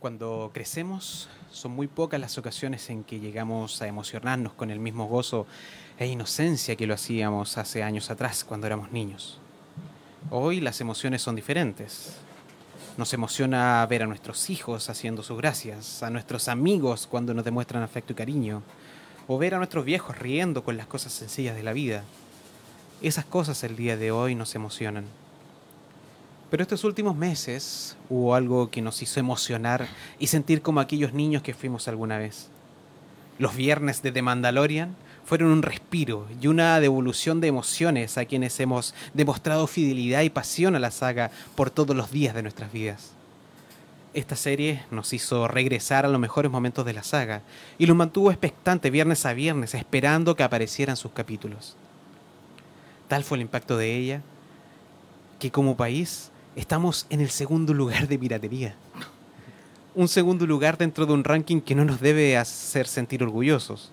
Cuando crecemos, son muy pocas las ocasiones en que llegamos a emocionarnos con el mismo gozo e inocencia que lo hacíamos hace años atrás, cuando éramos niños. Hoy las emociones son diferentes. Nos emociona ver a nuestros hijos haciendo sus gracias, a nuestros amigos cuando nos demuestran afecto y cariño, o ver a nuestros viejos riendo con las cosas sencillas de la vida. Esas cosas el día de hoy nos emocionan. Pero estos últimos meses hubo algo que nos hizo emocionar y sentir como aquellos niños que fuimos alguna vez. Los viernes de The Mandalorian fueron un respiro y una devolución de emociones a quienes hemos demostrado fidelidad y pasión a la saga por todos los días de nuestras vidas. Esta serie nos hizo regresar a los mejores momentos de la saga y los mantuvo expectante viernes a viernes esperando que aparecieran sus capítulos. Tal fue el impacto de ella que como país estamos en el segundo lugar de piratería. Un segundo lugar dentro de un ranking que no nos debe hacer sentir orgullosos,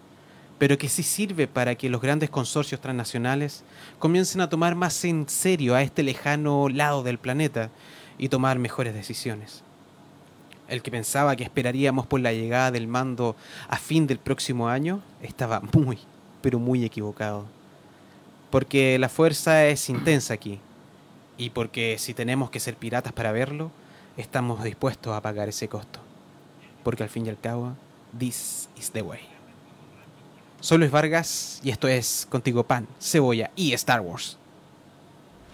pero que sí sirve para que los grandes consorcios transnacionales comiencen a tomar más en serio a este lejano lado del planeta y tomar mejores decisiones. El que pensaba que esperaríamos por la llegada del mando a fin del próximo año estaba muy, pero muy equivocado. Porque la fuerza es intensa aquí y porque si tenemos que ser piratas para verlo, estamos dispuestos a pagar ese costo. Porque al fin y al cabo, this is the way. Soy Luis Vargas y esto es Contigo Pan, Cebolla y Star Wars.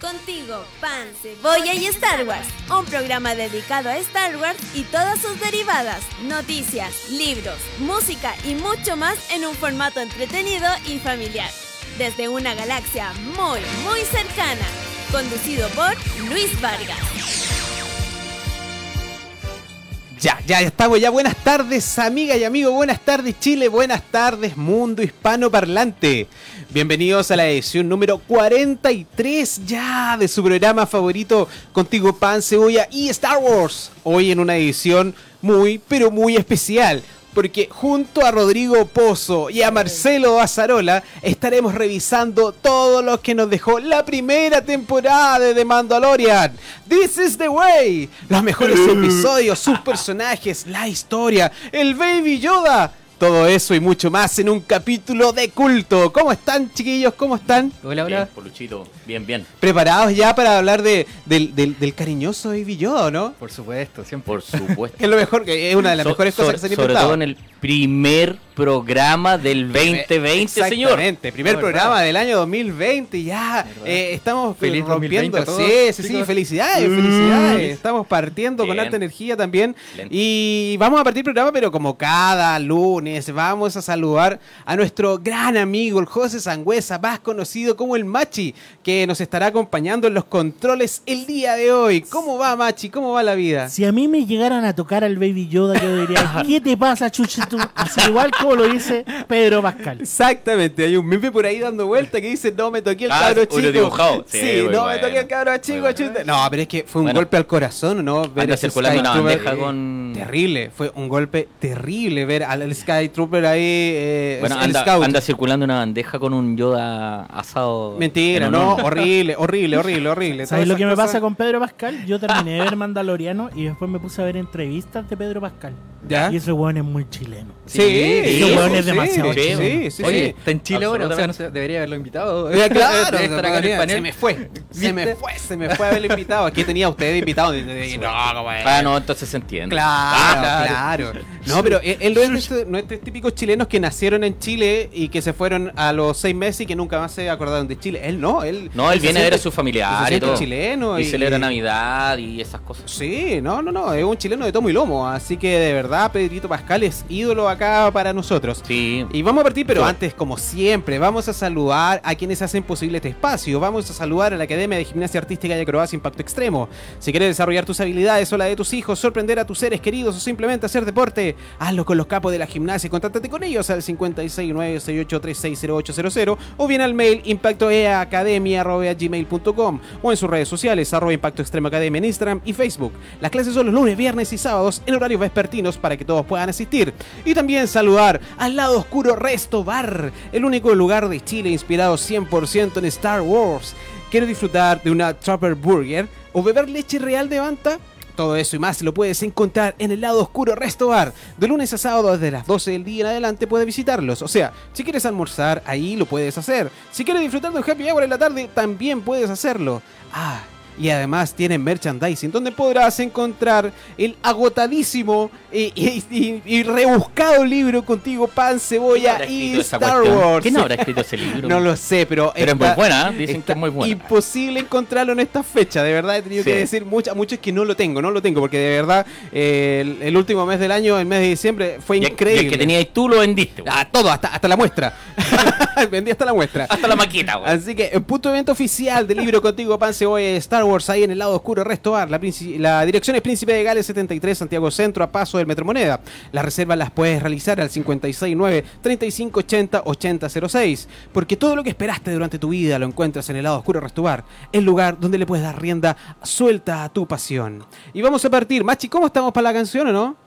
Contigo, Pan, Cebolla y Star Wars, un programa dedicado a Star Wars y todas sus derivadas, noticias, libros, música y mucho más en un formato entretenido y familiar, desde una galaxia muy, muy cercana conducido por Luis Vargas. Ya, ya estamos, ya buenas tardes amiga y amigo, buenas tardes Chile, buenas tardes mundo hispano parlante. Bienvenidos a la edición número 43 ya de su programa favorito Contigo Pan, Cebolla y Star Wars. Hoy en una edición muy, pero muy especial porque junto a Rodrigo Pozo y a Marcelo Azarola estaremos revisando todo lo que nos dejó la primera temporada de The Mandalorian. This is the way. Los mejores episodios, sus personajes, la historia, el Baby Yoda todo eso y mucho más en un capítulo de culto. ¿Cómo están, chiquillos? ¿Cómo están? Hola, hola. Bien, Poluchito. Bien, bien. ¿Preparados ya para hablar de, del, cariñoso Baby Yoda, no? Por supuesto, siempre. Por supuesto. es lo mejor, es una de las mejores cosas que se han Sobre todo en el primer programa del 2020, señor. Exactamente, primer programa del año 2020, ya eh, estamos Feliz rompiendo. sí, sí, sí, felicidades, mm. felicidades. Estamos partiendo con alta energía también. Y vamos a partir el programa, pero como cada lunes, vamos a saludar a nuestro gran amigo, el José Sangüesa, más conocido como el Machi, que nos estará acompañando en los controles el día de hoy. ¿Cómo va, Machi? ¿Cómo va la vida? Si a mí me llegaran a tocar al Baby Yoda, yo diría, ¿qué te pasa, Chuchito? Así igual como lo dice Pedro Pascal. Exactamente, hay un meme por ahí dando vuelta que dice, no me toqué el ah, cabro chico. dibujado. Sí, no me toqué el cabro chico. No, pero es que fue un golpe al corazón, ¿no? Ver anda circulando una bandeja con... Terrible, fue un golpe terrible ver al Sky Trooper ahí, eh, bueno, anda, Scout. anda circulando una bandeja con un Yoda asado. Mentira, no, horrible, horrible, horrible, horrible. ¿Sabes lo que me pasa con Pedro Pascal? Yo terminé de ver Mandaloriano y después me puse a ver entrevistas de Pedro Pascal. ¿Ya? Y ese weón es muy chileno. Sí, sí weón es demasiado sí, Sí, sí, Oye, está en Chile ahora, o sea, no se debería haberlo invitado. claro, se me fue, se me fue, se me fue haberlo invitado. Aquí tenía usted invitado. No, como Ah, no, entonces se entiende. Claro, claro. No, pero él, no es de estos típicos chilenos que nacieron en Chile y que se fueron a los seis meses y que nunca más se acordaron de Chile. Él no, él. No, él viene a ver a su familiar y todo. chileno. Y, celebra Navidad y esas cosas. Sí, no, no, no, es un chileno de tomo y lomo. Así que de verdad, Pedrito Pascal es ídolo acá para nosotros. Sí. Y vamos a partir, pero antes, como siempre, vamos a saludar a quienes hacen posible este espacio. Vamos a saludar a la Academia de Gimnasia Artística y Acrobacia Impacto Extremo. Si quieres desarrollar tus habilidades o la de tus hijos, sorprender a tus seres queridos o simplemente hacer deporte, hazlo con los capos de la gimnasia y contáctate con ellos al 56968360800 o bien al mail impactoeacademia.gmail.com o en sus redes sociales arroba Impacto Extremo Academia en Instagram y Facebook. Las clases son los lunes, viernes y sábados en horarios vespertinos para que todos puedan asistir. Y también saludar al lado oscuro Resto Bar, el único lugar de Chile inspirado 100% en Star Wars. ¿Quieres disfrutar de una Trapper Burger o beber leche real de Banta? Todo eso y más lo puedes encontrar en el lado oscuro Resto Bar. De lunes a sábado desde las 12 del día en adelante puedes visitarlos. O sea, si quieres almorzar, ahí lo puedes hacer. Si quieres disfrutar de un happy hour en la tarde, también puedes hacerlo. Ah, y además tienen merchandising donde podrás encontrar el agotadísimo eh, y, rebuscado libro contigo, pan, cebolla y Star Wars. ¿Quién habrá escrito ese libro? no lo sé, pero, pero es muy buena, ¿eh? dicen que es muy buena. Imposible encontrarlo en esta fecha, de verdad he tenido que decir muchas muchos que no lo tengo, no lo tengo porque de verdad eh, el, último mes del año, el mes de diciembre, fue increíble. Y el que tenías tú lo vendiste. Ah, todo, hasta, hasta la muestra. Vendí hasta la muestra. Hasta la maqueta, Así que, el punto de evento oficial del libro contigo, pan, cebolla y Star Wars ahí en el lado oscuro Restobar. La, la dirección es Príncipe de Gales 73, Santiago Centro, a paso del Metro Moneda. Las reservas las puedes realizar al 569-3580-8006. Porque todo lo que esperaste durante tu vida lo encuentras en el lado oscuro Restobar, el lugar donde le puedes dar rienda suelta a tu pasión. Y vamos a partir. Machi, ¿cómo estamos para la canción o no?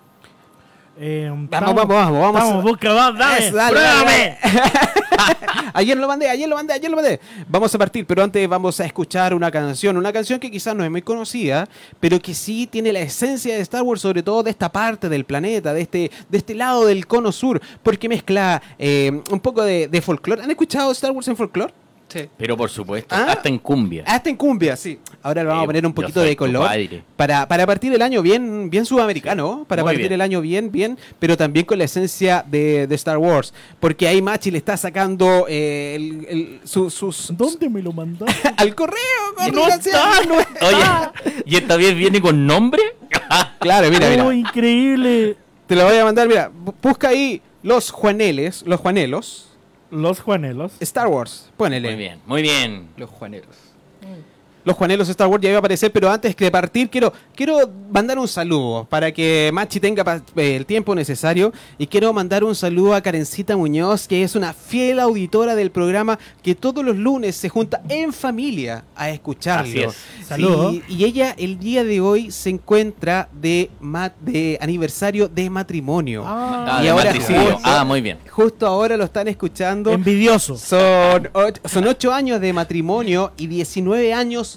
Eh, vamos, vamos, vamos, vamos. Vamos, busca, vamos, dale, dale, ayer lo mandé, ayer lo mandé, ayer lo mandé. Vamos a partir, pero antes vamos a escuchar una canción, una canción que quizás no es muy conocida, pero que sí tiene la esencia de Star Wars, sobre todo de esta parte del planeta, de este, de este lado del cono sur, porque mezcla eh, un poco de, de folclore. ¿Han escuchado Star Wars en folclore? Pero por supuesto, ah, hasta en cumbia. Hasta en cumbia, sí. Ahora le vamos a poner un poquito de color. Para, para partir el año bien, bien sudamericano, para partir el año bien, bien, pero también con la esencia de, Star Wars. Porque ahí Machi le está sacando eh, el, sus... ¿Dónde me lo mandaste? Al correo, no está, no está. Oye, ¿y esta vez viene con nombre? claro, mira, mira. Oh, increíble. Te lo voy a mandar, mira, busca ahí los Juaneles, los Juanelos los Juanelos. Star Wars, ponele. Muy bien, muy bien. Los Juanelos los Juanelos Star Wars ya iba a aparecer, pero antes de partir quiero, quiero mandar un saludo para que Machi tenga eh, el tiempo necesario y quiero mandar un saludo a Karencita Muñoz, que es una fiel auditora del programa que todos los lunes se junta en familia a escucharlo. Saludos. Y, ella el día de hoy se encuentra de, de aniversario de matrimonio. Ah, y ahora justo, ah, muy bien. Justo ahora lo están escuchando. Envidioso. Son, son 8 años de matrimonio y 19 años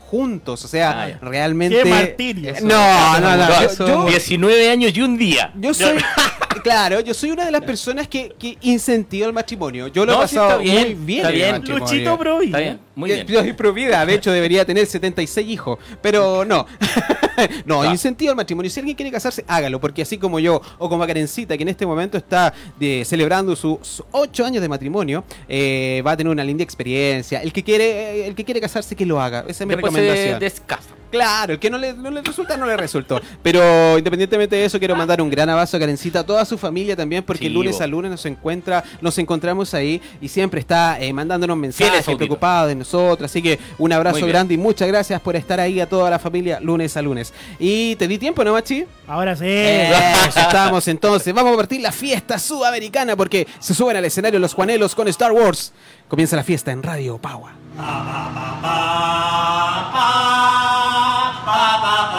juntos. O sea, ah, realmente. ¡Qué martirio! No, no, no. 19 años y un día. Yo soy. claro, yo soy una de las personas que, que incentiva el matrimonio. Yo lo he pasado muy bien. Está bien. Luchito Está bien. Muy bien. Yo soy provida, de hecho debería tener 76 hijos, pero no. no, incentivo el matrimonio. Si alguien quiere casarse, hágalo, porque así como yo, o como Karencita, que en este momento está de, celebrando sus 8 años de matrimonio, eh, va a tener una linda experiencia. El que quiere, eh, el que quiere casarse, que lo haga. Esa es mi recomendación. Claro, el que no le, resulta, no le resultó. Pero independientemente de eso, quiero mandar un gran abrazo a Karencita, a toda su familia también, porque lunes a lunes nos encuentra, nos encontramos ahí y siempre está eh, mandándonos mensajes, preocupado de nosotros. Así que un abrazo grande y muchas gracias por estar ahí a toda la familia lunes a lunes. Y te di tiempo, ¿no, Machi? Ahora sí. estamos entonces. Vamos a partir la fiesta sudamericana porque se suben al escenario los Juanelos con Star Wars. Comienza la fiesta en Radio 爸爸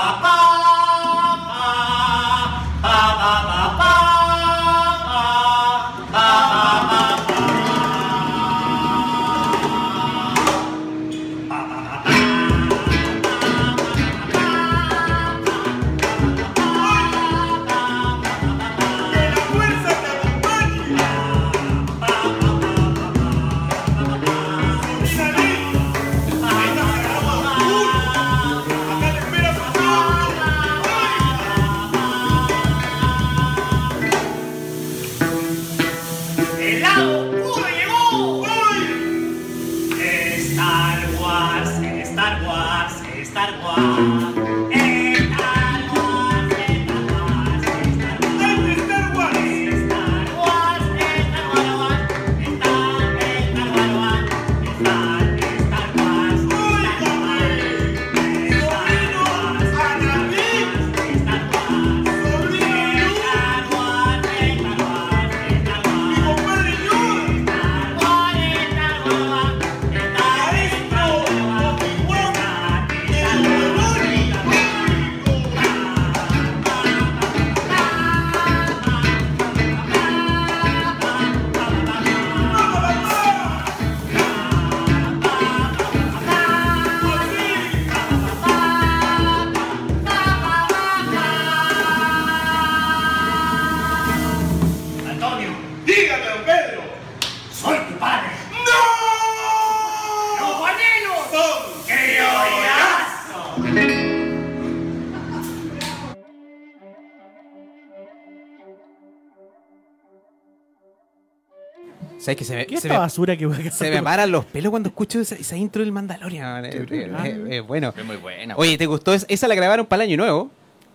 ¿Sabes que se me, ¿Qué se esta me- basura que voy a se me paran los pelos cuando escucho esa, esa intro del Mandalorian? Es, es- es- es bueno. Es muy buena. Oye, ¿te gustó? Esa la grabaron para el año nuevo.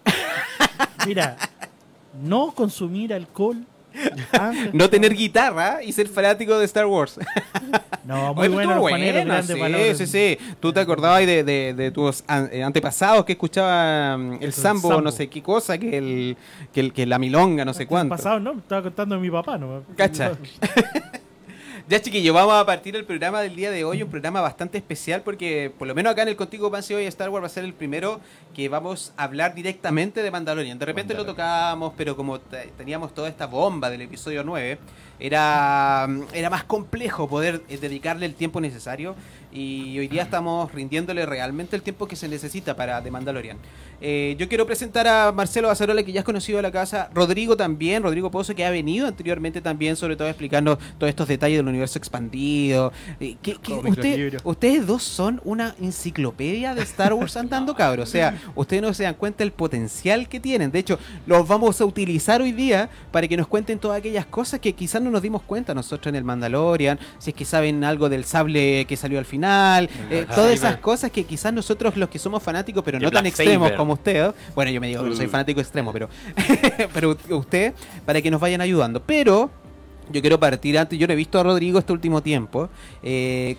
Mira, no consumir alcohol. antes- No tener guitarra y ser fanático de Star Wars. No, muy Oye, bueno, buena, grande sí, sí, sí. Tú te acordabas de, de, de tus eh, antepasados que escuchaban el El sambo, sambo. no sé qué cosa, que el, que, el, que la milonga, no sé cuánto. Pasado, no, estaba contando de mi papá, ¿no? Cacha. Ya chiquillos, vamos a partir el programa del día de hoy, un programa bastante especial porque por lo menos acá en el Contigo Panse hoy Star Wars va a ser el primero que vamos a hablar directamente de Mandalorian. De repente lo tocábamos, pero como te- teníamos toda esta bomba del episodio 9, era, era más complejo poder eh, dedicarle el tiempo necesario y hoy día estamos rindiéndole realmente el tiempo que se necesita para The Mandalorian. Eh, yo quiero presentar a Marcelo Bazarola, que ya es conocido de la casa, Rodrigo también, Rodrigo Pozo, que ha venido anteriormente también, sobre todo explicando todos estos detalles del universo expandido. Eh, que- usted- ustedes dos son una enciclopedia de Star Wars andando, cabros. O sea, ustedes no se dan cuenta del potencial que tienen. De hecho, los vamos a utilizar hoy día para que nos cuenten todas aquellas cosas que quizás no nos dimos cuenta nosotros en el Mandalorian, si es que saben algo del sable que salió al final, eh, todas esas cosas que quizás nosotros los que somos fanáticos, pero no tan Black extremos Saber. como usted, bueno, yo me digo que no soy Mm. fanático extremo, pero, pero usted, para que nos vayan ayudando. Pero yo quiero partir antes, yo no he visto a Rodrigo este último tiempo, eh,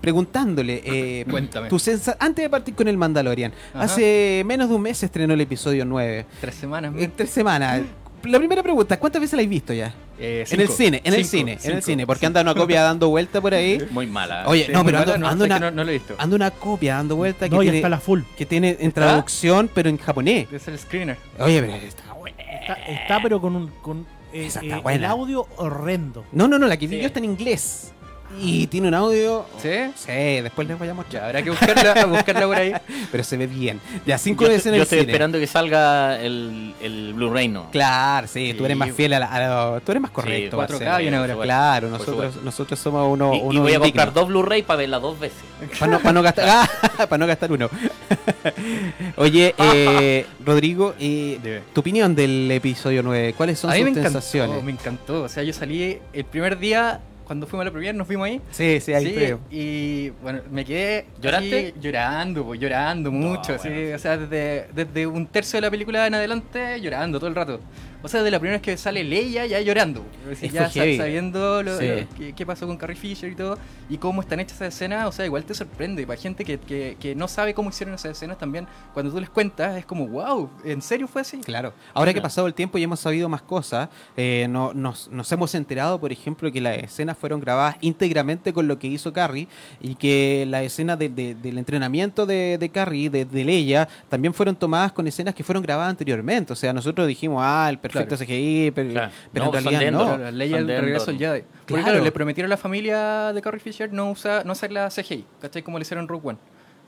preguntándole, eh, Cuéntame. tu sensa- antes de partir con el Mandalorian, Ajá. hace menos de un mes se estrenó el episodio 9, Tres semanas. tres semanas. La primera pregunta, ¿cuántas veces la has visto ya? Eh, en el cine, en el Cinco, cine, en el cine, porque anda una copia dando vuelta por ahí. Muy mala. Oye, Sí, no, pero anda, no, anda que una, no, no lo he visto. anda una copia dando vuelta que No, tiene, está la full. que tiene en ¿Está? traducción, pero en japonés. Es el screener. Oye, pero está buena. Está, está, pero con un con eh, está eh, buena. el audio horrendo. No, no, no, la que vi Sí. yo está en inglés. Y tiene un audio. ¿Sí? Sí, después les voy a mostrar. Ya, habrá que buscarla, buscarla por ahí. Pero se ve bien. Ya cinco yo, veces en yo el estoy cine. esperando que salga el, el Blu-ray, ¿no? Claro, sí, tú Sí. eres más fiel a la. a lo- tú eres más correcto. 4K Marcelo. viene ahora. Claro, nosotros, nosotros somos uno. Y, y uno voy a comprar dos Blu-ray para verla dos veces. Para no, pa' no gastar. ah, para no gastar uno. Oye, eh, Rodrigo, eh, tu opinión del episodio 9. ¿Cuáles son A mí me sus encantó, sensaciones? me encantó. O sea, yo salí el primer día, cuando fuimos a la premier, nos vimos ahí. Sí, sí, ahí Sí, creo. y bueno, me quedé ¿Lloraste? llorando, pues, llorando mucho, bueno. o sea, desde, desde un tercio de la película en adelante llorando todo el rato. O sea, de la primera vez que sale Leia ya llorando, Es ya sabiendo lo, Sí. lo- qué, qué pasó con Carrie Fisher y todo, y cómo están hechas esas escenas, o sea, igual te sorprende. Para gente que, que, que no sabe cómo hicieron esas escenas también, cuando tú les cuentas, es como, wow, ¿en serio fue así? Claro. Ahora que ha pasado el tiempo y hemos sabido más cosas, eh, no- nos, nos hemos enterado, por ejemplo, que las escenas fueron grabadas íntegramente con lo que hizo Carrie y que las escenas de- de- del entrenamiento de, de Carrie, de, de Leia, también fueron tomadas con escenas que fueron grabadas anteriormente. O sea, nosotros dijimos, ah, el perfecto Claro. CGI, pero, Claro. pero No, en realidad de no. Endor. Claro, Leia Son el de regreso al Endor. Jedi. Porque Claro. claro, le prometieron a la familia de Carrie Fisher no, usa, no hacer la CGI, ¿cachai? Como le hicieron en Rogue One.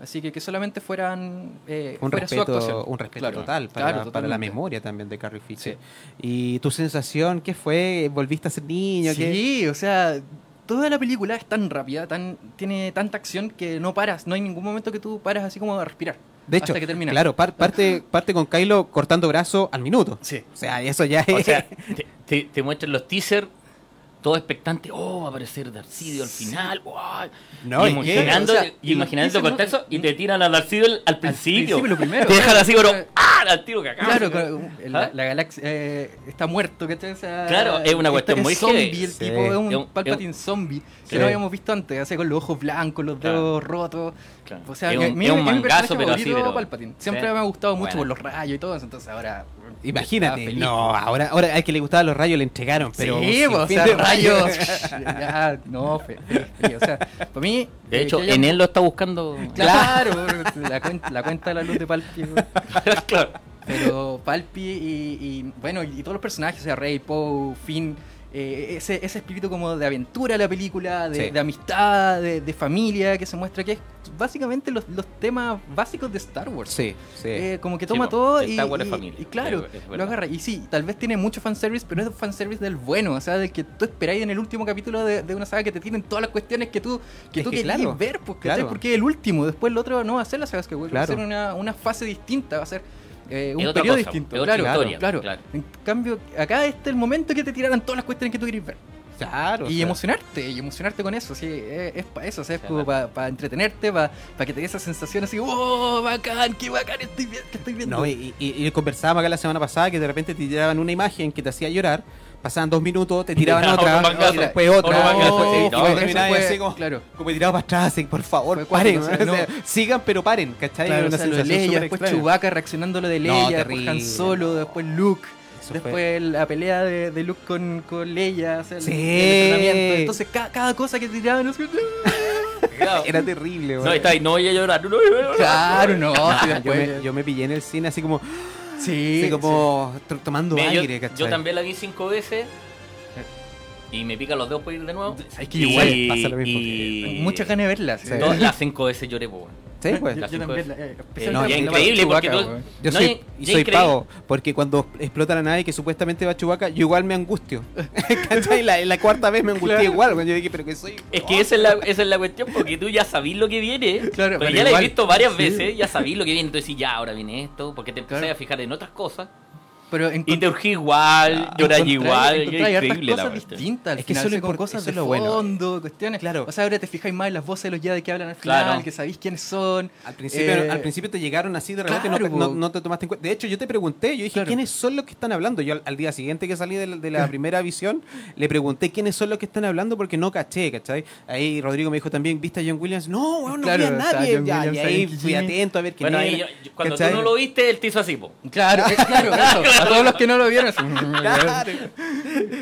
Así que que solamente fueran eh, Un fuera su respeto, actuación. un respeto Claro, total para, claro, para la memoria también de Carrie Fisher. ¿Y tu sensación qué fue? ¿Volviste a ser niño? ¿Qué? Sí, o sea, toda la película es tan rápida, tan tiene tanta acción que no paras, no hay ningún momento que tú paras así como a respirar. De hecho, hasta que termina. claro, par- parte, parte con Kylo cortando brazo al minuto. Sí. O sea, eso ya es... O sea, te, te- te muestran los teasers, todo expectante. Oh, va a aparecer Darcidio al final. guau. No, y imaginando, O sea, y imaginando el no- contexto y te tiran a Darcidio al, al principio. principio, lo primero. Te dejan así, pero. ¡ah! Al tiro que acá. Claro, el- la, ¿Ah? la galaxia eh, está muerto, ¿cachai? O sea, Claro, es una cuestión es muy zombie, el Sí. tipo es un un- Palpatine zombie Sí. que no habíamos visto antes, así con los ojos blancos, los Claro. dedos rotos. Claro. O sea, Es un- mi- es un mi mangazo, pero así, pero- Palpatine. Siempre Sí. me ha gustado mucho Bueno. por los rayos y todo eso, entonces ahora... Imagínate, no, ahora, ahora al que le gustaban los rayos le entregaron, pero sí, pues, o fin sea, de rayos. ya, no, fe, fe- fe- o sea, para mí... De eh, hecho, en él lo está buscando. Claro, la, cuenta, la cuenta de la luz de Palpi. claro. Pero Palpi y, y, bueno, y todos los personajes, o sea, Rey, Poe, Finn, eh, ese, ese espíritu como de aventura la película, de, Sí. de amistad, de, de familia, que se muestra que es básicamente los, los temas básicos de Star Wars. Sí, sí. Eh, como que toma todo y, Star Wars es familia. y claro, Es- lo agarra. Y sí, tal vez tiene mucho fanservice, pero es fanservice del bueno, o sea, del que tú esperáis en el último capítulo de, de una saga que te tienen todas las cuestiones que tú, que Es tú que querías claro, ver, pues, claro. porque es el último, después el otro no va a ser la saga Skywalker, va a Claro. ser una, una fase distinta, va a ser eh, un periodo cosa, distinto. es otra claro, historia, claro, claro. En cambio, acá este es el momento que te tiraran todas las cuestiones que tú querías ver. Claro. Y o sea, emocionarte, y emocionarte con eso, sí, es, es para eso, o sea, es como para entretenerte, para que te dé esa sensación así, ¡oh, bacán, qué bacán estoy, que estoy viendo! No, y, y- y conversábamos acá la semana pasada que de repente te tiraban una imagen que te hacía llorar, pasaban dos minutos, te tiraban otra, y después otra, y después- y no, después como, claro. como tirado para atrás, así, por favor, paren, cuático, o sea, no. sigan pero paren, ¿cachai? Claro, o sea, lo de Leia, después extraña. Chewbacca reaccionando a lo de No, Leia, después Han terrible, Solo, no. después Luke, Eso después fue- la pelea de, de Luke con, con Leia, o sea, Sí. el entrenamiento. Entonces, ca- cada cosa que tiraban. Era terrible, No, está ahí, no voy a llorar, no claro, no, yo, después- me, yo me pillé en el cine así como, sí, como to- tomando Mira, yo, aire, ¿cachai? yo también la vi cinco veces y me pican los dedos por ir de nuevo. Es que igual pasa lo mismo y- sí. muchas ganas de verla. sí. Todas las cinco veces lloré, weón. Sí, pues. Yo, yo cinco también, veces. eh, Eh, no, y increíble porque tú- weón. Yo No, soy, y- y y soy pavo, porque cuando explota la nave que supuestamente va a Chewbacca, yo igual me angustio. ¿Cachai? La, la cuarta vez me angustié Claro. igual, yo dije, pero que soy... Es que esa es, la, esa es la cuestión, porque tú ya sabís lo que viene. Claro, pero ya la he igual, visto varias sí. veces, ya sabís lo que viene. Entonces, ya, ahora viene esto, porque te empecé Claro. a fijar en otras cosas. Pero en Y te urgí igual, llorás igual. y es increíble la cosas cuestión. distintas. Al Es que final, eso es lo así, con cosas de es lo bueno. fondo, cuestiones. Claro. O sea, ahora te fijáis más en las voces de los Jedi que hablan al final, Claro. que sabéis quiénes son. Al principio, Eh, al principio te llegaron así de repente, claro, no, te- no- no te tomaste en cuenta. De hecho, yo te pregunté, yo dije, Claro. ¿quiénes son los que están hablando? Yo al, al día siguiente que salí de la, de la primera visión, le pregunté quiénes son los que están hablando porque no caché, ¿cachai? Ahí Rodrigo me dijo también, ¿viste a John Williams? No, weón, no Claro, vi a nadie. Ya, y ahí fui atento a ver quién Bueno, ahí era. cuando tú no lo viste, él te hizo así, po. Claro, eh, claro, eso. A todos los que no lo vieron. Claro,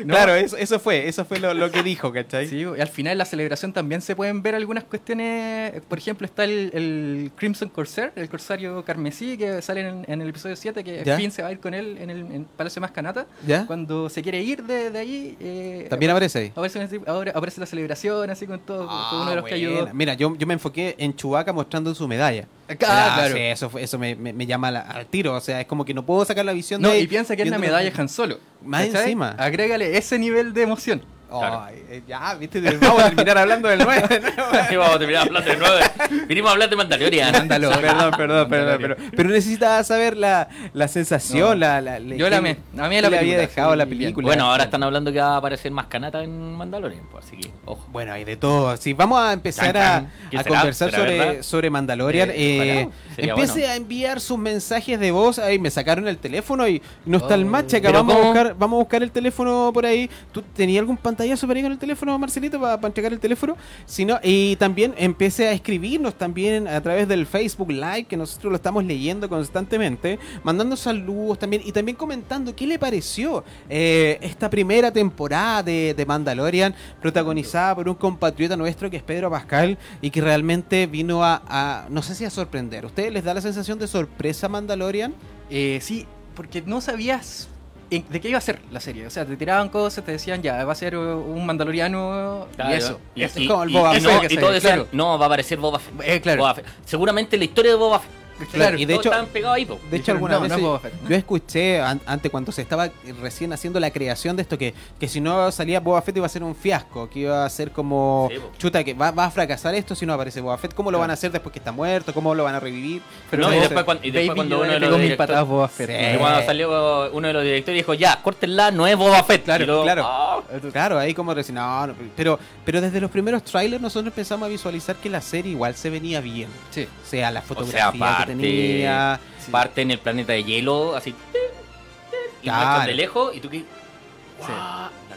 claro eso, eso fue, eso fue lo, lo que dijo, ¿cachai? Sí, y al final en la celebración también se pueden ver algunas cuestiones. Por ejemplo, está el, el Crimson Corsair, el corsario carmesí, que sale en, en el episodio 7, que ¿Ya? Finn se va a ir con él en el en Palacio Mascanata. ¿Ya? Cuando se quiere ir de, de ahí. eh, También aparece ahí. aparece, ahora aparece la celebración, así con todo, con uno de los que Ah, ayudó. Mira, yo, yo me enfoqué en Chewbacca mostrando su medalla. Ah, claro. sí, eso, eso me, me- me llama la- al tiro. O sea, es como que no puedo sacar la visión No, de. y piensa que es la medalla Han Solo. Más ¿cachai? encima. Agrégale ese nivel de emoción. Claro. Eh, ya, viste, vamos a terminar hablando del 9 de nuevo. Sí, vamos a terminar hablando de nueve. Vinimos a hablar de Mandalorian. Mandalorian. perdón, perdón, perdón, pero, pero necesitaba saber la, la sensación, No. la, la, la- Yo la. A mí la había dejado sí, la película. Bueno, ahora están hablando que va a aparecer más canata en Mandalorian, pues, así que, ojo. Bueno, hay de todo. Sí, vamos a empezar Can, a, can. ¿Qué a será? conversar ¿Será sobre, verdad? sobre Mandalorian. Eh, Eh, empiece bueno. a enviar sus mensajes de voz. Ahí me sacaron el teléfono y no está el Oh. match acá. ¿Pero Vamos a, buscar, vamos a buscar el teléfono por ahí. ¿Tú tenías algún pantallazo para ir con el teléfono, Marcelito, para, para entregar el teléfono? Si no, y también empiece a escribirnos también a través del Facebook Live, que nosotros lo estamos leyendo constantemente, mandando saludos también y también comentando qué le pareció eh, esta primera temporada de, de Mandalorian, protagonizada por un compatriota nuestro que es Pedro Pascal y que realmente vino a, no sé si a sorprender. ¿Ustedes les da la sensación de sorpresa Mandalorian? Eh, sí, porque no sabías de qué iba a ser la serie. O sea, te tiraban cosas, te decían ya, va a ser un mandaloriano Claro, y eso. Y, y- es como el Boba y Fett. no, y decían, claro. no, va a aparecer Boba Fett. Eh, claro. Boba Fett. Seguramente la historia de Boba Fett. Claro, y de Todos hecho, estaban pegados ahí, po. De hecho, algunas no, no Boba Fett. yo escuché an- antes cuando se estaba recién haciendo la creación de esto que, que si no salía Boba Fett iba a ser un fiasco, que iba a ser como Sí, chuta que va, va a fracasar esto si no aparece Boba Fett. ¿Cómo lo van a hacer después que está muerto? ¿Cómo lo van a revivir? Pero no, y no, después, cuando, y después Baby cuando Yoda uno de le los directores- Boba Fett. Sí. y cuando salió uno de los directores dijo, ya, córtenla, no es Boba Fett. Claro, luego, claro. "Ah". Claro, ahí como recién, no, no, pero, pero desde los primeros trailers nosotros empezamos a visualizar que la serie igual se venía bien. Sí. O sea, la O fotografía sea, tenía. Sí. parte en el planeta de hielo, así. Y Claro. de lejos y tú que... Sí.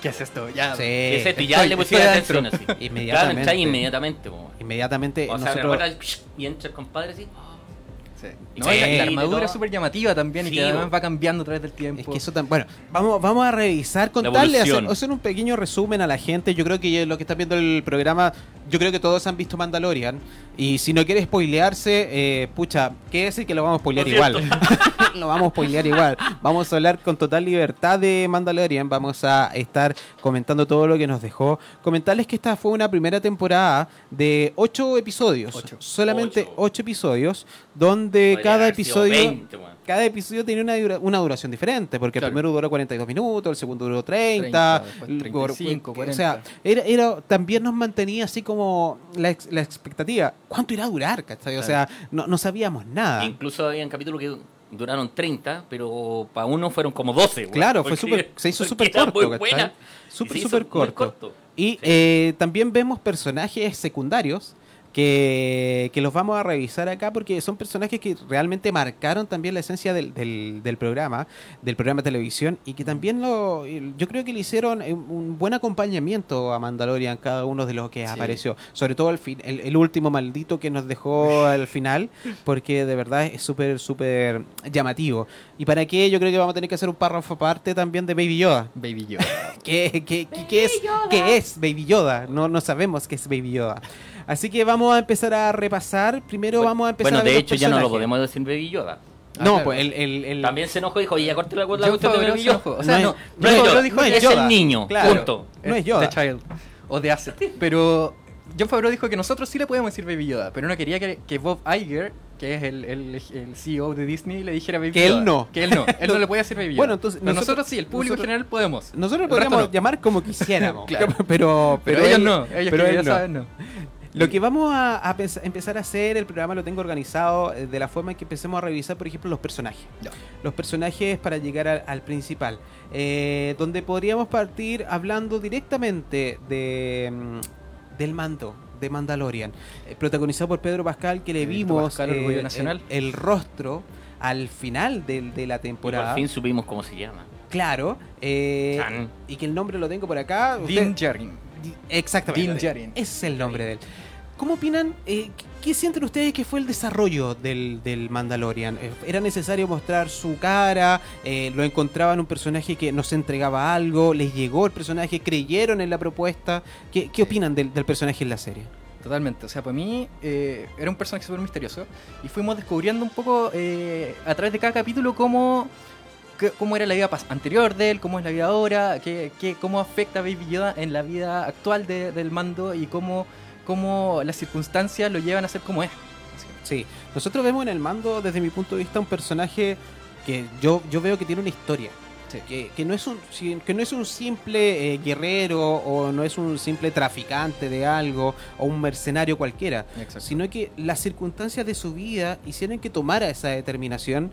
¿Qué es esto? Ya. Sí. ¿Qué es esto? Y ya Estoy- le pusieron atención así. Inmediatamente. Claro, inmediatamente. po. Inmediatamente O sea, nosotros... y entra el compadre así. "Ah". Sí. Y No, sí, y la, y armadura es súper llamativa también y Sí, que además va cambiando a través del tiempo. Es que eso tan bueno. Vamos, vamos a revisar, contarle, hacer, hacer un pequeño resumen a la gente. Yo creo que lo que está viendo el programa, yo creo que todos han visto Mandalorian. Y si no quiere spoilearse, eh, pucha, ¿qué decir que lo vamos a spoilear Lo igual? lo vamos a spoilear igual. Vamos a hablar con total libertad de Mandalorian. Vamos a estar comentando todo lo que nos dejó. Comentarles que esta fue una primera temporada de ocho episodios. Ocho. Solamente Ocho. ocho episodios, donde Podría cada episodio... 20, weón. Cada episodio tiene una, dura- una duración diferente, porque Claro. el primero duró 42 minutos, el segundo duró 30, 30, después el- 35, o 40. sea, era, era- también nos mantenía así como la, ex- la expectativa. ¿Cuánto irá a durar? cachai? O sea, no, no sabíamos nada. Incluso habían capítulos que duraron 30, pero para uno fueron como 12. Claro, fue super, se hizo súper corto. Súper, súper corto. Y eh, también vemos personajes secundarios que, los vamos a revisar acá porque son personajes que realmente marcaron también la esencia del, del, programa, del programa de televisión y que también lo, yo creo que le hicieron un buen acompañamiento a Mandalorian cada uno de los que apareció, sobre todo el, el, último maldito que nos dejó al final, porque de verdad es súper, súper llamativo. Y para qué yo creo que vamos a tener que hacer un párrafo aparte también de Baby Yoda. Baby Yoda. ¿Qué, qué, qué, es, ¿Qué es Baby Yoda? No, no sabemos qué es Baby Yoda. Así que vamos a empezar a repasar. Primero vamos a empezar bueno, a de hecho ya no lo podemos decir Baby Yoda. no, pues el, el, el, También se enojó y dijo, y ya corté la cuerda de Baby Yoda. O sea, no, no, es, Yoda, dijo, es, el niño, punto. No es Yoda. The Child. O de Asset. Pero John Favreau dijo que nosotros sí le podemos decir Baby Yoda, pero no quería que, que Bob Iger, que es el, el, el, CEO de Disney, le dijera Baby que Yoda. él no. Que él no. Él no le puede decir Baby Yoda. Bueno, entonces. Nosotros, nosotros, sí, el público nosotros, general podemos. Nosotros podríamos llamar como quisiéramos. claro. pero, pero, pero, ellos no. Ellos pero que él ya saben, no. Lo que vamos a, empezar a hacer, el programa lo tengo organizado eh, de la forma en que empecemos a revisar, por ejemplo, los personajes. Los personajes para llegar al, principal. Eh, donde podríamos partir hablando directamente de, mm, del mando de Mandalorian. Eh, protagonizado por Pedro Pascal, que le vimos el, rostro al final de, la temporada. Y por fin supimos cómo se llama. Claro. y que el nombre lo tengo por acá. Din Djarin. Exactamente. Ese es el nombre de él. ¿Cómo opinan? Eh, ¿Qué sienten ustedes que fue el desarrollo del, Mandalorian? Eh, ¿Era necesario mostrar su cara? Eh, ¿Lo encontraban un personaje que nos entregaba algo? ¿Les llegó el personaje? ¿Creyeron en la propuesta? ¿Qué, opinan del, personaje en la serie? Totalmente, o sea, para mí era un personaje súper misterioso y fuimos descubriendo un poco a través de cada capítulo cómo cómo era la vida anterior de él, cómo es la vida ahora, qué, qué, cómo afecta a Baby Yoda en la vida actual del mando y cómo, cómo las circunstancias lo llevan a ser como es. Sí, nosotros vemos en el mando, desde mi punto de vista, un personaje que yo, yo veo que tiene una historia. Que, que, no es un, que no es un simple eh, guerrero o no es un simple traficante de algo o un mercenario cualquiera, sino que las circunstancias de su vida hicieron que tomara esa determinación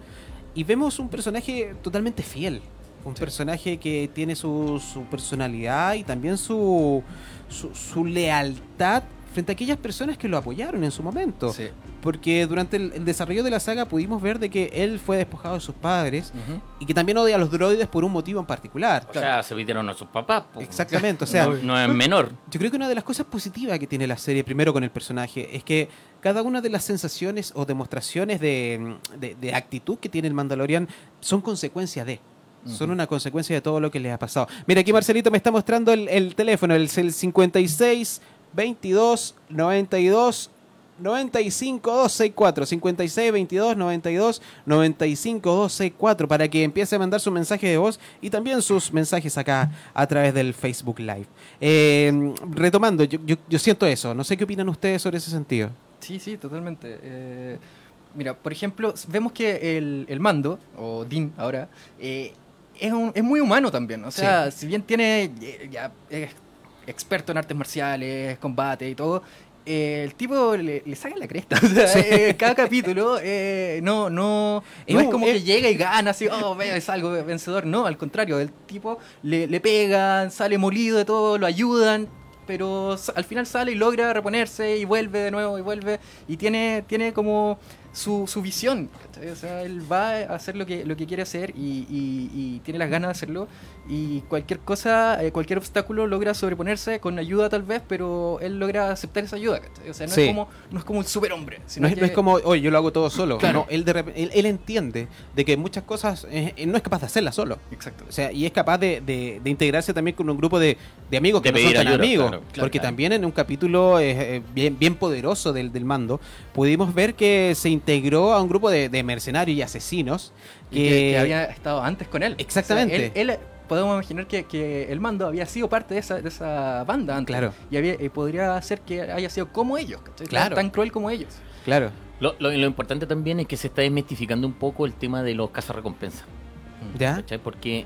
y vemos un personaje totalmente fiel. Un personaje que tiene su, su personalidad y también su, su, su lealtad frente a aquellas personas que lo apoyaron en su momento. Porque durante el, desarrollo de la saga pudimos ver de que él fue despojado de sus padres y que también odia a los droides por un motivo en particular. O sea, se pidieron a sus papás. Exactamente, o sea... No, es menor. Yo creo que una de las cosas positivas que tiene la serie, primero con el personaje, es que cada una de las sensaciones o demostraciones de, de, actitud que tiene el Mandalorian son consecuencia de son una consecuencia de todo lo que le ha pasado. Mira, aquí Marcelito me está mostrando el, el teléfono, el, el 56 22 92 95 264 56 22 92 95 264 para que empiece a mandar su mensaje de voz y también sus mensajes acá a través del Facebook Live. Eh, retomando, yo, yo, siento eso. No sé qué opinan ustedes sobre ese sentido. Sí, sí, totalmente. Eh, mira, por ejemplo, vemos que el, el mando, o Din ahora, eh, es, un, es, muy humano también. O sea, si bien tiene ya, experto en artes marciales, combate y todo, eh, el tipo le, le, saca la cresta. Eh, cada capítulo eh, no, no, no es como que llega y gana así, oh, es algo vencedor. No, al contrario, el tipo le, le pegan, sale molido de todo, lo ayudan, pero al final sale y logra reponerse y vuelve de nuevo y vuelve y tiene, tiene como su, su visión. O sea, él va a hacer lo que, lo que quiere hacer y, y, tiene las ganas de hacerlo. Y cualquier cosa, eh, cualquier obstáculo logra sobreponerse con ayuda tal vez, pero él logra aceptar esa ayuda. O sea, no, es, como, no es como un superhombre. No es, no es como, oye, yo lo hago todo solo. Claro. él, de él, entiende de que muchas cosas eh, no es capaz de hacerlas solo. Exacto. O sea, y es capaz de, de, integrarse también con un grupo de, de amigos que no son tan amigos. porque también en un capítulo eh, bien, bien poderoso del, del mando, pudimos ver que se integró a un grupo de, mercenarios y asesinos que, había estado antes con él. Exactamente. él, podemos imaginar que, el mando había sido parte de esa, de esa banda antes. Claro. Y había, eh, podría ser que haya sido como ellos, Claro. Tan, cruel como ellos. Claro. Lo, lo, importante también es que se está desmitificando un poco el tema de los cazarrecompensas. ¿Ya? Porque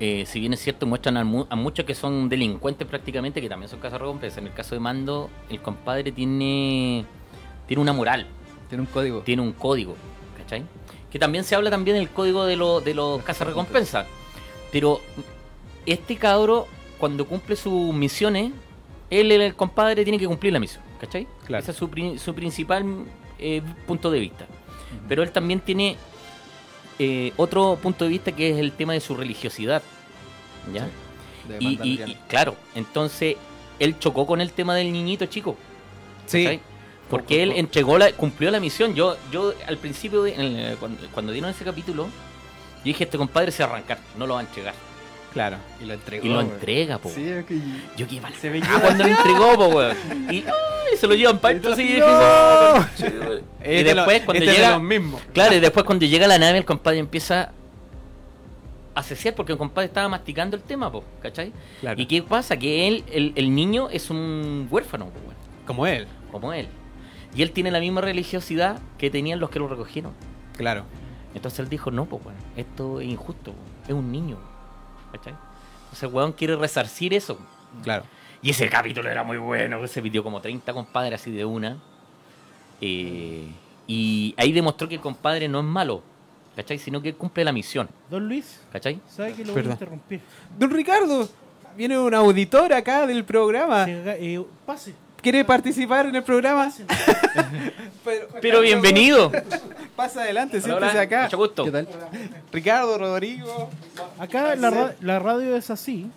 eh, si bien es cierto, muestran a, muchos que son delincuentes prácticamente, que también son cazarrecompensas. En el caso de Mando, el compadre tiene, tiene una moral. Tiene un código. Tiene un código, ¿cachai? que también se habla también del código de, lo, de los cazarrecompensas. Pero este cabro, cuando cumple sus misiones, él, el compadre, tiene que cumplir la misión, ¿cachai? Claro. Ese es su, su principal eh, punto de vista. Pero él también tiene eh, otro punto de vista que es el tema de su religiosidad. ¿Ya? De Y, y- y, claro, entonces él chocó con el tema del niñito chico. Sí. Porque él entregó la, cumplió la misión. Yo, yo al principio, de- el- cuando, cuando dieron ese capítulo, yo dije, este compadre se va a arrancar, no lo va a entregar. Claro. Y lo entregó. Y lo entrega, po. Sí, es que... Yo qué mal. Se veía- Ah, cuando lo entregó, po, weón. Y ay, se lo llevan para esto así. y dije, ¡No! Y Este lo- después, cuando este llega. Claro, y después cuando llega la nave, el compadre empieza a cesear porque el compadre estaba masticando el tema, po, ¿cachai? Claro. ¿Y qué pasa? Que él, el, el niño es un huérfano, po, weón, Como él. como él. Y él tiene la misma religiosidad que tenían los que lo recogieron. Claro. Entonces él dijo, no, pues, esto es injusto, es un niño. ¿Cachai? Entonces el weón quiere resarcir eso. Claro. Y ese capítulo era muy bueno, se pidió como 30 compadres así de una. Eh, y ahí demostró que el compadre no es malo, ¿cachai? Sino que él cumple la misión, Don Luis, ¿cachai? ¿sabe que lo voy a interrumpir? Don Ricardo, viene un auditor acá del programa. Eh, pase. ¿Quiere participar en el programa? Pero, Pero bienvenido. Pasa adelante, siéntese acá. Mucho gusto. ¿Qué tal? Ricardo, Rodrigo. Acá la, ra- la radio es así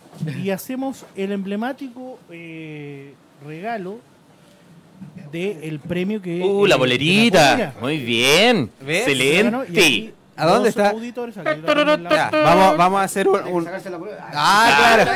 y hacemos el emblemático eh, regalo del premio que... Uh, eh, la de bolerita. Muy bien. ¿Ves? Excelente. ¿A dónde está? la- Ya, vamos, vamos a hacer un, un- Sacarse la prueba. Ah, claro.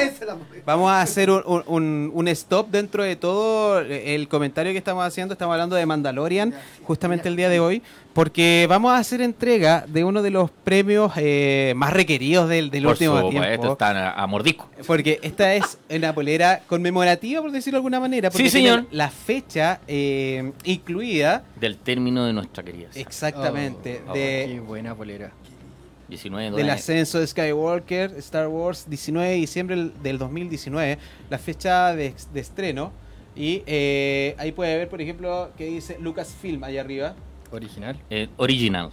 Vamos a hacer un, un- un- un stop dentro de todo el comentario que estamos haciendo. Estamos hablando de Mandalorian justamente el día de hoy, porque vamos a hacer entrega de uno de los premios eh, más requeridos del, del Por último supuesto, tiempo. están a, a mordisco. Porque esta es una polera conmemorativa, por decirlo de alguna manera. Porque Sí, tiene señor. La fecha eh, incluida, Del término de nuestra querida. exactamente, Oh, de, Qué buena polera. 19 del ascenso de Skywalker, Star Wars, 19 de diciembre del- del 2019, la fecha de, de estreno. Y eh, ahí puede ver, por ejemplo, que dice Lucasfilm allá arriba. Original. Eh, original.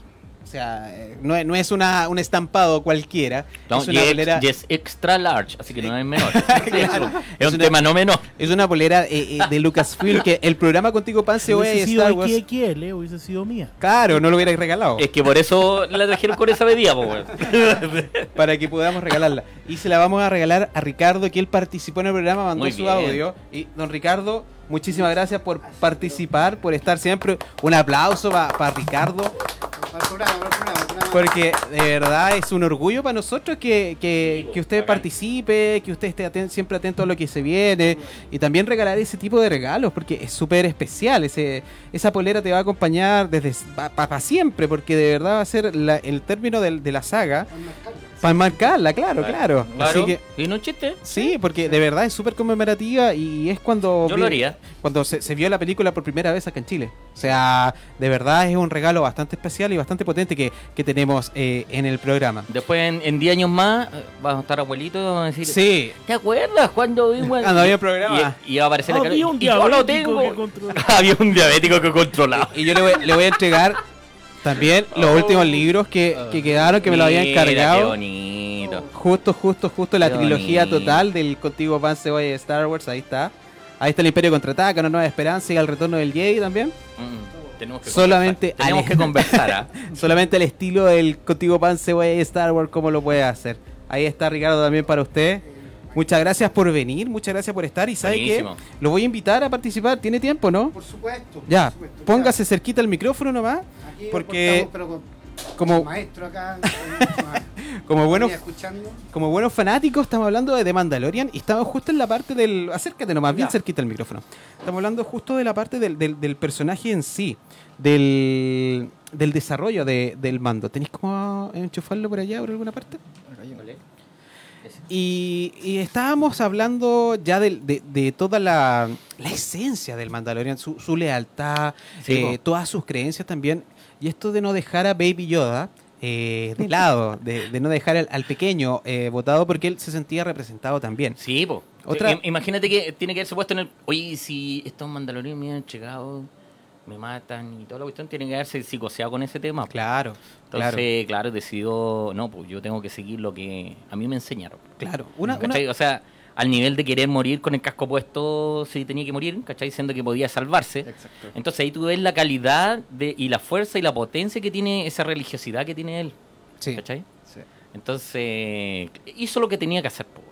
O sea, no, es- no es una, un estampado cualquiera. No, es una y es- polera, y es extra large, así que no es menor. Claro. Es Es un una- tema no menor. es una polera eh, eh, de Lucasfilm que el programa Contigo Pan se Hubiese sido Star Wars. XXL, eh, hubiese sido mía. Claro, no lo hubiera regalado. Es que por eso la trajeron con esa medida, po, weón. para que podamos regalarla. Y se la vamos a regalar a Ricardo, que él participó en el programa, mandó Muy su bien. audio. Y don Ricardo, muchísimas gracias por participar, por estar siempre. Un aplauso para Ricardo, el programa. porque de verdad es un orgullo para nosotros que, que, que usted participe, que usted esté siempre atento a lo que se viene. Y también regalar ese tipo de regalos, porque es súper especial. Ese, esa polera te va a acompañar desde para siempre, porque de verdad va a ser la- el término de la saga. Para marcarla, claro, claro. Así Claro. que Y no chiste. Sí, porque de verdad es súper conmemorativa y es cuando Yo vi- lo haría. cuando se, se vio la película por primera vez acá en Chile. O sea, de verdad es un regalo bastante especial y bastante potente que, que tenemos eh, en el programa. Después, en, en 10 años más, eh, vamos a estar abuelitos y vamos a decir: Sí, ¿Te acuerdas cuando vimos el- Cuando había programa. Y, y va a aparecer la cara, Había un "Y yo lo diabético tengo". que controlaba. Había un diabético que controlaba. y yo le voy, le voy a entregar también los Oh. últimos libros que, que quedaron, que me lo habían Qué encargado. bonito. Justo, justo, justo la Qué trilogía bonito. total del Contigo Pan Cebolla de Star Wars, ahí está. Ahí está el Imperio Contraataca, Una Nueva Esperanza y el Retorno del Jedi también. Mm, tenemos que Solamente conversar. tenemos que conversar. ¿ah? Solamente el estilo del Contigo Pan Cebolla y Star Wars, cómo lo puede hacer. Ahí está Ricardo también para usted. Muchas gracias por venir, muchas gracias por estar. Y sabe que lo voy a invitar a participar. ¿Tiene tiempo, no? Por supuesto. Ya, por supuesto. póngase cerquita el micrófono nomás. Aquí porque estamos, pero con- como- maestro acá. Como buenos, escuchando. como buenos fanáticos, estamos hablando de The Mandalorian y estamos justo en la parte del. Acércate nomás, bien Ya. cerquita el micrófono. Estamos hablando justo de la parte del, del- del personaje en sí, del, del desarrollo de- del mando. ¿Tenéis cómo enchufarlo por allá, por alguna parte? Y, y estábamos hablando ya de, de toda la, la esencia del Mandalorian, su, su lealtad, Sí, eh, todas sus creencias también. Y esto de no dejar a Baby Yoda eh, de lado, de, de no dejar al, al pequeño eh, votado porque él se sentía representado también. Sí, po. Otra- Im- Imagínate que tiene que haberse puesto en el. Oye, si estos mandalorianos me han llegado me matan y toda la cuestión tiene que haberse psicoseado con ese tema. Claro, Entonces, claro, decidió, no, pues yo tengo que seguir lo que a mí me enseñaron. claro. Una. O sea, al nivel de querer morir con el casco puesto si tenía que morir, ¿cachai? Diciendo que podía salvarse. Exacto. Entonces ahí tú ves la calidad de, y la fuerza y la potencia que tiene esa religiosidad que tiene él. Sí, ¿Cachai? Sí. Entonces hizo lo que tenía que hacer. po,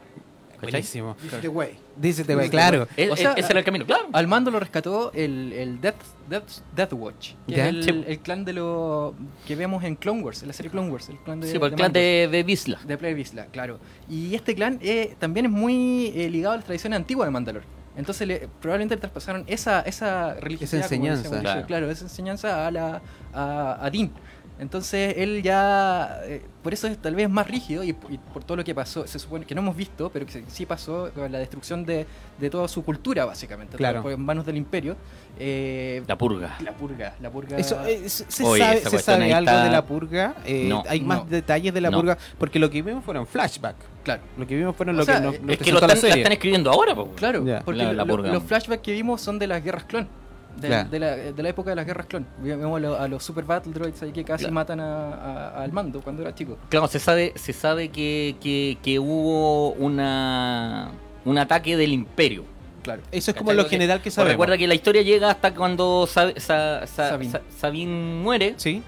¿cachai? buenísimo. The way. Dícete, güey, claro. E- O e- sea, ese era el camino, claro. Al mando lo rescató el, el Death, Death, Death Watch, que Ya. es el, Sí. el clan de lo que vemos en Clone Wars, en la serie Clone Wars, el clan de Sí, por el de clan mandos. de, Visla. De Player Vizsla, claro. Y este clan eh, también es muy eh, ligado a las tradiciones antiguas de Mandalor. Entonces le, probablemente le traspasaron esa, esa religiosidad, como enseñanza. dice Mauricio, Claro. claro. esa enseñanza a, la, a, a Din. Entonces él ya, eh, por eso es tal vez más rígido y, y por todo lo que pasó, se supone que no hemos visto, pero que sí pasó con la destrucción de, de toda su cultura básicamente, Claro. en manos del imperio. eh, La purga. la purga, la purga. Eso, eh, se Oye, sabe, se sabe algo está- de la purga. Eh, No. hay más No. detalles de la No. purga, porque lo que vimos fueron flashback. claro. Lo que vimos fueron O lo sea, que nos, es nos Es que lo están, la la serie. están escribiendo ahora, po. Claro, Ya. porque La- la lo- purga. los flashbacks que vimos son de las guerras clon. De, Claro. de la, de la época de las guerras clon. Vemos a, lo- a los super battle droids ahí que casi Claro. matan a- a- al mando cuando era chico. Claro, se sabe, se sabe que, que, que hubo una un ataque del imperio. Claro. Eso es como lo general que sabemos. Recuerda que la historia llega hasta cuando Sa- Sa- Sa- Sabine. Sa- Sabine muere Sí,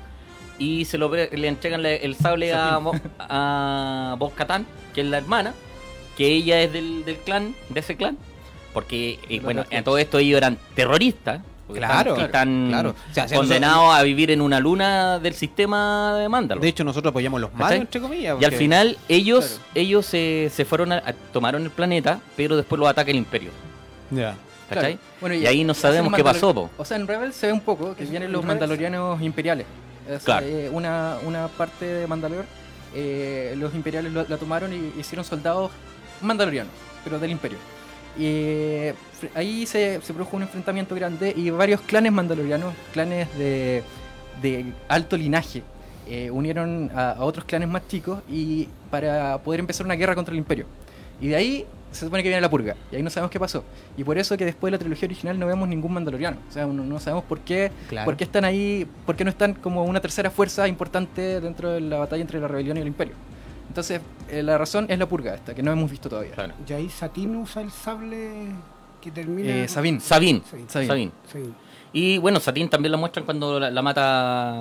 y se lo le entregan le- el sable a, a Bo Katan, que es la hermana, que ella es del, del clan, de ese clan. Porque, eh, bueno, Horse. todo esto ellos eran terroristas. Claro, están, están claro. O sea, si condenados a vivir en una luna del sistema de Mándalo. de hecho nosotros apoyamos los malos, entre comillas. Y al final ellos Claro. ellos se, se fueron a, a- tomaron el planeta, pero después lo ataca el imperio. Ya. ¿Cachai? Claro. Bueno, y ahí no sabemos qué Mandalor- pasó, po. O sea, en Rebels se ve un poco que En- vienen en los mandalorianos imperiales. Es, Claro. eh, una, una parte de Mandalor, eh, los imperiales lo- la tomaron y hicieron soldados mandalorianos, pero del imperio. Y ahí se, se produjo un enfrentamiento grande y varios clanes mandalorianos, clanes de, de alto linaje, eh, unieron a, a otros clanes más chicos y para poder empezar una guerra contra el imperio. Y de ahí se supone que viene la purga. Y ahí no sabemos qué pasó. Y por eso que después de la trilogía original no vemos ningún mandaloriano. O sea, no, no sabemos por qué, Claro. por qué están ahí, por qué no están como una tercera fuerza importante dentro de la batalla entre la rebelión y el imperio. Entonces, eh, la razón es la purga esta, que no hemos visto todavía. Claro. Y ahí Satín usa el sable que termina. Eh. Sabine. Sabine. Sabine. Sí. Y bueno, Satín también la muestran cuando la, la mata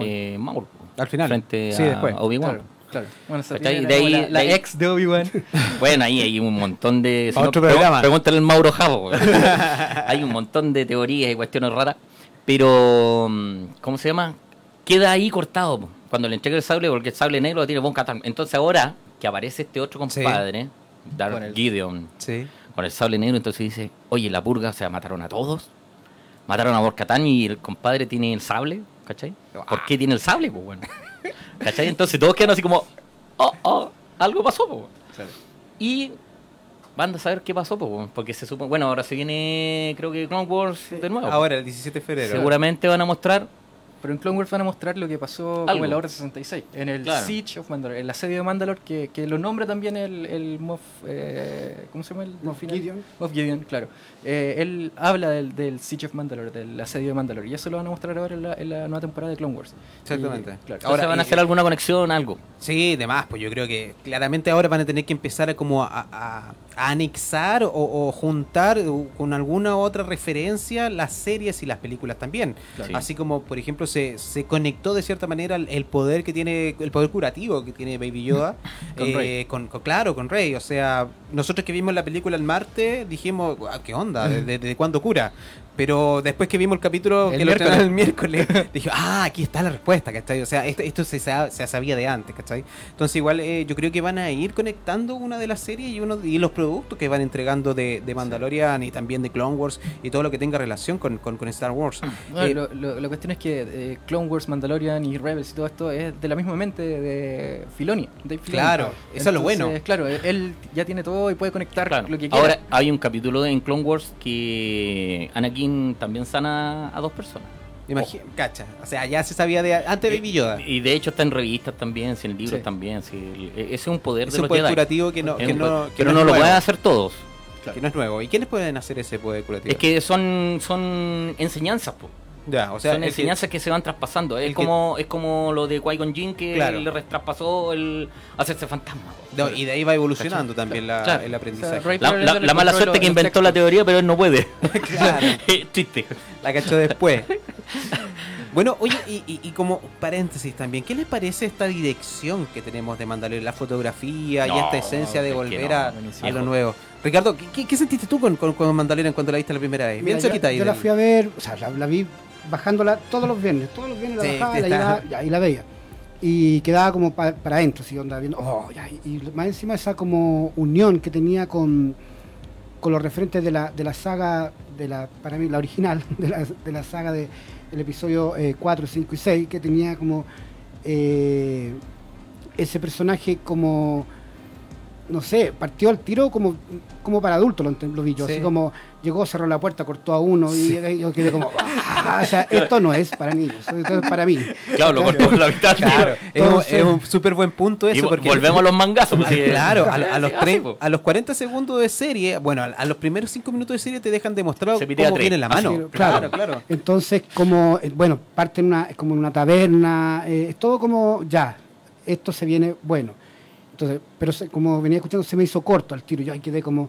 eh, Maul. Al final. Frente Sí, a después. Obi-Wan. Claro, claro. Bueno, De ahí- la, la de ahí- ex de Obi-Wan. Bueno, ahí hay un montón de... Pregun- programa. Pregúntale al Mauro Javo. hay un montón de teorías y cuestiones raras. Pero, mm, ¿cómo se llama? Queda ahí cortado po, cuando le entrega el sable, porque el sable negro lo tiene Von Katan. Entonces ahora que aparece este otro compadre, Con el- Gideon, Sí. con el sable negro, entonces dice, oye, la purga, o sea, mataron a todos. Mataron a Borcatán y el compadre tiene el sable, ¿cachai? ¿Por qué tiene el sable? Pues bueno. ¿Cachai? Entonces todos quedan así como, oh, oh, algo pasó, pues. Y van a saber qué pasó, pues, bueno, porque se supone, bueno, ahora se viene, creo que Clone Wars de nuevo. Ahora, el 17 de febrero. Seguramente van a mostrar, Pero en Clone Wars van a mostrar lo que pasó Algo. como en la Hora 66, en el Claro. Siege of Mandalore, el asedio de Mandalore, que, que lo nombra también el, el Moff, eh, ¿cómo se llama? El Moff final? Gideon. Moff Gideon, claro. Eh, él habla del, del Siege of Mandalore, del asedio de Mandalore, y eso lo van a mostrar ahora en la, en la nueva temporada de Clone Wars. Exactamente. Y, claro. ahora van a hacer alguna conexión, algo. Sí, demás, pues yo creo que claramente ahora van a tener que empezar a como a anexar o, o juntar o- con alguna otra referencia las series y las películas también. Claro. Así como, por ejemplo, se, se conectó de cierta manera el, poder que tiene, el poder curativo que tiene Baby Yoda Con eh, Rey. con- con- claro, con Rey. O sea, nosotros que vimos la película el martes dijimos, "Guau, ¿qué onda? ¿Desde desde cuándo cura? Pero después que vimos el capítulo El que el miércoles, dije, ah, aquí está la respuesta, ¿cachai? O sea, esto, esto se, se sabía de antes, ¿cachai? Entonces igual eh, yo creo que van a ir conectando una de las series y uno y los productos que van entregando de, de Mandalorian y también de Clone Wars y todo lo que tenga relación con, con, con Star Wars. Bueno, Eh, lo, lo- la cuestión es que eh, Clone Wars, Mandalorian y Rebels y todo esto es de la misma mente de Filoni. Dave Filoni. Claro, eso es lo bueno. Claro, él ya tiene todo y puede conectar Claro. lo que quiera. Ahora hay un capítulo en Clone Wars que Anakin también sana a dos personas. imagi- cacha, o sea, ya se sabía de antes de Baby Yoda. Y de hecho está en revistas también, en libros Sí. también. sí. E- Ese es un poder Es de un los poder Jedi. curativo que no, que no, que no lo pueden hacer todos. que no es nuevo. ¿Y quiénes pueden hacer ese poder curativo? Es que son, son enseñanzas, po. Ya, o sea, Son que- enseñanzas que se van traspasando. Es que- como, es como lo de Qui-Gon Jinn que Claro. le traspasó el hacerse fantasma. No, y de ahí va evolucionando también la- Claro. el O aprendizaje. sea, La, mala suerte que inventó la teoría, pero él no puede. Claro. Triste. La cachó después. Bueno, oye, y, y- y como paréntesis también, ¿qué les parece esta dirección que tenemos de Mandalorian? La fotografía y esta esencia de es que volver no, a, a lo nuevo. Ricardo, ¿qué- ¿qué, qué sentiste tú con, con, con Mandalorian cuando la viste la primera vez? Mira, Bien yo, yo la fui a ver, o sea, la, la vi bajándola todos los viernes. Todos los viernes la Sí, bajaba, la llevaba ya, y la veía. Y quedaba como pa- para adentro, así, onda, viendo, oh, ya, y, más encima esa como unión que tenía con, con los referentes de la, de la saga, de la, para mí, la original, de la, de la saga de, del episodio eh, 4, 5 y 6, que tenía como eh, ese personaje como no sé, partió al tiro como, como para adultos, lo, lo vi yo. Sí. Así como llegó, cerró la puerta, cortó a uno y yo quedé como, "Ah", o sea, esto no es para niños, esto es para mí. Claro, lo cortó por la mitad. Claro, es un, Entonces- es un súper buen punto Y eso. vo- porque volvemos a los mangazos. Ah, pues, sí. claro, a, a los Sí, tre- po. a los 40 segundos de serie, bueno, a, a los primeros 5 minutos de serie te dejan demostrado Se cómo tres. viene la mano. Así, claro, claro. claro. Entonces, como, eh, bueno, parte en una, como en una taberna, eh, es todo como, ya, esto se viene bueno. Entonces, pero se- como venía escuchando, se me hizo corto al tiro, yo ahí quedé como,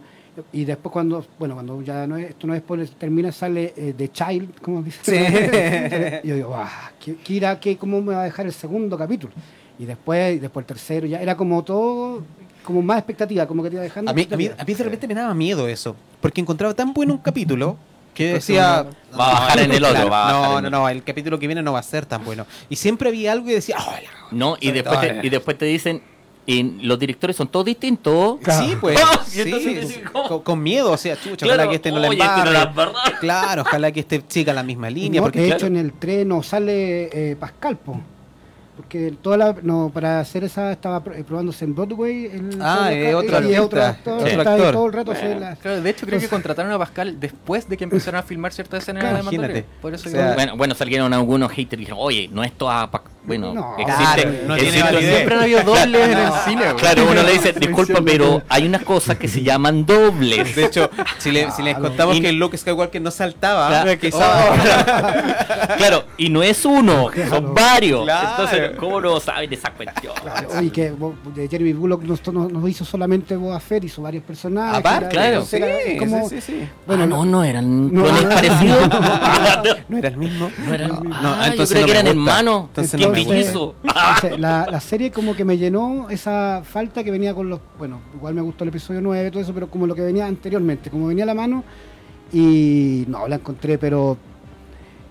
y después cuando, bueno, cuando ya no es, esto no es spoiler, termina, sale eh, The Child, como dice. Sí. y yo digo, ah, ¿qué, qué irá, qué, ¿cómo me va a dejar el segundo capítulo? Y después, y después el tercero, ya era como todo, como más expectativa, como que te iba dejando. A mí, a, mí, a mí de repente me daba miedo eso, porque encontraba tan bueno un capítulo que decía... Va a bajar en el otro, Claro, va a no, no, no, el capítulo que viene no va a ser tan bueno. Y siempre había algo y decía... "Oh, la- No, y después, te, y después te dicen, y los directores son todos distintos. Claro. Sí, pues. Sí, ¿cómo? con, con miedo, o sea, chucha, Claro, ojalá que este no la oye, este no embarre. Claro, ojalá que este siga la misma línea. No, porque de claro, hecho, en el tren no sale eh, Pascal, po. Porque toda la, no, para hacer esa estaba eh, probándose en Broadway. El, Ah, el- es otro y actor, otro actor. todo el rato. la- Claro, de hecho creo que contrataron a Pascal después de que empezaron a filmar ciertas escenas Claro, de Mandalorian. imagínate. Por eso O sea, que- Bueno, bueno, salieron algunos haters y dijeron, oye, no es toda... pa- Bueno, No, existe... claro, no tiene existe- siempre han habido dobles en el cine. Claro, uno le dice, disculpa, pero hay unas cosas que se llaman dobles. De hecho, si, le- si les contamos Y- que Luke Skywalker no saltaba, Claro. quizás- Claro, y no es uno, son varios. Claro. Entonces, ¿cómo no saben esa cuestión? Claro, oye, que Jeremy Bullock no, no, no hizo solamente Boba Fett, hizo varios personajes. Aparte, era- claro. sí, era como- sí, sí, sí. Bueno, ah, no, no eran No, no, no. parecidos. No era el mismo. No eran, No, ah, no, yo creo no que eran hermanos. Entonces ¿Qué no me hizo? Entonces, la, la serie como que me llenó esa falta que venía con los... Bueno, igual me gustó el episodio 9 y todo eso, pero como lo que venía anteriormente, como venía a la mano y no, la encontré, pero...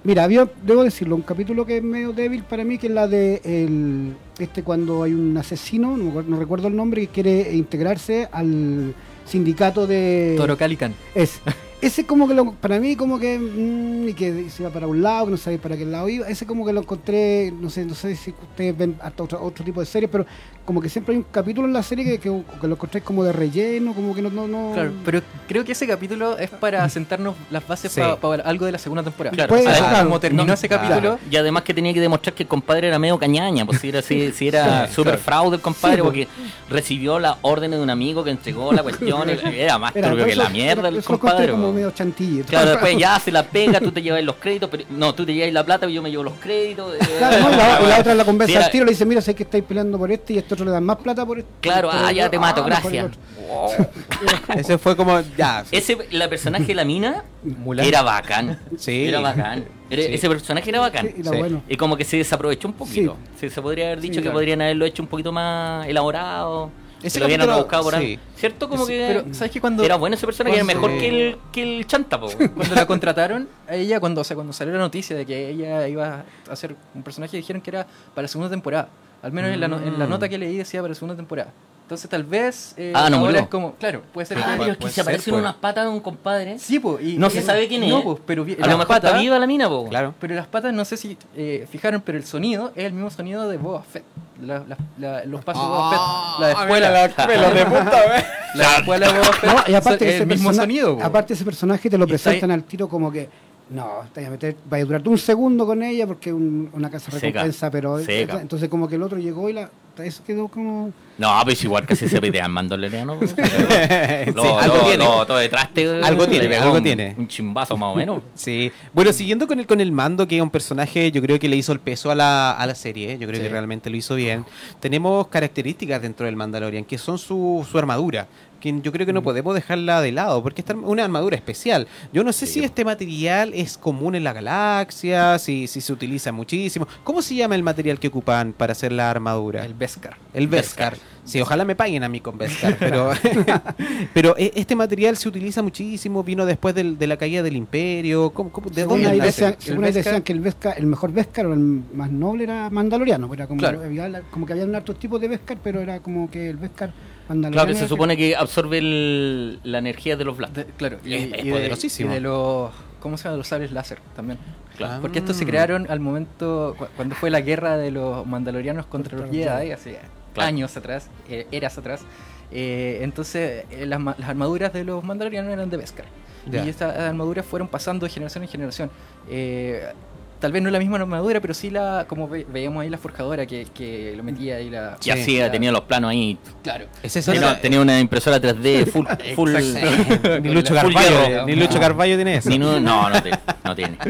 Mira, había, debo decirlo, un capítulo que es medio débil para mí, que es la de el, este cuando hay un asesino, no, recuerdo el nombre, que quiere integrarse al sindicato de... Toro Calican. Ese. Ese como que lo, para mí como que mm, y que se iba para un lado, que no sabía para qué lado iba. Ese como que lo encontré, no sé, no sé si ustedes ven hasta otro, otro tipo de series, pero como que siempre hay un capítulo en la serie que, que, que lo encontré como de relleno, como que no, no, no Claro, pero creo que ese capítulo es para sentarnos las bases Sí. para algo de la segunda temporada. Claro, o sea, claro. como terminó No, ese capítulo, claro. Y además que tenía que demostrar que el compadre era medio cañaña, pues si era, si, si era Sí, súper claro. fraude el compadre, Sí, pues. porque recibió las órdenes de un amigo que entregó la cuestión, era más Era, que la mierda el compadre. como medio chantillo. Claro, después ya se la pega, tú te llevas los créditos, pero no, tú te llevas la plata y yo me llevo los créditos. eh, Claro, no, la, la otra la conversa al tiro, le dice, mira, sé que estáis peleando por este y este otro le dan más plata por este. Claro, por ah, ya otro. te mato, Ah, gracias. otro. Ese fue como, ya. Ese, la personaje de la mina Mulan. era bacán. Sí. Era bacán. Era- Sí. Ese personaje era bacán. Sí, y la Sí. bueno. Y como que se desaprovechó un poquito. Sí, se podría haber dicho Sí, que claro. podrían haberlo hecho un poquito más elaborado. Ese lo hubieran capítulo- buscado por sí. ahí. ¿Cierto? Como Sí, que pero ¿sabes qué? Cuando, era bueno ese personaje, era mejor que el, que el chanta, po. cuando la contrataron, a ella, cuando, o sea, cuando salió la noticia de que ella iba a hacer un personaje, dijeron que era para la segunda temporada. Al menos en, la, no- en la Mm. nota que leí decía para la segunda temporada. Entonces tal vez eh, Ah, no ahora es como, claro, puede ser Ah, que... es que se ser, aparecieron pues. unas patas de un compadre. Sí, pues. y- No se sabe quién es. No, pues, pero A lo las mejor está patas- viva la mina, po. Claro. Pero las patas, no sé si eh, fijaron, pero el sonido es el mismo sonido de Boba Fett. La- la- la- los pasos de Boba Fett. La escuela. La, escuela de Boba Fett. No, y aparte es ese el mismo sonido. po. Aparte ese personaje te lo presentan al tiro como que no, te vas a meter, va a durar un segundo con ella porque es un- una casa Seca, recompensa, pero seca. entonces como que el otro llegó y la eso quedó como No, pues igual casi se pide al mandaloriano. Sí, algo tiene. todo detrás te- Algo tiene, algo un- tiene. Un chimbazo más o menos. Sí. Bueno, siguiendo con el, con el mando, que es un personaje, yo creo que le hizo el peso a la, a la serie, yo creo Sí. que realmente lo hizo bien. Tenemos características dentro del Mandalorian, que son su, su armadura, que yo creo que no podemos dejarla de lado, porque es una armadura especial. Yo no sé Sí. si este material es común en la galaxia, si, si se utiliza muchísimo. ¿Cómo se llama el material que ocupan para hacer la armadura? El Beskar. El Beskar. Sí, ojalá me paguen a mí con Beskar, pero, pero eh, este material se utiliza muchísimo, vino después del- de la caída del imperio. ¿Cómo, cómo- ¿De Según dónde decían, El según decían que el, Beskar, el mejor Beskar o el más noble era Mandaloriano. Era como, Claro. había como que había hartos tipos de Beskar, pero era como que el Beskar. Claro, era se supone que absorbe el- la energía de los blancos. De- claro, y, Es- y es de- poderosísimo. y de los. ¿Cómo se llama? Los sables láser también. Claro. Porque estos se crearon al momento cu- cuando fue la guerra de los mandalorianos contra los Jedi, hace Claro. años atrás, eh, eras atrás. Eh, entonces, eh, las, ma- las armaduras de los mandalorianos eran de Beskar. Y estas armaduras fueron pasando de generación en generación. Tal vez no la misma armadura, pero sí la, como ve- veíamos ahí la forjadora que, que lo metía ahí la... Y Sí. hacía, la- tenía los planos ahí. Claro. Es eso, Tenía, ¿no? tenía una impresora 3D full. full ni Lucho Carballo, ni Lucho Carballo tiene eso. Ni no, no, no, tiene, no tiene.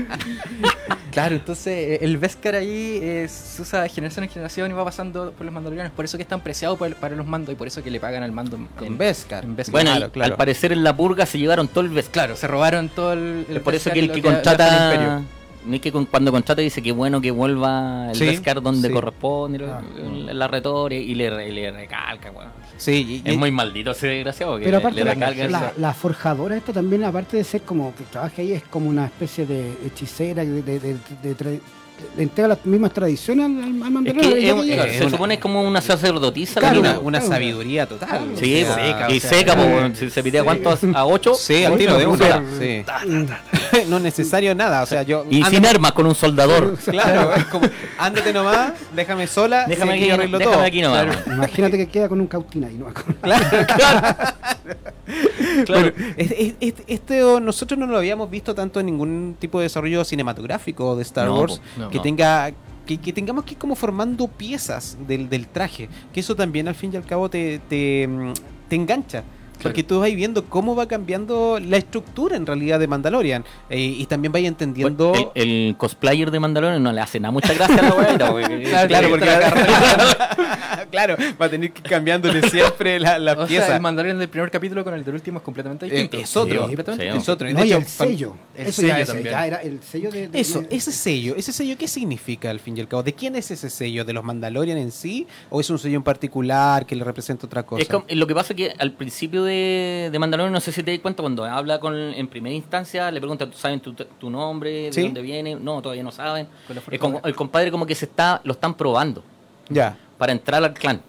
Claro, entonces eh, el Beskar ahí eh, se usa de generación en generación y va pasando por los mandalorianos. Por eso que es tan preciado para, para los mandos y por eso que le pagan al mando en, Con en Beskar. Bueno, Claro, al parecer en la purga se llevaron todo el vez. Claro, se robaron todo el. el Es por eso que el que contrata. Es que cuando contrata dice que bueno que vuelva el Sí, Beskar donde sí. corresponde, Ah. la retore y le, re- le recalca. Sí, y- Es y- muy maldito ese desgraciado que Pero le- aparte, le la, recalca la, eso. la forjadora, esta también, aparte de ser como que trabaja ahí, es como una especie de hechicera, de, de, de- le entrega las mismas tradiciones al, al es- que es- es se una- supone es como una sacerdotisa. claro, la una, una claro. sabiduría total. Sí, o sea, seca, y o sea, seca, si se pide cuánto a 8 Sí, al tiro de Ocho, una. Sí. no es necesario nada. O sea, yo. Y sin armas, con un soldador. Claro, es como, ándate nomás, déjame sola, Déjame aquí, yo arreglo déjame todo. aquí nomás. Claro. Imagínate que queda con un cautín ahí, ¿no? Claro. Bueno, es- es- es- esto nosotros no lo habíamos visto tanto en ningún tipo de desarrollo cinematográfico de Star No, Wars no, que no. tenga que, que tengamos que ir como formando piezas del, del traje, que eso también al fin y al cabo te, te, mm, te engancha. Porque tú vas viendo cómo va cambiando la estructura en realidad de Mandalorian eh, y también vais entendiendo Bueno, el, el cosplayer de Mandalorian no le hace nada mucha gracia a la weá. porque- Claro, porque la claro, va a tener que ir cambiándole siempre la, la O pieza. sea, el Mandalorian del primer capítulo con el del último es completamente Eh, distinto. es otro, Sí, completamente sí. es otro. No, y el sello. el Eso sello ya, ese, ya era el sello de. de- Eso, ese sello, ese sello, ¿qué significa al fin y al cabo? ¿De quién es ese sello? ¿De los Mandalorian en sí? ¿O es un sello en particular que le representa otra cosa? Es como- lo que pasa es que al principio de, de Mandalorian, no sé si te das cuenta, cuando habla con en primera instancia, le preguntan, ¿saben tu, tu nombre? ¿De Sí. dónde viene? No, todavía no saben. Forjadora. el compadre como que se está lo están probando Ya. para entrar al clan.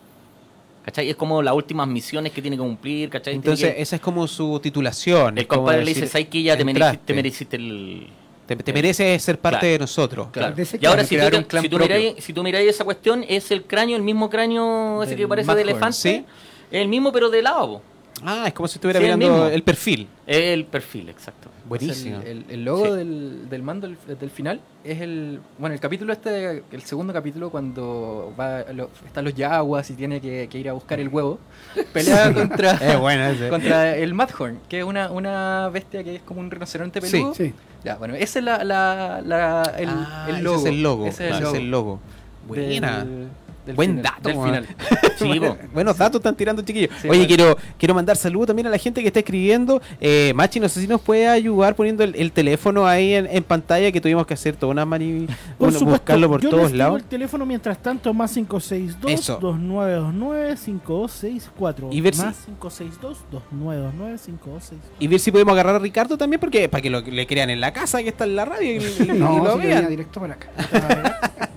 ¿Cachai? Es como las últimas misiones que tiene que cumplir, Entonces, que- esa es como su titulación. el compadre le dice, ¿sabes que ya te mereciste, te mereciste el... Te, te mereces ser parte Claro. de nosotros. Claro. De Y ahora si tú, si, tú miráis, si tú miráis esa cuestión, es el cráneo, el mismo cráneo ese Del que parece de elefante. Sí. Es el mismo pero de lado. Ah, es como si estuviera Sí, el mirando mismo. el perfil. Es el perfil, exacto. Buenísimo. El, el- el logo Sí. del, del mando del, final es el. Bueno, el capítulo este, el segundo capítulo, cuando va lo- están los yaguas y tiene que, que ir a buscar el huevo, pelea contra, Es bueno ese. contra el Madhorn, que es una, una bestia que es como un rinoceronte Sí, peludo. Sí. Ya, bueno, ese es la, la, la- el, Ah, el ese logo. es el logo. Ese es Ese el es logo. el logo. Buena. Del- del Buen final- dato, Del final. Sí. Buenos datos están tirando, chiquillos. Sí, Oye, quiero, quiero mandar saludos también a la gente que está escribiendo. Eh, Machi, no sé si nos puede ayudar poniendo el, el teléfono ahí en, en pantalla, que tuvimos que hacer toda una mani... Por bueno, supuesto, buscarlo por yo todos les lados. el teléfono mientras tanto, más 562 Eso. 2929 5264 Y ver si- Más 562 2929 5264 Y ver si podemos agarrar a Ricardo también, porque para que lo, le crean en la casa que está en la radio y, y- y No, lo sí que vean. venía directo para acá.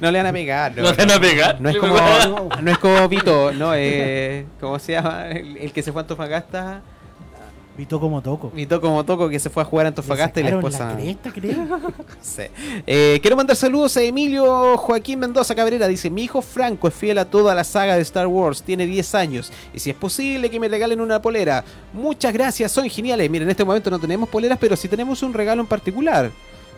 ¿No te van a pegar? No le van a pegar. No, ¿No te van a pegar? No es como, No. es como Vito, no, eh, ¿cómo se llama? El, el que se fue a Antofagasta, Vito como toco. Vito como Toco, que se fue a jugar a Antofagasta y la esposa... la cresta, creo. Sí. Eh, quiero mandar saludos a Emilio Joaquín Mendoza Cabrera. Dice, mi hijo Franco es fiel a toda la saga de Star Wars. Tiene 10 años. Y si es posible que me regalen una polera. Muchas gracias, son geniales. Miren, en este momento no tenemos poleras, pero sí tenemos un regalo en particular.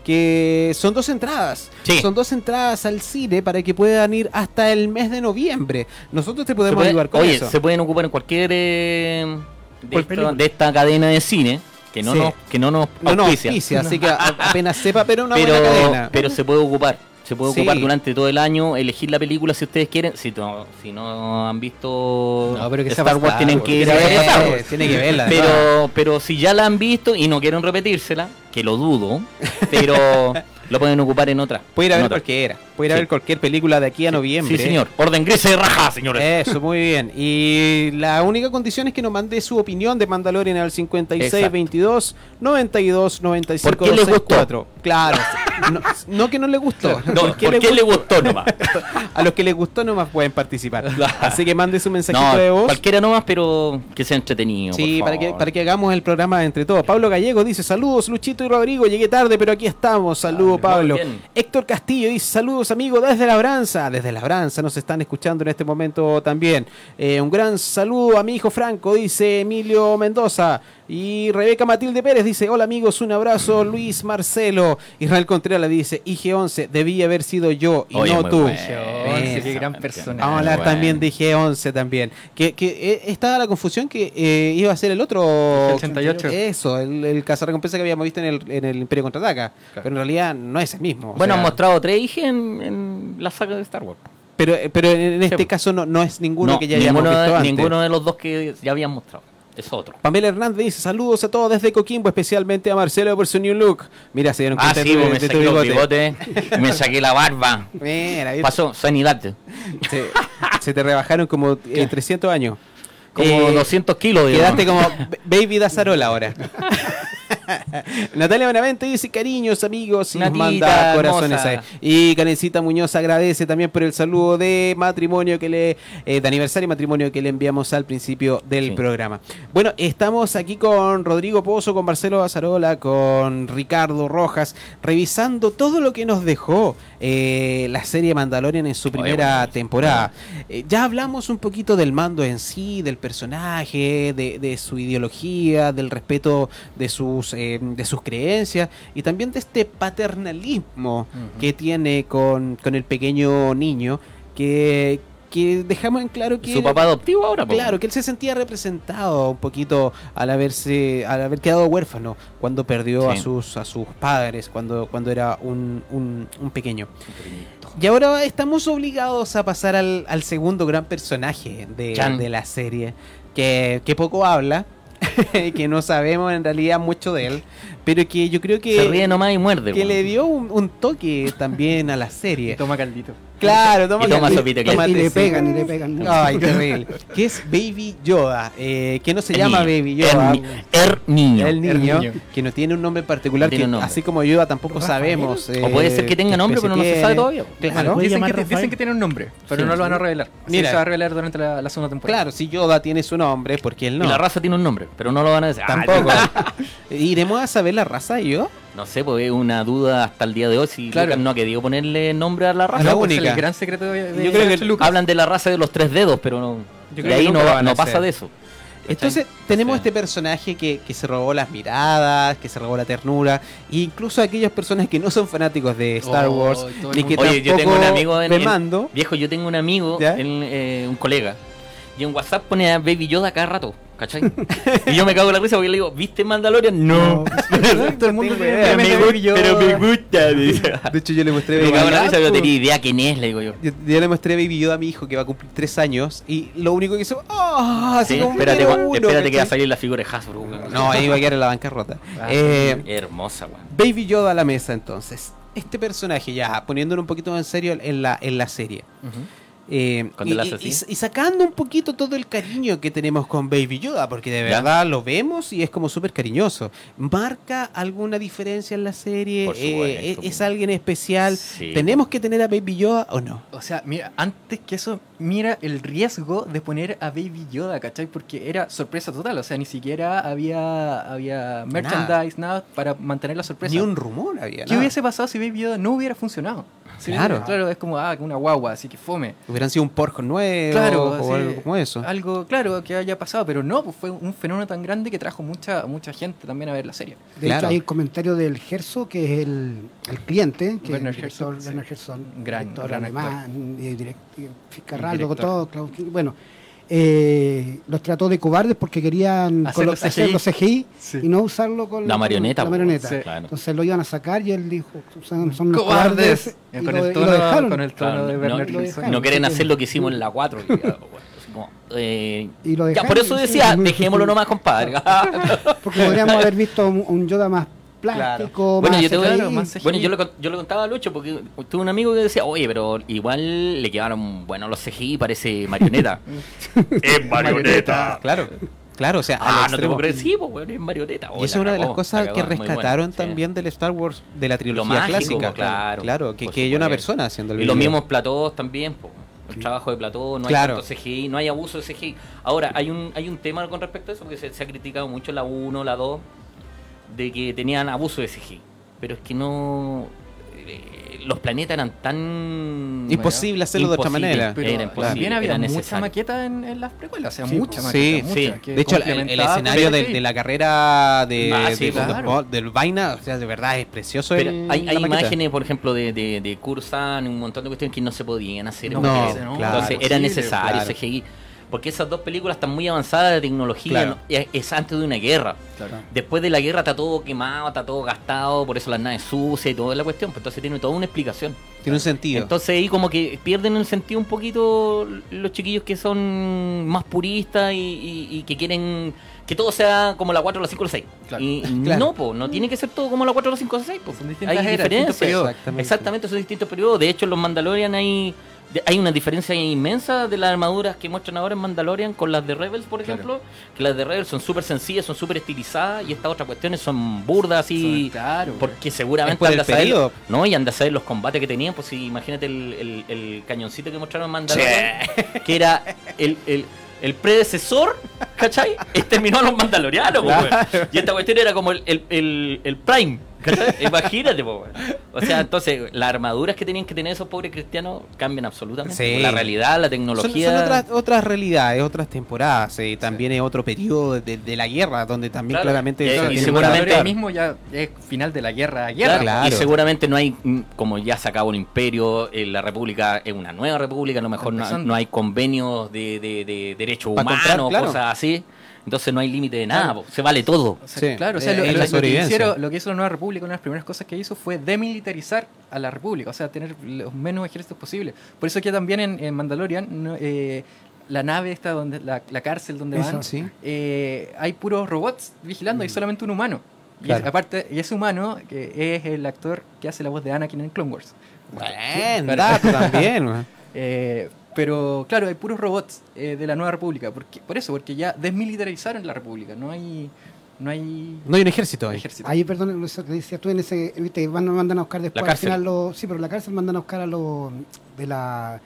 Que son dos entradas. Sí. Son dos entradas al cine para que puedan ir hasta el mes de noviembre. Nosotros te podemos puede- ayudar con oye, eso. se pueden ocupar en cualquier eh, de, esta, película. de esta cadena de cine que no Sí. nos que no nos no, no, auspicia. auspicia, así que apenas sepa, pero una buena pero cadena. pero se puede ocupar se puede Sí. ocupar durante todo el año elegir la película si ustedes quieren si no, si no han visto No, pero que Star Wars tienen que ver tiene verla. ¿no? pero pero si ya la han visto y no quieren repetírsela que lo dudo pero lo pueden ocupar en otra Puede ir a ver otra. cualquiera. Puede ir a Sí. ver cualquier película de aquí a noviembre. sí señor orden gris de raja señores Eso, muy bien. Y la única condición es que nos mande su opinión de Mandalorian al 56 Exacto. 22 92 95 ¿Por qué le gustó? 64. Claro. No, no que no le gustó. no, ¿por qué, le gustó nomás? A los que les gustó nomás pueden participar. Así que mande su mensajito No, de voz. cualquiera nomás, pero que sea entretenido. Sí, por para que, para que hagamos el programa entre todos. Pablo Gallego dice saludos Luchito y Rodrigo, llegué tarde pero aquí estamos. Saludos Pablo. Héctor Castillo dice saludos amigos desde Labranza. Desde Labranza nos están escuchando en este momento también. Eh, un gran saludo a mi hijo Franco, dice Emilio Mendoza. Y Rebeca Matilde Pérez dice, hola amigos, un abrazo, Luis Marcelo. Israel Contreras dice, IG11, debía haber sido yo y Oye, no tú. bueno. Qué gran Esa personaje. Vamos a hablar Bueno. también de G11 también. Que, que eh, estaba la confusión que eh, iba a ser el otro. 88. Eso, el, el cazarrecompensa que habíamos visto en el, en el Imperio Contraataca. Pero en realidad no es el mismo. o Bueno, sea, han mostrado tres IG en, en la saga de Star Wars. Pero, pero en en este Sí. caso no, no es ninguno No, que ya hayamos ninguno, visto de, antes. ninguno de los dos que ya habían mostrado. Es otro. Pamela Hernández dice saludos a todos desde Coquimbo, especialmente a Marcelo por su new look. Mira, se dieron Ah, cuenta sí, de, pues me de saqué bigote. me saqué la barba. Mira. Pasó sanidad. se, se te rebajaron como eh, 300 años. Como Eh, 200 kilos. digamos. Quedaste como Baby Dazarola ahora. Natalia Benavente dice cariños amigos y nos manda corazones ahí. Y Karencita Muñoz agradece también por el saludo de matrimonio que le eh, de aniversario y matrimonio que le enviamos al principio del Sí. programa. Bueno, estamos aquí con Rodrigo Pozo, con Marcelo Bazarola, con Ricardo Rojas, revisando todo lo que nos dejó eh, la serie Mandalorian en su primera temporada. Eh, ya hablamos un poquito del mando en sí, del personaje, de, de su ideología, del respeto de sus, eh, de sus creencias y también de este paternalismo que tiene con, con el pequeño niño que, que dejamos en claro que... Su papá adoptivo ahora. Claro, que él se sentía representado un poquito al haberse, al haber quedado huérfano cuando perdió a sus, a sus padres, cuando, cuando era un, un, un pequeño. Y ahora estamos obligados a pasar al, al segundo gran personaje de, de la serie, que, que poco habla, que no sabemos en realidad mucho de él, pero que yo creo que, Se ríe nomás y muerde. que le dio un, un toque también a la Y serie. toma caldito. Claro, toma, Y toma que- sopita Y le sí. pegan, y le pegan. Ay, terrible. Que es Baby Yoda, eh, que no se El llama niño. Baby Yoda. El, ni- el niño. El niño, niño. que no tiene un nombre en particular, No que un nombre. así como Yoda tampoco sabemos. O puede ser que tenga qué nombre, pero no se sabe todavía. Claro. ¿Puede Dicen que, dicen que tiene un nombre, pero Sí. no lo van a revelar. Sí, Mira. se va a revelar durante la, la segunda temporada. Claro, si Yoda tiene su nombre, porque él no. Y la raza tiene un nombre, pero no lo van a decir. Tampoco. ¿Iremos a saber la raza de Yoda? No sé, pues es una duda hasta el día de hoy si Claro. Lucas no ha querido ponerle nombre a la raza. la pues única. el gran secreto de, de Yo creo que Lucas. Hablan de la raza de los tres dedos, pero no. Yo creo ahí no, pasa de eso. Entonces tenemos O sea, este personaje que, que se robó las miradas, que se robó la ternura, e incluso aquellas personas que no son fanáticos de Star Oh, Wars, ni que. Oye, yo tengo un amigo en- mando. Viejo, yo tengo un amigo, en, eh, un colega, y en WhatsApp pone a Baby Yoda cada rato, ¿cachai? y yo me cago en la risa porque le digo, ¿viste Mandalorian? No. Todo el mundo idea. me gusta, Yoda. pero me gusta. dice. De hecho, yo le mostré Me Baby cago en la Yoda. risa, pero no tenía idea quién es, le digo yo. Yo, yo le mostré Baby Yoda a mi hijo que va a cumplir tres años y lo único que hizo, ¡ah! así Sí, espérate, uno, espérate que va a salir la figura de Hasbro. No, ahí va a quedar en la bancarrota. Ah, Eh, Hermosa, weón. Baby Yoda a la mesa entonces. Este personaje ya, poniéndolo un poquito en serio en la, en la serie. Ujú. Eh, y, sacando un poquito todo el cariño que tenemos con Baby Yoda, porque de Ya. verdad lo vemos y es como súper cariñoso. ¿Marca alguna diferencia en la serie? Por Eh, supuesto, ¿es, pues. es alguien especial? Sí. ¿Tenemos que tener a Baby Yoda o no? O sea, mira, antes que eso, mira el riesgo de poner a Baby Yoda, ¿cachai? Porque era sorpresa total, o sea, ni siquiera había, había merchandise, nada. para mantener la sorpresa. Ni un rumor había. ¿Qué nada. hubiese pasado si Baby Yoda no hubiera funcionado? Sí, Claro. Claro, es como, ah, una guagua, así que fome. Hubieran sido un porco nuevo Claro, o así, algo como eso. Algo, claro, que haya pasado, pero no, pues fue un fenómeno tan grande que trajo mucha mucha gente también a ver la serie. De Claro. hecho, hay un comentario del Gerso, que es el, el cliente, que Werner es el director, Herzog, sí. Werner Herzog, Gran- director gran alemán, y direct- y Fiscarraldo, Director. con todo, Kinski. bueno, eh, los trató de cobardes porque querían Hacer los hacer CGI. los CGI Sí. y no usarlo con La con marioneta, la marioneta. Sí. Claro. Entonces lo iban a sacar y él dijo, son, son ¡Cobardes! y Con lo- el y tono, lo dejaron. con el tono Claro, de no, Werner lo Herzog. dejaron. No quieren hacer lo que hicimos en la 4. y, ah, bueno, así como, eh, Y lo ya, por eso decía, sí. dejémoslo nomás, compadre. Porque podríamos haber visto un, un Yoda más plástico, Bueno, más yo te voy a- CGI. más CGI. Bueno, yo con- yo le contaba a Lucho porque tuve un amigo que decía, oye, pero igual le quedaron, bueno, los CGI parece marioneta. es marioneta. Claro, claro, o sea, al Ah, no te extremo. creer, sí, pues, bueno, es marioneta. Y esa es una de las cosas que rescataron también del Star Wars, de la trilogía mágico, clásica. claro, claro, que, que hay una persona haciendo el Y los video. mismos platós también, po. el trabajo de plató, no Claro. hay tanto CGI, no hay abuso de CGI. Ahora, hay un, hay un tema con respecto a eso, porque se, se ha criticado mucho la 1, la 2, de que tenían abuso de CGI. Pero es que no... eh, los planetas eran tan... Imposible hacerlo de otra manera. Pero Era imposible, también había era mucha maqueta en, en las precuelas, o sea, Sí, mucha maqueta. Sí, mucha, que De hecho, el, escenario de, la carrera de, Ah, sí, de- claro. de- del Vaina, o sea, de verdad es precioso. Pero el- hay, imágenes, por ejemplo, de, de, de Kursan un montón de cuestiones que no se podían hacer. en No, no, Entonces claro. era necesario claro. CGI. Porque esas dos películas están muy avanzadas de tecnología. Claro. ¿no? Es, es antes de una guerra. Claro. Después de la guerra está todo quemado, está todo gastado, por eso las naves sucias y toda la cuestión. Pues entonces tiene toda una explicación. Tiene un sentido. Entonces ahí como que pierden el sentido un poquito los chiquillos que son más puristas y, y- y que quieren que todo sea como la 4, la 5, la 6. Claro. Y Claro. no, po, no tiene que ser todo como la 4, la 5, la 6. Po. Son distintas hay eras, diferencias. Exactamente. Exactamente, son distintos periodos. De hecho, en los Mandalorian hay hay una diferencia inmensa de las armaduras que muestran ahora en Mandalorian con las de Rebels, por Claro. ejemplo. Que las de Rebels son súper sencillas, son súper estilizadas y estas otras cuestiones son burdas y... Son- claro. Porque seguramente anda a saber- no, y anda a saber los combates que tenían, pues si imagínate el, el- el cañoncito que mostraron en Mandalorian, que era el, el, el predecesor, ¿cachai? Y terminó a los mandalorianos, po, weón. Y esta cuestión era como el, el, el, el Prime. Imagínate, po. O sea, entonces, las armaduras que tenían que tener esos pobres cristianos cambian absolutamente. Sí. La realidad, la Son, tecnología. son otras, otras realidades, otras temporadas. eh, también es otro periodo de, de la guerra, donde también Claro. claramente... Y- seguramente- adaptar. mismo ya es final de la guerra, Claro, guerra. Claro. Y seguramente no hay, mm, como ya se acabó el imperio, eh, la república es una nueva república, a lo mejor no, no hay convenios de, de, de derechos humanos, cosas así. Entonces no hay límite de nada, po, se vale todo. O sea, Sí, claro, o sea, eh, lo, es lo- la lo que sobrevivencia. hicieron- lo que hizo la Nueva República, una de las primeras cosas que hizo fue demilitarizar a la República, o sea, tener los menos ejércitos posibles. Por eso que también en, en Mandalorian, no, eh, la nave esta, donde la, la cárcel donde Eso, van, sí. eh, hay puros robots vigilando y solamente un humano. Y Claro. es- aparte, y ese humano que es el actor que hace la voz de Anakin en Clone Wars. Buen Pero- dato también. Eh, pero claro, hay puros robots eh, de la Nueva República. Porque, por eso, porque ya desmilitarizaron la República. No hay, no hay No hay un ejército ahí. ejército. Ahí, perdón, eso que decías tú en ese, viste, van, mandan a buscar después La al final cárcel. los, sí, pero la cárcel mandan a buscar a los de la,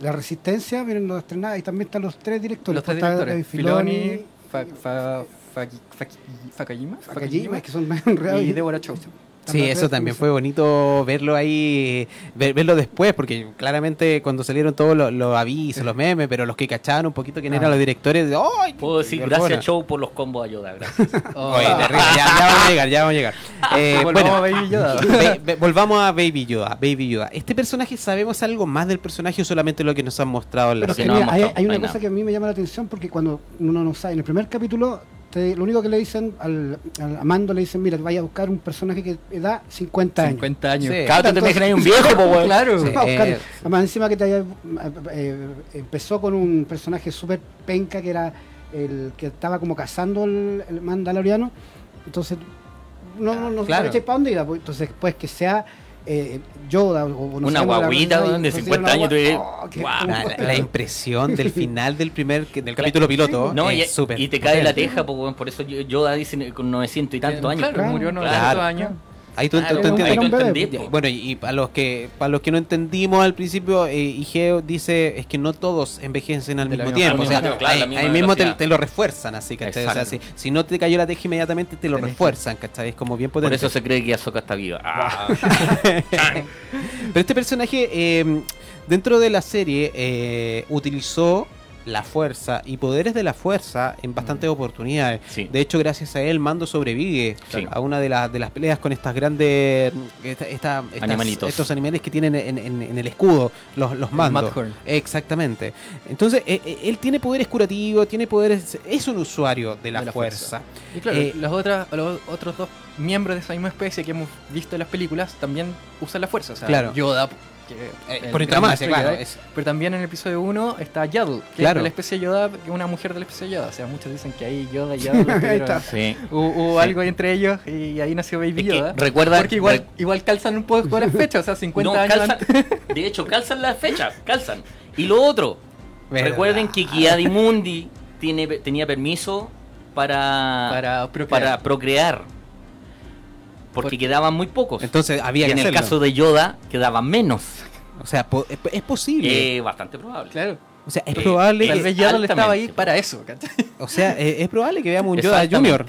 la resistencia, vienen los estrenados, y también están los tres directores, Los tres pues, está directores, Filoni, Filoni, Fa- Fa- Fa- Fa- Fakajima, Fakajima, que son más enredados, y Deborah Chow. Sí, eso también fue bonito verlo ahí, ver- verlo después, porque claramente cuando salieron todos los, los avisos, los memes, pero los que cachaban un poquito quién Ah. eran los directores, de, ¡ay! Puedo decir qué gracias buena! Show por los combos ayuda, gracias. Oye, terrible, ya, ya vamos a llegar, ya vamos a llegar. Eh, Volvamos bueno, a Baby Yoda. volvamos a Baby Yoda, Baby Yoda. ¿Este personaje sabemos algo más del personaje o solamente lo que nos han mostrado en la Pero serie? no mira, han hay, no una hay cosa nada. que a mí me llama la atención porque cuando uno no sabe, en el primer capítulo, te- lo único que le dicen al, al a Mando le dicen, mira, vaya a buscar un personaje que da 50 años. 50 años. Sí. Claro, te Entonces- imaginas un viejo, po, weón. Claro. Sí. Va a buscar- Eh, además, encima que te haya- eh, empezó con un personaje súper penca que era el que estaba como cazando el, el mandaloriano. Entonces, no, no, no Claro. para dónde iba. pues, Entonces, después que sea eh, Yoda o, no Una sé, guaguita, de y 50 años, oh, guau. La, la- impresión del final del primer del capítulo piloto No, y, es súper y te cae la teja, por eso yo- Yoda dice con 900 y tantos años. Claro, Claro. murió 900 Claro. años. Ahí tú, Ah, tú entiendes. entendí. Bueno, y para los que para los que no entendimos al principio, eh, Igeo dice es que no todos envejecen al De mismo misma tiempo. O sea, forma. Claro, ahí, mismo te, lo refuerzan, así, ¿cachai? O sea, si, no te cayó la teja inmediatamente, te lo Tenés que- refuerzan, ¿cachai? Es como bien Por potente. eso se cree que Ahsoka está viva. Ah. Pero este personaje, eh, dentro de la serie, eh, utilizó la fuerza y poderes de la fuerza en bastantes oportunidades. Sí. De hecho, gracias a él, Mando sobrevive Sí. a una de, las de las peleas con estas grandes. esta- esta- estas- Animalitos. Estos animales que tienen en, en- en el escudo, los, los mandos. Exactamente. Entonces, eh, eh, él tiene poderes curativos, tiene poderes. Es un usuario de la, De la fuerza. Y claro, Eh, los, otras, los otros dos miembros de esa misma especie que hemos visto en las películas también usan la fuerza. O sea, Claro. Yoda, que Eh, por claro. Es- Pero también en el episodio 1 está Yaddle, que Claro. es de la especie Yoda, que es una mujer de la especie Yoda. O sea, muchos dicen que ahí Yoda y Yaddle. Sí. Hubo, hubo Sí. algo entre ellos y ahí nació Baby Es que Yoda. recuerda- Porque igual, re- igual calzan un poco con las fechas, o sea, 50 No, años calzan- antes. de hecho, calzan las fechas, calzan. Y lo otro, Verdad. recuerden que Kiadimundi tiene, tenía permiso para, Para procrear. para procrear. Porque Por- quedaban muy pocos. Entonces, había y que en el caso de Yoda quedaban menos. O sea, po- es, es posible. Eh, bastante probable. Claro. o sea, es eh, probable. Tal que- vez Yaddle estaba ahí para eso, ¿cachai? O sea, eh, es probable que veamos un Yoda Junior.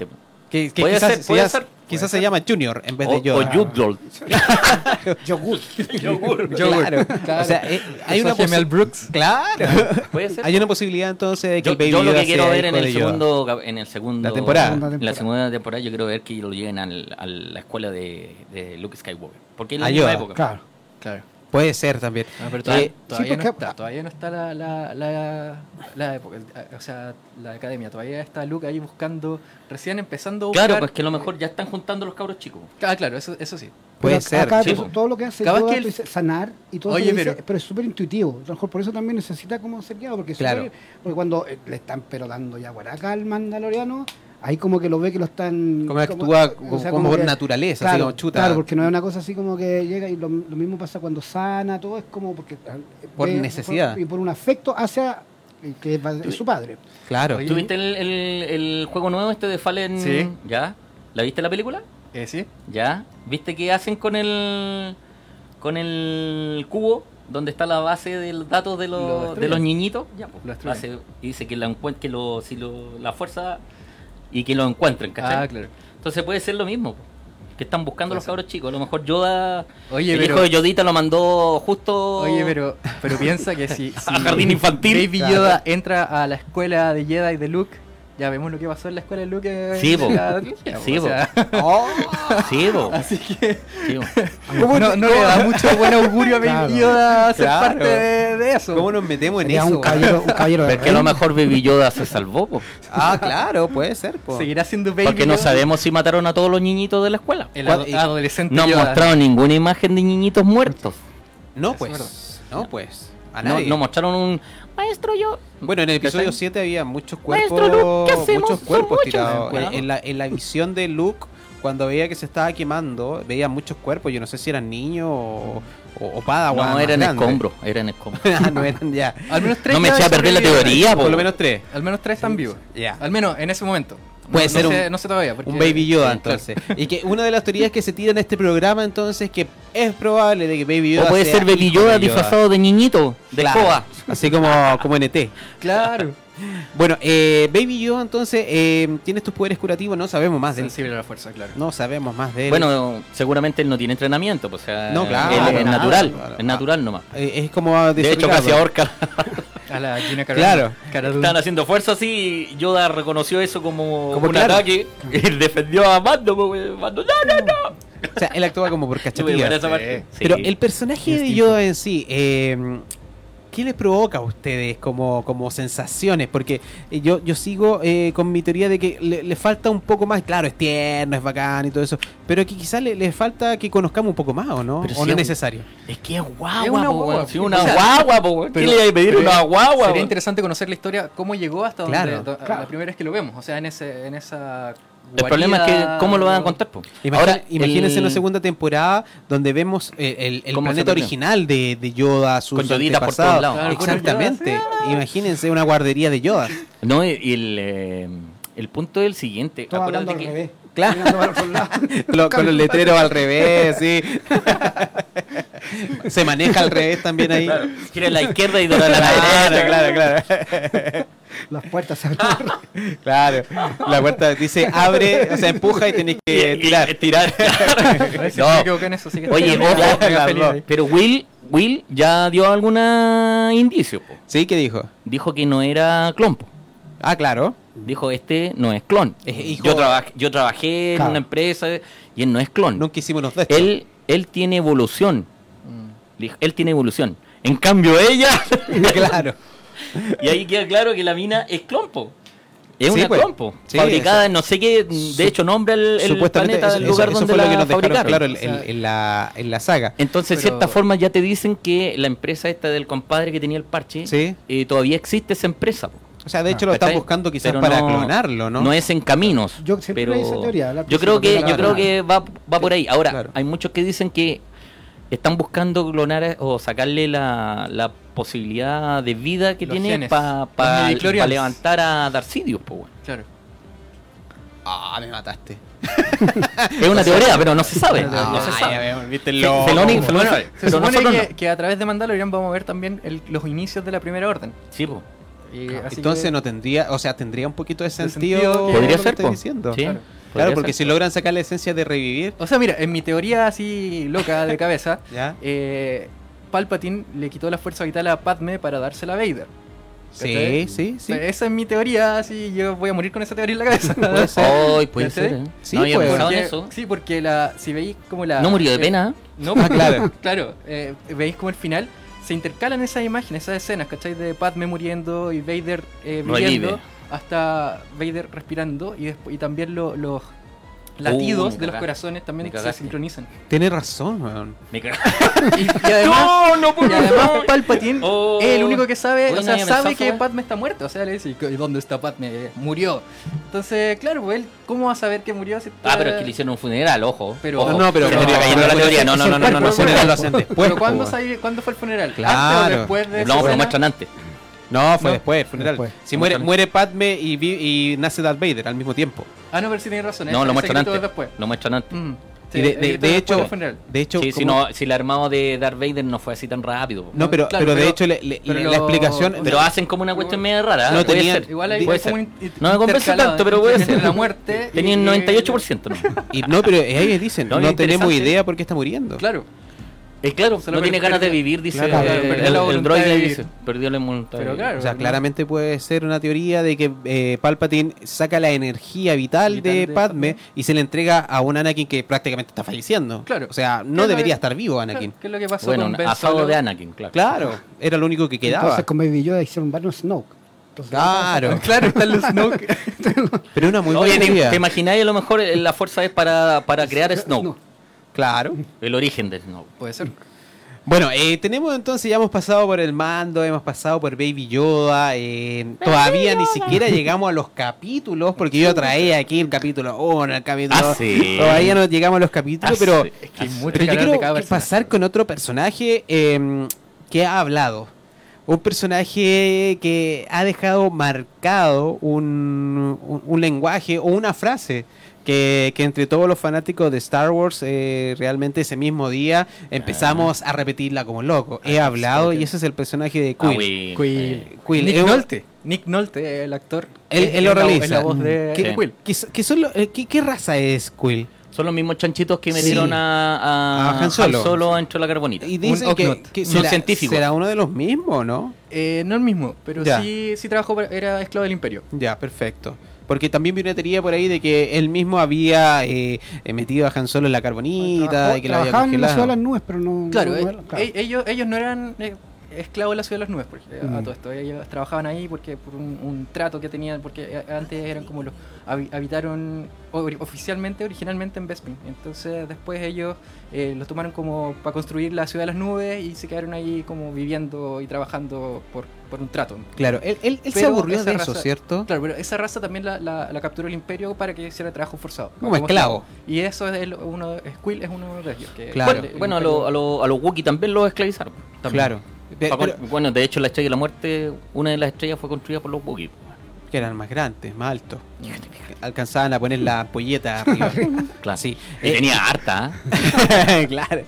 Que, que Puede quizás, ser, puede quizás- ser, quizás se llama Junior en vez O, de o Yoda. Youdol. Yogur. Claro. Claro. O sea, eh, hay una posi- Brooks. Claro. Puede ser. Hay una posibilidad entonces de que Yo, el Baby yo lo Yoda que quiero ver en el Yoda. segundo en el segundo La temporada. La segunda temporada yo quiero ver que lo lleguen al- a la escuela de, de Luke Skywalker porque es la misma Yoda, época Claro. Claro. Puede ser también. Ah, pero todavía, Eh, todavía sí, no porque- está, todavía no está la, la, la, la época, o sea, la academia, todavía está Luke ahí buscando, recién empezando a buscar. claro pues que a lo mejor ya están juntando los cabros chicos Ah, claro, eso, eso sí. Puede Pero ser. acá sí, todo, todo lo que hace que él- sanar y todo Oye, eso dice, pero- pero es súper intuitivo. A lo mejor por eso también necesita como ser guiado, porque, Claro. porque cuando eh, le están pero dando ya guaraca al mandaloriano, ahí como que lo ve que lo están... Como actúa o como, sea, como por que- naturaleza, así Claro, como chuta. claro, porque no es una cosa así como que llega y lo, lo mismo pasa cuando sana, todo es como porque... ah, Por ve- necesidad. y por un afecto hacia el que es, es su padre. Claro. ¿Tuviste el, el, el juego nuevo este de Fallen? Sí. ¿Ya? ¿La viste la película? Eh, sí. ¿Ya? ¿Viste qué hacen con el con el cubo donde está la base de los datos de Lo los, de los niñitos? Ya, pues, Lo hace- y dice que, la que lo, si lo, la fuerza y que lo encuentren, ¿cachai? Ah, claro. Entonces puede ser lo mismo, que están buscando los cabros chicos. A lo mejor Yoda, Oye, el pero- hijo de Yodita lo mandó justo Oye, pero, pero piensa que si, si a jardín infantil. Baby Yoda entra a la escuela de Jedi de Luke, ya vemos lo que pasó en la escuela de Luke. en Sí, la trilogía, Sí, o sea, Sí, po. así que Sí, po. no, no le da mucho buen augurio a Baby Claro. Yoda ser Claro. parte de, de eso. ¿Cómo nos metemos en eso? un caballero, un caballero de Pero que a lo mejor Baby Yoda se salvó, po. Ah, claro, puede ser. po. Seguirá siendo Baby Porque no sabemos si mataron a todos los niñitos de la escuela. El ¿Cuál- ado- y- adolescente No han mostrado ninguna imagen de niñitos muertos. No, Es pues. No, pues. A No, nadie. no mostraron un maestro yo. Bueno, en el episodio ¿Cachai? 7 había muchos cuerpos, Maestro Luke, ¿qué hacemos? muchos cuerpos muchos. tirados. Bueno. En, en la, en la visión de Luke, cuando veía que se estaba quemando, veía muchos cuerpos. Yo no sé si eran niños o, o, o padawan No, eran escombros, eran escombros. Ah, no eran ya. Al menos tres No me eché a perder la teoría, po. Por lo menos tres. Al menos tres están vivos. Ya. Al menos en ese momento. Puede no, ser no un- sé, no sé todavía. porque- Un Baby Yoda, Sí, claro. entonces. Y que una de las teorías que se tira en este programa, entonces, que es probable de que Baby Yoda O puede sea ser Baby Yoda disfrazado de niñito, de Claro. escoba. Así como, como NT. Claro. Bueno, eh, Baby Yoda, entonces, eh, tiene estos poderes curativos. No sabemos más de él. Sensible a la fuerza, claro. No sabemos más de él. Bueno, seguramente él no tiene entrenamiento, pues, o sea, No, claro, él es nada, natural, claro. es natural nomás. Eh, es como De hecho, casi ahorca. A la Gina Carano. Claro. Cara Dune. Estaban haciendo fuerza así y Yoda reconoció eso como, Como un claro. ataque y defendió a Mando, pues, Mando, no, no, no. O sea, él actúa como por parte. Sí. Pero el personaje de. Yoda en sí, eh, ¿qué les provoca a ustedes como, como sensaciones? Porque eh, yo, yo sigo eh, con mi teoría de que le, le falta un poco más. Claro, es tierno, es bacán y todo eso. Pero que quizás le, le falta que conozcamos un poco más, ¿o no? Pero ¿O si no es es- necesario? Es que es guagua, Es una po, guagua. Sí, una O sea, guagua, po. ¿Qué le iba a pedir pero una guagua? Sería interesante conocer la historia, cómo llegó hasta donde Claro, do- claro. la primera vez que lo vemos. O sea, en ese en esa El problema es que, ¿cómo lo van a contar? po? Imagina- Ahora, imagínense el- una segunda temporada donde vemos eh, el, el ¿Cómo se planeta original de, de Yoda, sus Con Yoditas por todos lados. Claro, Exactamente. Yoda, Imagínense una guardería de Yoda. No, y el, eh, el punto es el siguiente. Acuérdate al que, revés. Claro. Lo- con los letreros al revés, sí. Se maneja al revés también ahí. Gira a la izquierda y dobla a la Claro, derecha. claro, claro. Las puertas se abren. Claro. La puerta dice abre, o sea, empuja y tenés que Y- tirar. y- tirar. No. me equivoqué en eso, sí que Oye, ojo, ahí. Pero Will, Will ya dio alguna indicio. po. ¿Sí? ¿Qué dijo? Dijo que no era clon. po. Ah, claro. Dijo, este no es clon. Es hijo- yo, trabajé, yo trabajé en Claro. una empresa y él no es clon. Nunca hicimos los de estos. él, él tiene evolución. Mm. Él tiene evolución. En cambio, ella. claro. Y ahí queda claro que la mina es clon, po. Es Sí, una pues. clon, po. Sí, Fabricada eso- en no sé qué. De hecho, nombra el, el planeta eso, del eso- lugar eso donde fue lo la que nos fabricaron. claro en, la, en la saga. Entonces, de Pero- cierta forma, ya te dicen que la empresa esta del compadre que tenía el parche, Sí. eh, todavía existe esa empresa. po. O sea, de hecho lo están ¿Cachai? buscando quizás Pero para no- clonarlo, ¿no? No es en caminos. Yo pero teoría, yo creo que yo creo que va, va por ahí. Ahora, Claro. hay muchos que dicen que están buscando clonar a- o sacarle la, la posibilidad de vida que Los tiene para midichlorians. levantar a Darcidius, weón. Claro. Ah, me mataste. Es una teoría, pero no se sabe. Ah, no se Ay, sabe. Se supone que, no. que a través de Mandalorian vamos a ver también el- los inicios de la primera orden. Sí, po. Y así Entonces que- no tendría, o sea, tendría un poquito de sentido. sentido Podría que ser, estoy po. diciendo. Sí, Claro. Claro, porque ser. si logran sacar la esencia de revivir, O sea, mira, en mi teoría así loca de cabeza, ¿ya? eh, Palpatine le quitó la fuerza vital a Padme para dársela a Vader. Sí, sí, sí. Esa es mi teoría, así yo voy a morir con esa teoría en la cabeza. Puede ser. Ay, puede ser. ¿eh? Sí, no había pues. pensado en Porque- eso. Sí, porque la, si veis como la... No murió de eh, pena. No, Ah, claro. claro. eh, veis como al final se intercalan esas imágenes, esas escenas, ¿cachai? De Padme muriendo y Vader eh, Revive. viviendo hasta Vader respirando y, después, y también lo- los latidos Uh, de los corazones también se sincronizan. Tienes razón, weón. Me. Y, y además, no, y además Palpatine Oh. es el único que sabe, o no sea, sabe que Padme está muerto. O sea, le dice, ¿y dónde está Padme? Murió. Entonces, claro, pues él, ¿cómo va a saber que murió? si Ah, pero es que le hicieron un funeral, ojo. Pero- Ojo. No, no, pero, Se me pero- está cayendo pero- la teoría. No, no, no, no, no, no. Los funerales lo hacen después. ¿Pero ¿cuándo, po, sabe- ¿cuándo fue el funeral? Claro. ¿Antes o después de esa No, pero lo escena? muestran antes. No, fue No. después, el funeral. Después. Si muere, muere Padme y, vi- y nace Darth Vader al mismo tiempo. Ah, no, pero sí tienes razón. No, lo muestran antes. después. Lo muestran antes. Mm, sí, de, después hecho, de hecho, Sí, si, no, si el armado de Darth Vader no fue así tan rápido. no, pero, Claro, pero de pero- hecho le- le- pero le- lo- la explicación, Pero hacen como una cuestión media rara. no ¿eh? puede tenían- ser. Igual hay puede ser. un No me convence tanto, pero puede ser. la muerte. Tenían y- 98%. ¿no? y no, pero ellos dicen, No, no, tenemos idea por qué está muriendo. Claro, Eh, claro, no tiene ganas de vivir, dice Claro, perdió el- la el droide. Dice, perdió la voluntad. claro. O sea, no- claramente puede ser una teoría de que eh, Palpatine saca la energía vital, Vital de, de Padme Padme. y se le entrega a un Anakin que prácticamente está falleciendo. Claro. O sea, ¿Qué no debería estar vivo Anakin. ¿Qué es lo que pasó Bueno, con Ben asado Solo? de Anakin, claro. Claro, era lo único que quedaba. Entonces con Baby Yoda hicieron varios Snoke. Entonces, Claro, Claro, está el Snoke. pero una muy Oye, buena ¿te, teoría. te imagináis a lo mejor eh, la fuerza es para, para crear Snow? No. Claro. El origen de Snow. Puede ser. Bueno, eh, tenemos entonces, ya hemos pasado por el mando, hemos pasado por Baby Yoda, eh, todavía ni siquiera llegamos a los capítulos, porque yo traía aquí el capítulo 1, el capítulo... Ah, sí. Todavía no llegamos a los capítulos, Ah, pero, sí. Es que hay mucho pero yo de quiero cada pasar con otro personaje eh, que ha hablado. Un personaje que ha dejado marcado un, un- un lenguaje o una frase que, que entre todos los fanáticos de Star Wars eh, realmente ese mismo día empezamos a repetirla como loco. He hablado y ese es el personaje de Ah, Quill. Will. Quill. Quill, Nick es un- Nolte. Nick Nolte, el actor. Él, él lo realiza. Es la voz de ¿Qué, de Quill. qué so- qué son lo- eh, qué- qué raza es Quill? Son los mismos chanchitos que Sí. metieron a, a, A Han Solo. Solo dentro de la carbonita. Y dicen que, Ugnaught. que Un será, científico. será uno de los mismos, ¿no? Eh, no el mismo, pero Ya. sí, sí trabajó, para- era esclavo del imperio. Ya, perfecto. Porque también vi una teoría por ahí de que él mismo había eh, eh, metido a Han Solo en la carbonita Trabajó- y que la había trabajaban en la ciudad de congelado. las nubes, pero no. Claro, no- eh, no- claro. eh, ellos, ellos no eran eh, esclavos de la ciudad de las nubes, porque, a Mm. todo esto. Ellos trabajaban ahí porque por un, un trato que tenían, porque eh, antes eran como los. habi- habitaron oficialmente, originalmente en Bespin. Entonces, después ellos eh, los tomaron como para construir la ciudad de las nubes y se quedaron ahí como viviendo y trabajando por, por un trato. Claro, él, él- él se aburrió de eso, raza- ¿cierto? Claro, pero esa raza también la, la- la capturó el imperio para que hiciera trabajo forzado. Como esclavo. Y eso es el- uno, Squill es uno de ellos. Que Claro. el- Bueno, el bueno, a, lo- a, lo- a los Wookiee también los esclavizaron. También. Claro. Pero- bueno, de hecho, la estrella de la muerte, una de las estrellas fue construida por los Wookiee. que eran más grandes, más altos. Alcanzaban a poner la polleta arriba. Claro. Sí. Y Eh, tenía harta, ¿eh? claro.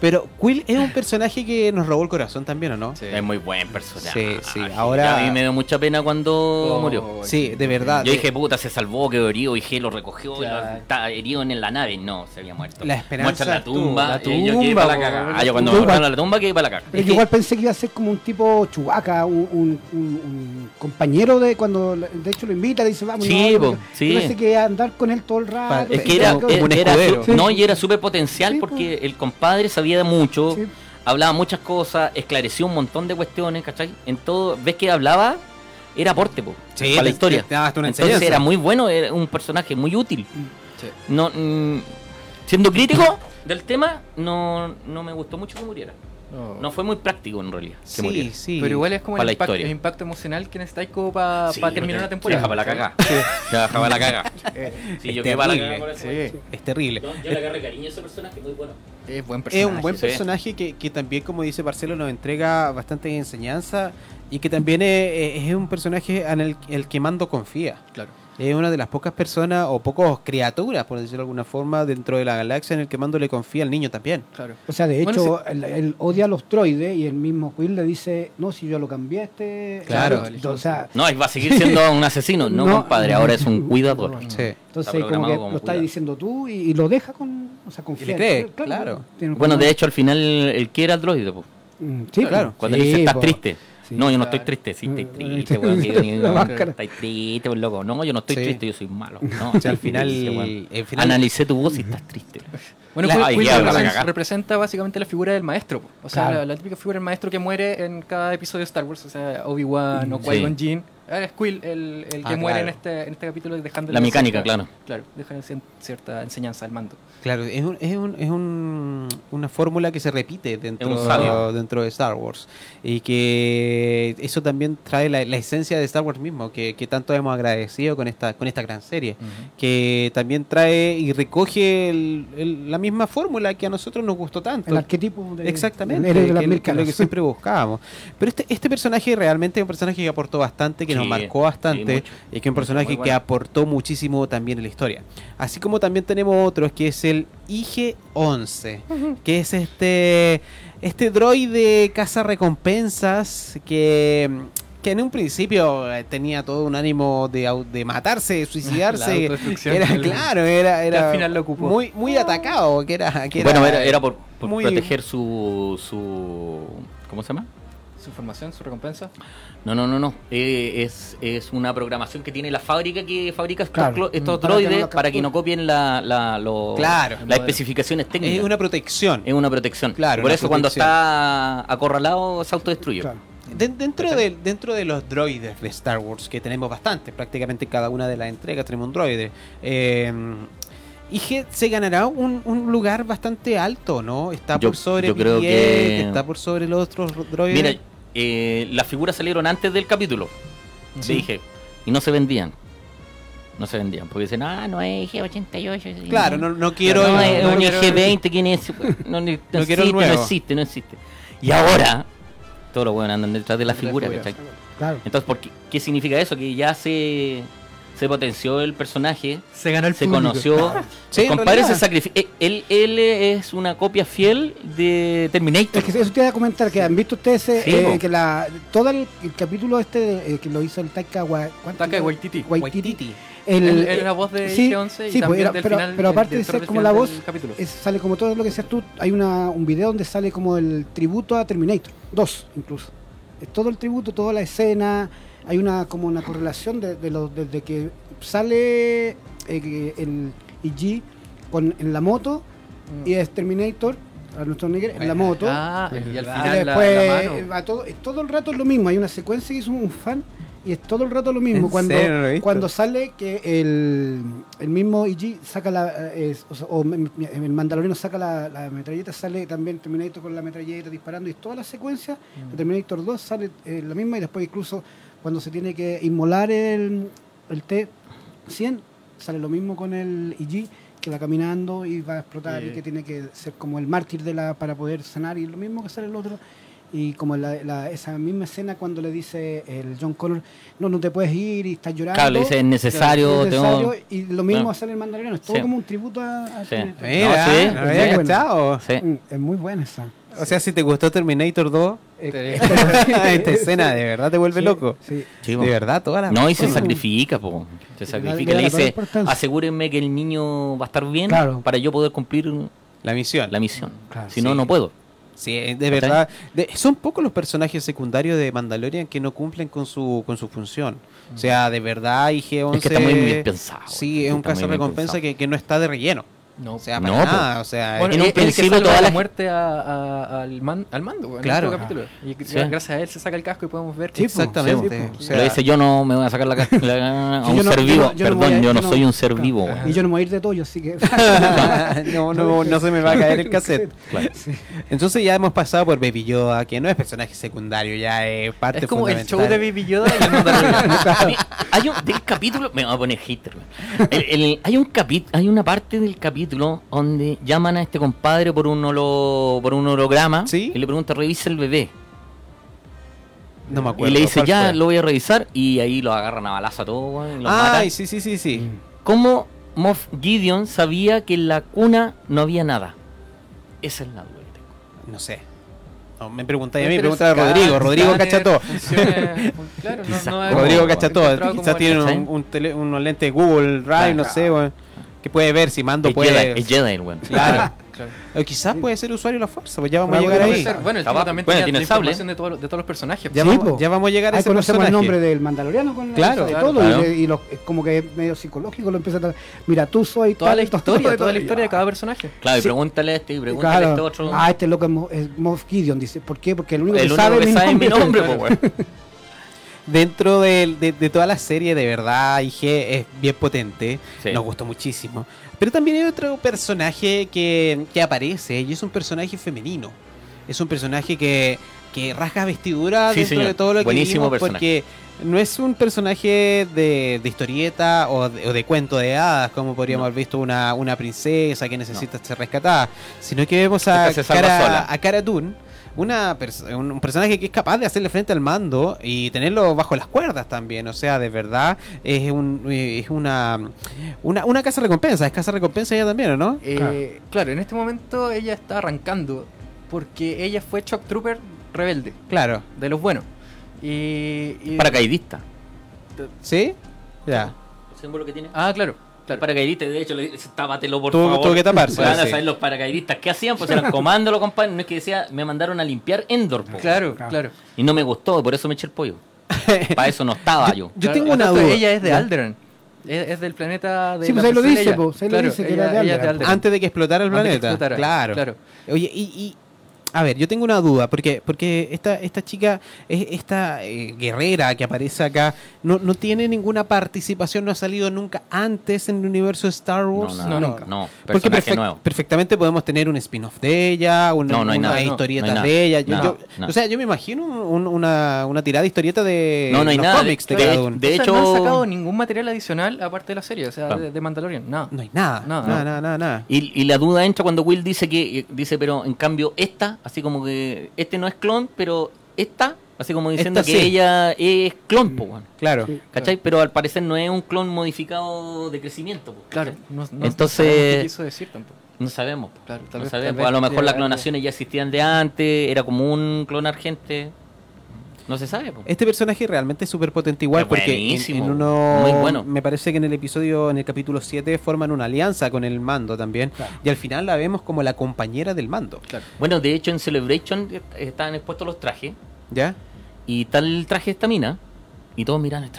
Pero Quill es un personaje que nos robó el corazón también, ¿o no? Sí. Es muy buen personaje. Sí, sí, ahora- A mí me dio mucha pena cuando Oh, murió. Sí, de verdad. Yo de- dije, puta, se salvó, quedó herido, y G lo recogió, y lo- está herido en la nave. No, se había muerto. La esperanza Muestra la tumba. la eh, yo quedé tumba, para la caga. Ah, yo cuando tumba. mostraron la tumba quedé para la caga. Pero yo igual pensé que iba a ser como un tipo chubaca, un, un- un- un compañero de cuando de hecho lo invita, dice vamos. Sí, no, po, sí. pensé que andar con él todo el rato. Es que era, como un era no, y era súper potencial Sí, porque el compadre sabía de mucho, Sí. hablaba muchas cosas, esclareció un montón de cuestiones, ¿cachai? En todo, ves que hablaba, era aporte, po, Sí, para la historia. te- te daba hasta una Entonces enseñanza. era muy bueno, era un personaje muy útil. Sí. No, mm, siendo crítico del tema, no, no me gustó mucho que muriera. No. No fue muy práctico en realidad. Sí, muriera. sí. Pero igual es como el la impacto, historia. el impacto emocional que necesitáis como para Sí, terminar una te- temporada. Para la cagada. Para la cagada. Sí, Es yo quedé para la terrible. cagada. Sí, Es terrible. Yo le agarré cariño a ese personaje, muy bueno. es buen Es personaje. un buen sí. personaje que, que también, como dice Marcelo, nos entrega bastante enseñanza y que también es, es un personaje en el, el que Mando confía. Claro. Es una de las pocas personas o pocos criaturas, por decirlo de alguna forma, dentro de la galaxia en el que Mando le confía al niño también. Claro. O sea, de Bueno, hecho, él, él odia a los droides y el mismo Quill le dice, no, si yo lo cambié este... Claro. O sea, No, va a seguir siendo un asesino. No, No. compadre, ahora es un cuidador. No. Sí. entonces como que como lo estás diciendo tú y, y lo deja con... O sea, confía. le cree, claro. Bueno, de hecho, al final, el que era droide. Mm, Sí, Claro. Cuando Sí, le dice, estás po. triste. Sí. no, yo no estoy triste. Sí, estoy Mm, triste, sí. weón. máscara. Estás triste, weón, loco. No, yo no estoy Sí. triste, yo soy malo. No, O sea, al sí, final, sí, Analicé tu voz y estás triste. Bueno, La- Quill- ya, para representa, básicamente la figura del maestro. po. O sea, Claro. la, la típica figura del maestro que muere en cada episodio de Star Wars. O sea, Obi-Wan o Sí. Qui-Gon Jinn. Ahora es Quill el, el que Ah, muere claro. en, este, en este capítulo dejando La mecánica, claro. Claro, deja cierta enseñanza al mando. Claro, es, un- es, un- es un- una fórmula que se repite dentro, dentro de Star Wars. Y que eso también trae la, la esencia de Star Wars mismo, que, que tanto hemos agradecido con esta, con esta gran serie. Que también trae y recoge el- el- la misma fórmula que a nosotros nos gustó tanto. El arquetipo de... Exactamente, de las que, lo que siempre buscábamos. Pero este, este personaje realmente es un personaje que aportó bastante, que nos Sí, marcó sí, bastante, mucho. y que es un personaje Muy que bueno. aportó muchísimo también en la historia. Así como también tenemos otros, que es el IG-11, que es este, este droide caza recompensas que... que en un principio eh, tenía todo un ánimo de, de matarse, de suicidarse. era claro, era, era al final lo ocupó. muy muy atacado, que era, que Bueno, era, era por, por muy- proteger su, su... ¿Cómo se llama? Su formación, su recompensa. No, no, no, no. Eh, es, es una programación que tiene la fábrica que fabrica estos, Claro. clo- estos Para que no droides lo para que no copien la, la- lo- Claro. las especificaciones técnicas. es una protección. Es una protección. Claro, Por una eso cuando está acorralado se autodestruye. Claro. De- dentro, de, dentro de los droides de Star Wars, que tenemos bastante, prácticamente en cada una de las entregas tenemos un droide. Eh, IG se ganará un, un lugar bastante alto, ¿no? Está Yo- por sobre yo creo BB-8, que- está por sobre los otros droides. Mira, eh, las figuras salieron antes del capítulo. Sí. Dije. Y no se vendían. No se vendían. Porque dicen, ah, no es IG-88. claro, no, no quiero. no, es no un quiero- IG-20. ¿Quién es? No, no No quiero existe, no existe, no existe. Y ahora, todos los buenos andan detrás de la figura. ¿cachai? Claro. Entonces, ¿por qué, qué significa eso? Que ya se, se potenció el personaje, Se ganó el se público. conoció. Sí, el compadre se sacrificó. Él, él es una copia fiel de Terminator. Es que eso te iba a comentar, que han visto ustedes eh, Sí, eh, que la todo el, el capítulo este eh, que lo hizo el Taika Wa- Waititi. Waititi. Waititi. El, eh, la voz de sí, IG-11 y sí, pues, también era- del pero, final. pero aparte de ser como la voz, capítulo. es- sale como todo lo que decías tú, hay una, un video donde sale como el tributo a Terminator, dos incluso. Es todo el tributo, toda la escena, hay una como una correlación de, de lo, desde que sale eh, el IG con, en la moto Mm. y es Terminator, a nuestro Nigger, en la moto. Ah, y al final después la mano. va todo, es todo el rato es lo mismo. Hay una secuencia que hizo un fan y es todo el rato lo mismo. ¿En Cuando, serio? No cuando sale que el, el mismo IG saca la. eh, es- o, sea, o el Mandaloriano saca la, la metralleta, sale también Terminator con la metralleta disparando y toda la secuencia de Terminator 2 sale eh, la misma y después incluso cuando se tiene que inmolar el, el T-100 sale lo mismo con el IG que va caminando y va a explotar y que tiene que ser como el mártir de la para poder sanar y lo mismo que sale el otro Y como la, la- esa misma escena cuando le dice el John Connor, no, no te puedes ir y estás llorando. Claro, le dice, es necesario, Es tengo- necesario, Y lo mismo Claro. hace el mandaloriano, es todo Sí. como un tributo a, a Sí. Sí, ¿no sí. había Bueno. Sí. Mm, Es muy buena esa. O sea, si te gustó Terminator 2, Eh, esta escena de verdad te vuelve sí, loco. Sí. De verdad, toda la No, y se sacrifica, po. Se sacrifica. Le dice, asegúrenme que el niño va a estar bien Claro. para yo poder cumplir La misión. la misión. Claro, si no, sí. no puedo. Sí, de verdad. de- son pocos los personajes secundarios de Mandalorian que no cumplen con su con su función. O sea, de verdad, IG-11... Es que está muy bien pensado. Sí, es un caso bien recompensa que, que no está de relleno. No, O sea, No, para po. nada. O sea, Bueno, en él- un principio toda la la- muerte a- a- al, man- al mando en Claro. capítulo. Y Sí. gracias a él se saca el casco y podemos ver que Sí, exactamente. Sí, o sea, le dice, yo no me voy a sacar la, la- a un yo no- ser yo vivo. no- yo no Perdón, yo no no- soy un ser claro. vivo. Y yo no me voy a ir de Toyo, así que. no, no, no se me va a caer el cassette. Claro. Entonces ya hemos pasado por Baby Yoda, que no es personaje secundario, ya es parte es como el show de Baby Yoda y mí, hay un del capítulo, me voy a poner. El- el- hay un capi- hay una parte del capítulo donde llaman a este compadre por un holo, por un holograma ¿Sí? y le pregunta, revisa el bebé. No me Y acuerdo. le dice, ¿cuál ya fue? lo voy a revisar y ahí lo agarran a balazo a todo, y los matan. Ay, sí, sí, sí, sí. ¿Cómo Moff Gideon sabía que en la cuna no había nada? Esa es la duda que tengo. No sé. No, me preguntáis a mí, Pero pregúntale a Rodrigo. Rodrigo cacha escáner, todo. funciona- Claro, no, no Rodrigo como cacha todo. encontrado como Quizás tiene un, un tele- unos lentes de Google Drive, Claro. no sé, weón, que puede ver si mando Es puede. Jedi, es Jedi el weón. Claro. Claro. O quizás puede ser usuario de la fuerza, pues ya vamos a Claro, llegar ahí. Ser. Bueno, el tipo también Bueno, tiene la el sable. información de, todo- de todos los personajes. Ya, Sí, vamos, ya vamos a llegar a ese conocemos el personaje. nombre del Mandaloriano con Claro, y claro, todo. claro. Y, y como que es medio psicológico lo empieza a tratar. Mira, tú soy Toda la tal, historia, todo, toda la y- historia de cada personaje. Claro, y Sí. pregúntale a este y pregúntale a este Claro. otro. Ah, este loco es, Mo- es Moff Gideon, dice. ¿Por qué? Porque el único el que único sabe, que mi sabe mi nombre, Claro. Dentro de, de toda la serie, de verdad, IG es bien potente. Sí. Nos gustó muchísimo. Pero también hay otro personaje que, que aparece y es un personaje femenino. Es un personaje que, que rasga vestidura Sí, dentro señor. de todo lo que Buenísimo vimos porque no es un personaje de, de historieta o de, o de cuento de hadas, como podríamos No. haber visto una, una princesa que necesita ser rescatada, sino que vemos a Cara, sola. a Cara Dune, una pers- un, personaje que es capaz de hacerle frente al mando y tenerlo bajo las cuerdas también. O sea, de verdad es, un, es una, una, una casa recompensa. Es casa recompensa ella también, ¿o no? Eh, claro. en este momento ella está arrancando porque ella fue Shock Trooper rebelde, Claro. de los buenos. Y, y- Paracaidista. ¿Sí? Ya. ¿El símbolo que tiene? Ah, claro. El claro. paracaidista, de hecho, le dice, tápatelo por Tuvo- favor. tuvo que taparse, Van a sí. saber los paracaidistas. ¿Qué hacían? Pues eran comándolo, compadre. No es que decía, me mandaron a limpiar Endor, po. Claro, Claro. claro. Y no me gustó, por eso me eché el pollo. Para eso no estaba yo. Yo tengo una duda. Ella es de Ya. Alderaan. Es, es del planeta de Sí, pues ahí lo dice, ella. pues, ahí lo Claro, dice que ella- era de ella es Alderaan. Antes de que explotara el Antes planeta. explotara, Claro. claro. Oye, y, y- a ver, yo tengo una duda, porque, porque esta, esta chica, es- esta eh, guerrera que aparece acá, no, no tiene ninguna participación, no ha salido nunca antes en el universo de Star Wars. No, no, no, nunca. no. Porque nuevo. perfectamente podemos tener un spin-off de ella, No, no una nada. No, no historieta nada. de ella. Yo- No, yo- no. O sea, yo me imagino un- una, una tirada de historieta de No, no hay los nada. cómics de, De- cada de- uno. de O sea, hecho- no han sacado ningún material adicional aparte de la serie, o sea, de, de Mandalorian. No. No hay nada. No, nada, no. nada, nada, nada. Y, y la duda entra cuando Will dice que dice, pero en cambio esta, así como que este no es clon, pero esta, así como diciendo Esta que sí. ella es clon, po. Claro. Sí. ¿cachai? Pero al parecer no es un clon modificado de crecimiento, po, Claro, no, no Entonces- sabemos qué quiso decir tampoco. No sabemos. Claro, tal No vez- sabemos. tal a lo mejor las clonaciones ya existían de antes, era como un clonar gente. No se sabe, po. Este personaje realmente es súper potente igual Es porque en, buenísimo, en uno muy bueno. me parece que en el episodio en el capítulo 7 forman una alianza con el mando también Claro. y al final la vemos como la compañera del mando, Claro. Bueno, de hecho en Celebration est- estaban expuestos los trajes ¿ya? y tal el traje de esta mina y todos miran el.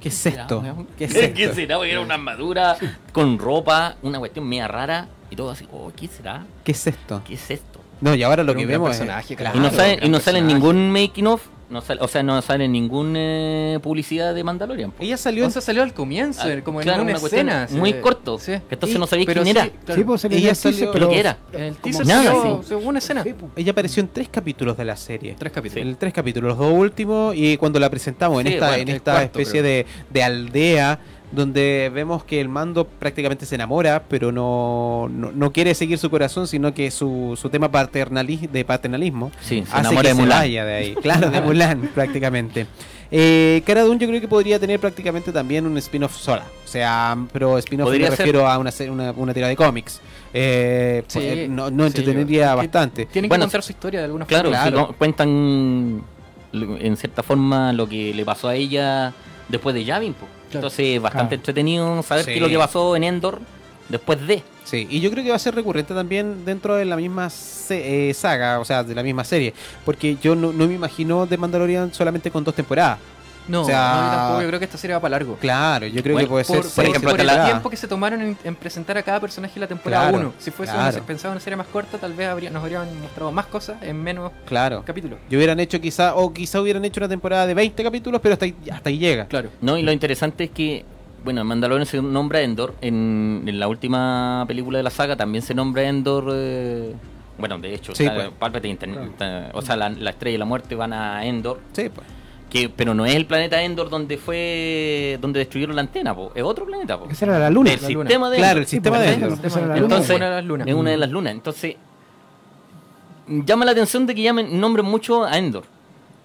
¿Qué es será, esto? weón? ¿Qué es ¿Qué, esto? será? Porque era una armadura con ropa, una cuestión media rara y todo así, oh, ¿qué será? ¿Qué es esto? ¿Qué es esto? No, y ahora lo que vemos es personaje, claro. y no sale, y no sale ningún making of, no sale, o sea, no sale en ninguna publicidad de Mandalorian. po. Ella salió O en- sea, salió al comienzo, Ah, como claro, en una, una escena. sí. muy corto, Sí. que entonces Sí, no sabía pero quién sí, era. claro. Sí, pues se le Ella dio el teaser, salió- ¿Pero qué era? El teaser Nada, salió- una escena. Pues. ella apareció en tres capítulos de la serie. Tres capítulos. En tres capítulos, los dos últimos y cuando la presentamos en esta bueno, en esta cuarto, especie de aldea donde vemos que el mando prácticamente se enamora, pero no, no, no quiere seguir su corazón, sino que su, su tema paternali- de paternalismo Sí, se hace enamora que de se vaya de ahí. Claro, de Mulan, prácticamente. Eh, Cara Dune yo creo que podría tener prácticamente también un spin-off sola. O sea, pero spin-off me ser. refiero a una, una, una tira de cómics. Eh, Sí, pues, no, no sí, que- bastante. Tienen Bueno, que contar su historia de alguna Claro, forma. Claro. si no- cuentan en cierta forma lo que le pasó a ella después de Yavin. po. Claro. Entonces, bastante Claro. entretenido saber Sí. qué es lo que pasó en Endor después de. Sí, y yo creo que va a ser recurrente también dentro de la misma se- eh, saga, o sea, de la misma serie. Porque yo no, no me imagino The Mandalorian solamente con dos temporadas. No, O sea- no, yo tampoco. Yo creo que esta serie va para largo. Claro, yo creo Bueno, que puede por, ser por- ejemplo, el la- tiempo que se tomaron en, en presentar a cada personaje en la temporada Claro, 1. Si fuese claro. una, pensado una serie más corta, tal vez habría, nos habrían mostrado más cosas en menos Claro. capítulos. Y hubieran hecho quizá, o quizá hubieran hecho una temporada de 20 capítulos, pero hasta ahí, hasta ahí llega. Claro. No, y lo interesante es que, bueno, Mandalorian se nombra Endor. En, en la última película de la saga también se nombra Endor. eh, bueno, de hecho, Sí, pues. Palpatine, ten- ten- o sea, la, la estrella de la muerte van a Endor. Sí, pues. Que, pero no es el planeta Endor donde fue donde destruyeron la antena, po, es otro planeta. Po. Esa era la luna. El La luna. sistema de Claro, el sistema de Endor. esa era la luna. Entonces, una de las lunas. es una de las lunas. Entonces, llama la atención de que llamen, nombren mucho a Endor.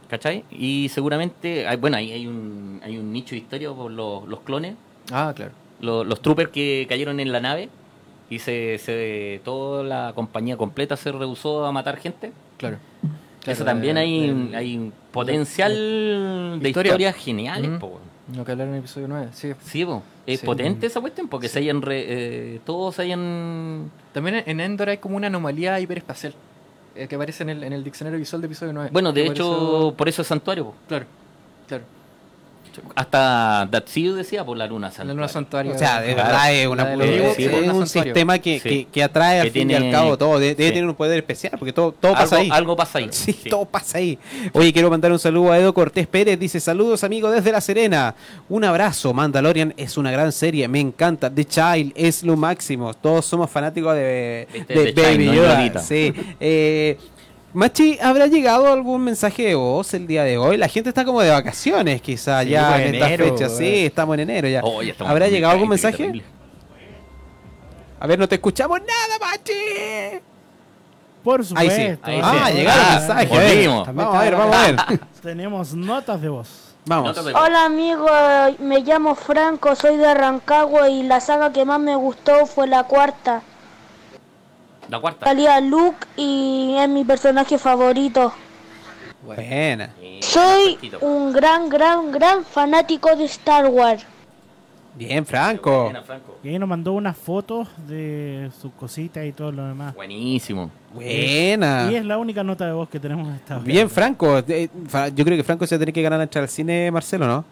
¿Cachai? Y seguramente, hay- bueno, ahí hay un, hay un nicho de historia por los, los clones, Ah, claro. los, los troopers que cayeron en la nave y se, se toda la compañía completa se rehusó a matar gente. Claro. Eso también de- hay, hay un potencial de Historia. historias geniales, po, weón. Lo que hablaron en el episodio 9, sí. Sí, po. es Sí. potente esa cuestión porque se hayan re- eh, todos se hayan También en Endor hay como una anomalía hiperespacial eh, que aparece en el, en el diccionario visual de episodio 9. bueno de hecho por eso es santuario po. Claro, claro. Hasta Datsiu decía por la luna La santuario. luna santuario. O sea, de Claro. verdad es, una, La de es- un sistema que, Sí. que, que atrae al Que fin y al tiene- cabo todo. De- Debe sí. tener un poder especial, porque todo, todo pasa algo, ahí. algo pasa ahí Sí, Sí. todo pasa ahí. Oye, quiero mandar un saludo a Edo Cortés Pérez. Dice: Saludos, amigo, desde La Serena. Un abrazo. Mandalorian es una gran serie. Me encanta. The Child es lo máximo. Todos somos fanáticos de, de Child, Baby no Yoda. Sí. Eh, Machi, ¿habrá llegado algún mensaje de voz el día de hoy? La gente está como de vacaciones, quizá Sí, ya en esta enero, fecha. Sí, estamos en enero ya. Oh, ya estamos ¿Habrá llegado algún 20, qué mensaje? terrible. A ver, no te escuchamos nada, Machi. Por Ahí supuesto. sí. Ahí ah, sí. llegaron Ah, mensajes. Vamos a ver, vamos a ver. Tenemos notas de voz. Vamos. Hola amigo, me llamo Franco, soy de Rancagua y la saga que más me gustó fue la cuarta. La cuarta. Salía Luke y es mi personaje favorito. Buena. Soy un gran, gran, gran fanático de Star Wars. Bien, Franco. Buena, Franco. Y ahí nos mandó unas fotos de sus cositas y todo lo demás. Buenísimo. Buena. Y es la única nota de voz que tenemos ahora. Bien, Franco. Eh, Yo creo que Franco se va a tener que ganar la entrada al cine, Marcelo, ¿no?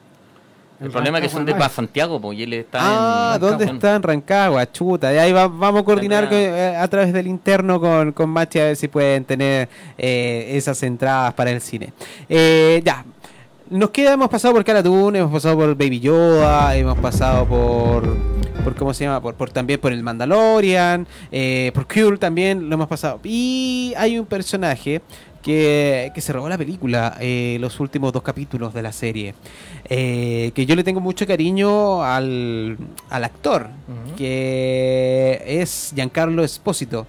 El problema es que son de para Santiago, pues, y él está Ah, en ¿dónde está? En Rancagua, chuta. Y ahí va- vamos a coordinar eh, a través del interno con, con Machi a ver si pueden tener eh, esas entradas para el cine. Eh, ya. Nos queda, hemos pasado por Cara Dune, hemos pasado por Baby Yoda, hemos pasado por, por ¿cómo se llama? Por, por también por el Mandalorian, eh, por Cure también lo hemos pasado. Y hay un personaje que, que se robó la película, eh, los últimos dos capítulos de la serie. Eh, que yo le tengo mucho cariño al, al actor, que es Giancarlo Espósito.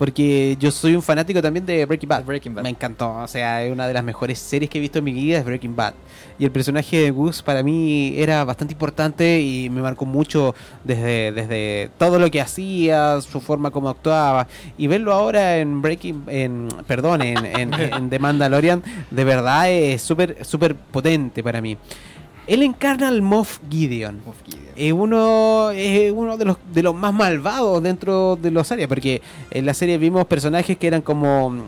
Porque yo soy un fanático también de Breaking Bad. Breaking Bad. Me encantó. O sea, es una de las mejores series que he visto en mi vida es Breaking Bad. Y el personaje de Gus para mí era bastante importante y me marcó mucho desde, desde todo lo que hacía, su forma como actuaba. Y verlo ahora en Breaking, en, perdón, en, en, en The Mandalorian, de verdad es súper, súper potente para mí. Él encarna al Moff Gideon. Moff Gideon. Es uno, es uno de los, de los más malvados dentro de los áreas, porque en la serie vimos personajes que eran como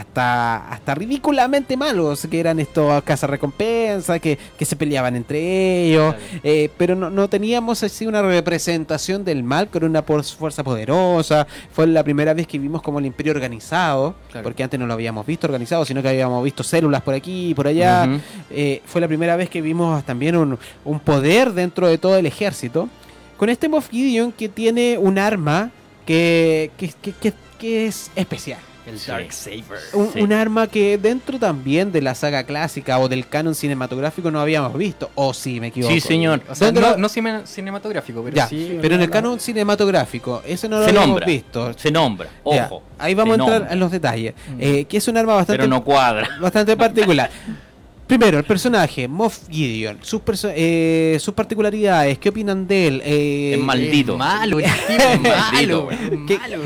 hasta, hasta ridículamente malos, que eran estos cazarrecompensas, que, que se peleaban entre ellos, Claro. eh, pero no, no teníamos así una representación del mal con una por- fuerza poderosa. Fue la primera vez que vimos como el imperio organizado, Claro. porque antes no lo habíamos visto organizado, sino que habíamos visto células por aquí y por allá. Eh, fue la primera vez que vimos también un, un poder dentro de todo el ejército. Con este Moff Gideon que tiene un arma que, que- que- que es especial. El Sí. Dark Saber. Un, Sí. un arma que dentro también de la saga clásica o del canon cinematográfico no habíamos visto. O sí, me equivoco. Sí, señor. O sea, ¿Dónde no, lo- no cine- cinematográfico, pero Ya, sí. pero en el la- canon cinematográfico, ese no lo Se habíamos nombra. visto. Se nombra. Ya, Ojo. ahí vamos a entrar nombra, en los detalles. Mm. Eh, que es un arma bastante, Pero no cuadra. bastante particular. Primero, el personaje, Moff Gideon, sus, perso- eh, sus particularidades, ¿qué opinan de él? Eh, Es maldito. Es malo, Es malo. güey. es ¿Qué- malo.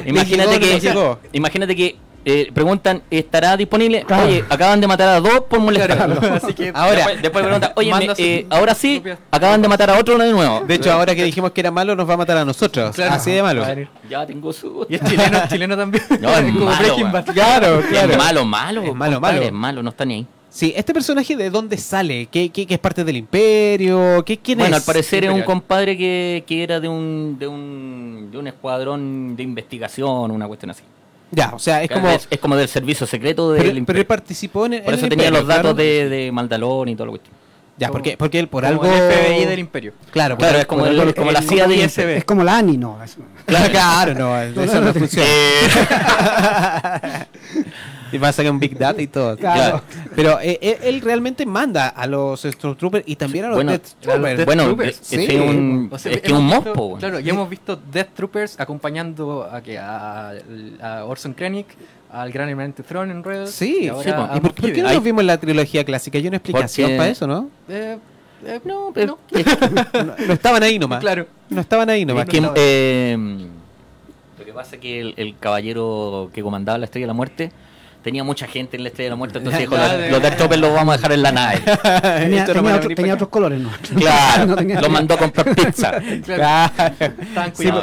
Imagínate que eh, preguntan, ¿estará disponible? Claro. Oye, acaban de matar a dos por molestarlo. Así que Ahora, después, después preguntan, oye, me- eh, ahora sí, acaban de matar a otro de nuevo. De hecho, ahora que dijimos que era malo, nos va a matar a nosotros. Claro. Así de malo. Ya tengo su... Y es chileno, chileno también. No, es como malo. Claro, claro. Es malo, malo. Es malo, malo. Es malo, no está ni ahí. Sí, este personaje de dónde sale, ¿Qué, qué, qué es parte del imperio? ¿Qué, ¿Quién Bueno, es? al parecer es un compadre que, que era de un, de un de un escuadrón de investigación, una cuestión así. Ya, o sea, es como... es, es como del servicio secreto del Pero, pero imperio. él participó en, en Por eso el tenía imperio, los datos claro. de, de Maldalón y todo lo cuestión. Ya, porque, porque él por Como algo... el FBI del imperio. Claro, Claro, es como, el- algo- como la el- CIA como de ISB. Es como la ANI, no. Claro, claro, no, eso no funciona. y va a sacar un Big Data y todo. Claro. Pero eh, él, él realmente manda a los Stormtroopers y también a los Bueno, Death Troopers. Death bueno, Troopers. es, Sí. es que un, O sea, es que un hemos mospo. visto- güey. Claro, y hemos visto Death Troopers acompañando a, que a, a Orson Krennic, al gran eminente Throne en Rebels. Sí, y ahora sí, ¿Y por, qué no los vimos en la trilogía clásica? Hay una explicación Porque- para eso, ¿no? Eh, eh, No, pero no. No, no estaban ahí nomás. Claro. No estaban ahí nomás. Es que, eh, lo que pasa es que el, el caballero que comandaba la Estrella de la Muerte tenía mucha gente en la Estrella de la Muerte, entonces dijo, los, los Death Troopers los vamos a dejar en la nave. Tenía, no otro- otros colores, ¿no? Claro, No tenía- lo mandó a comprar pizza. Claro.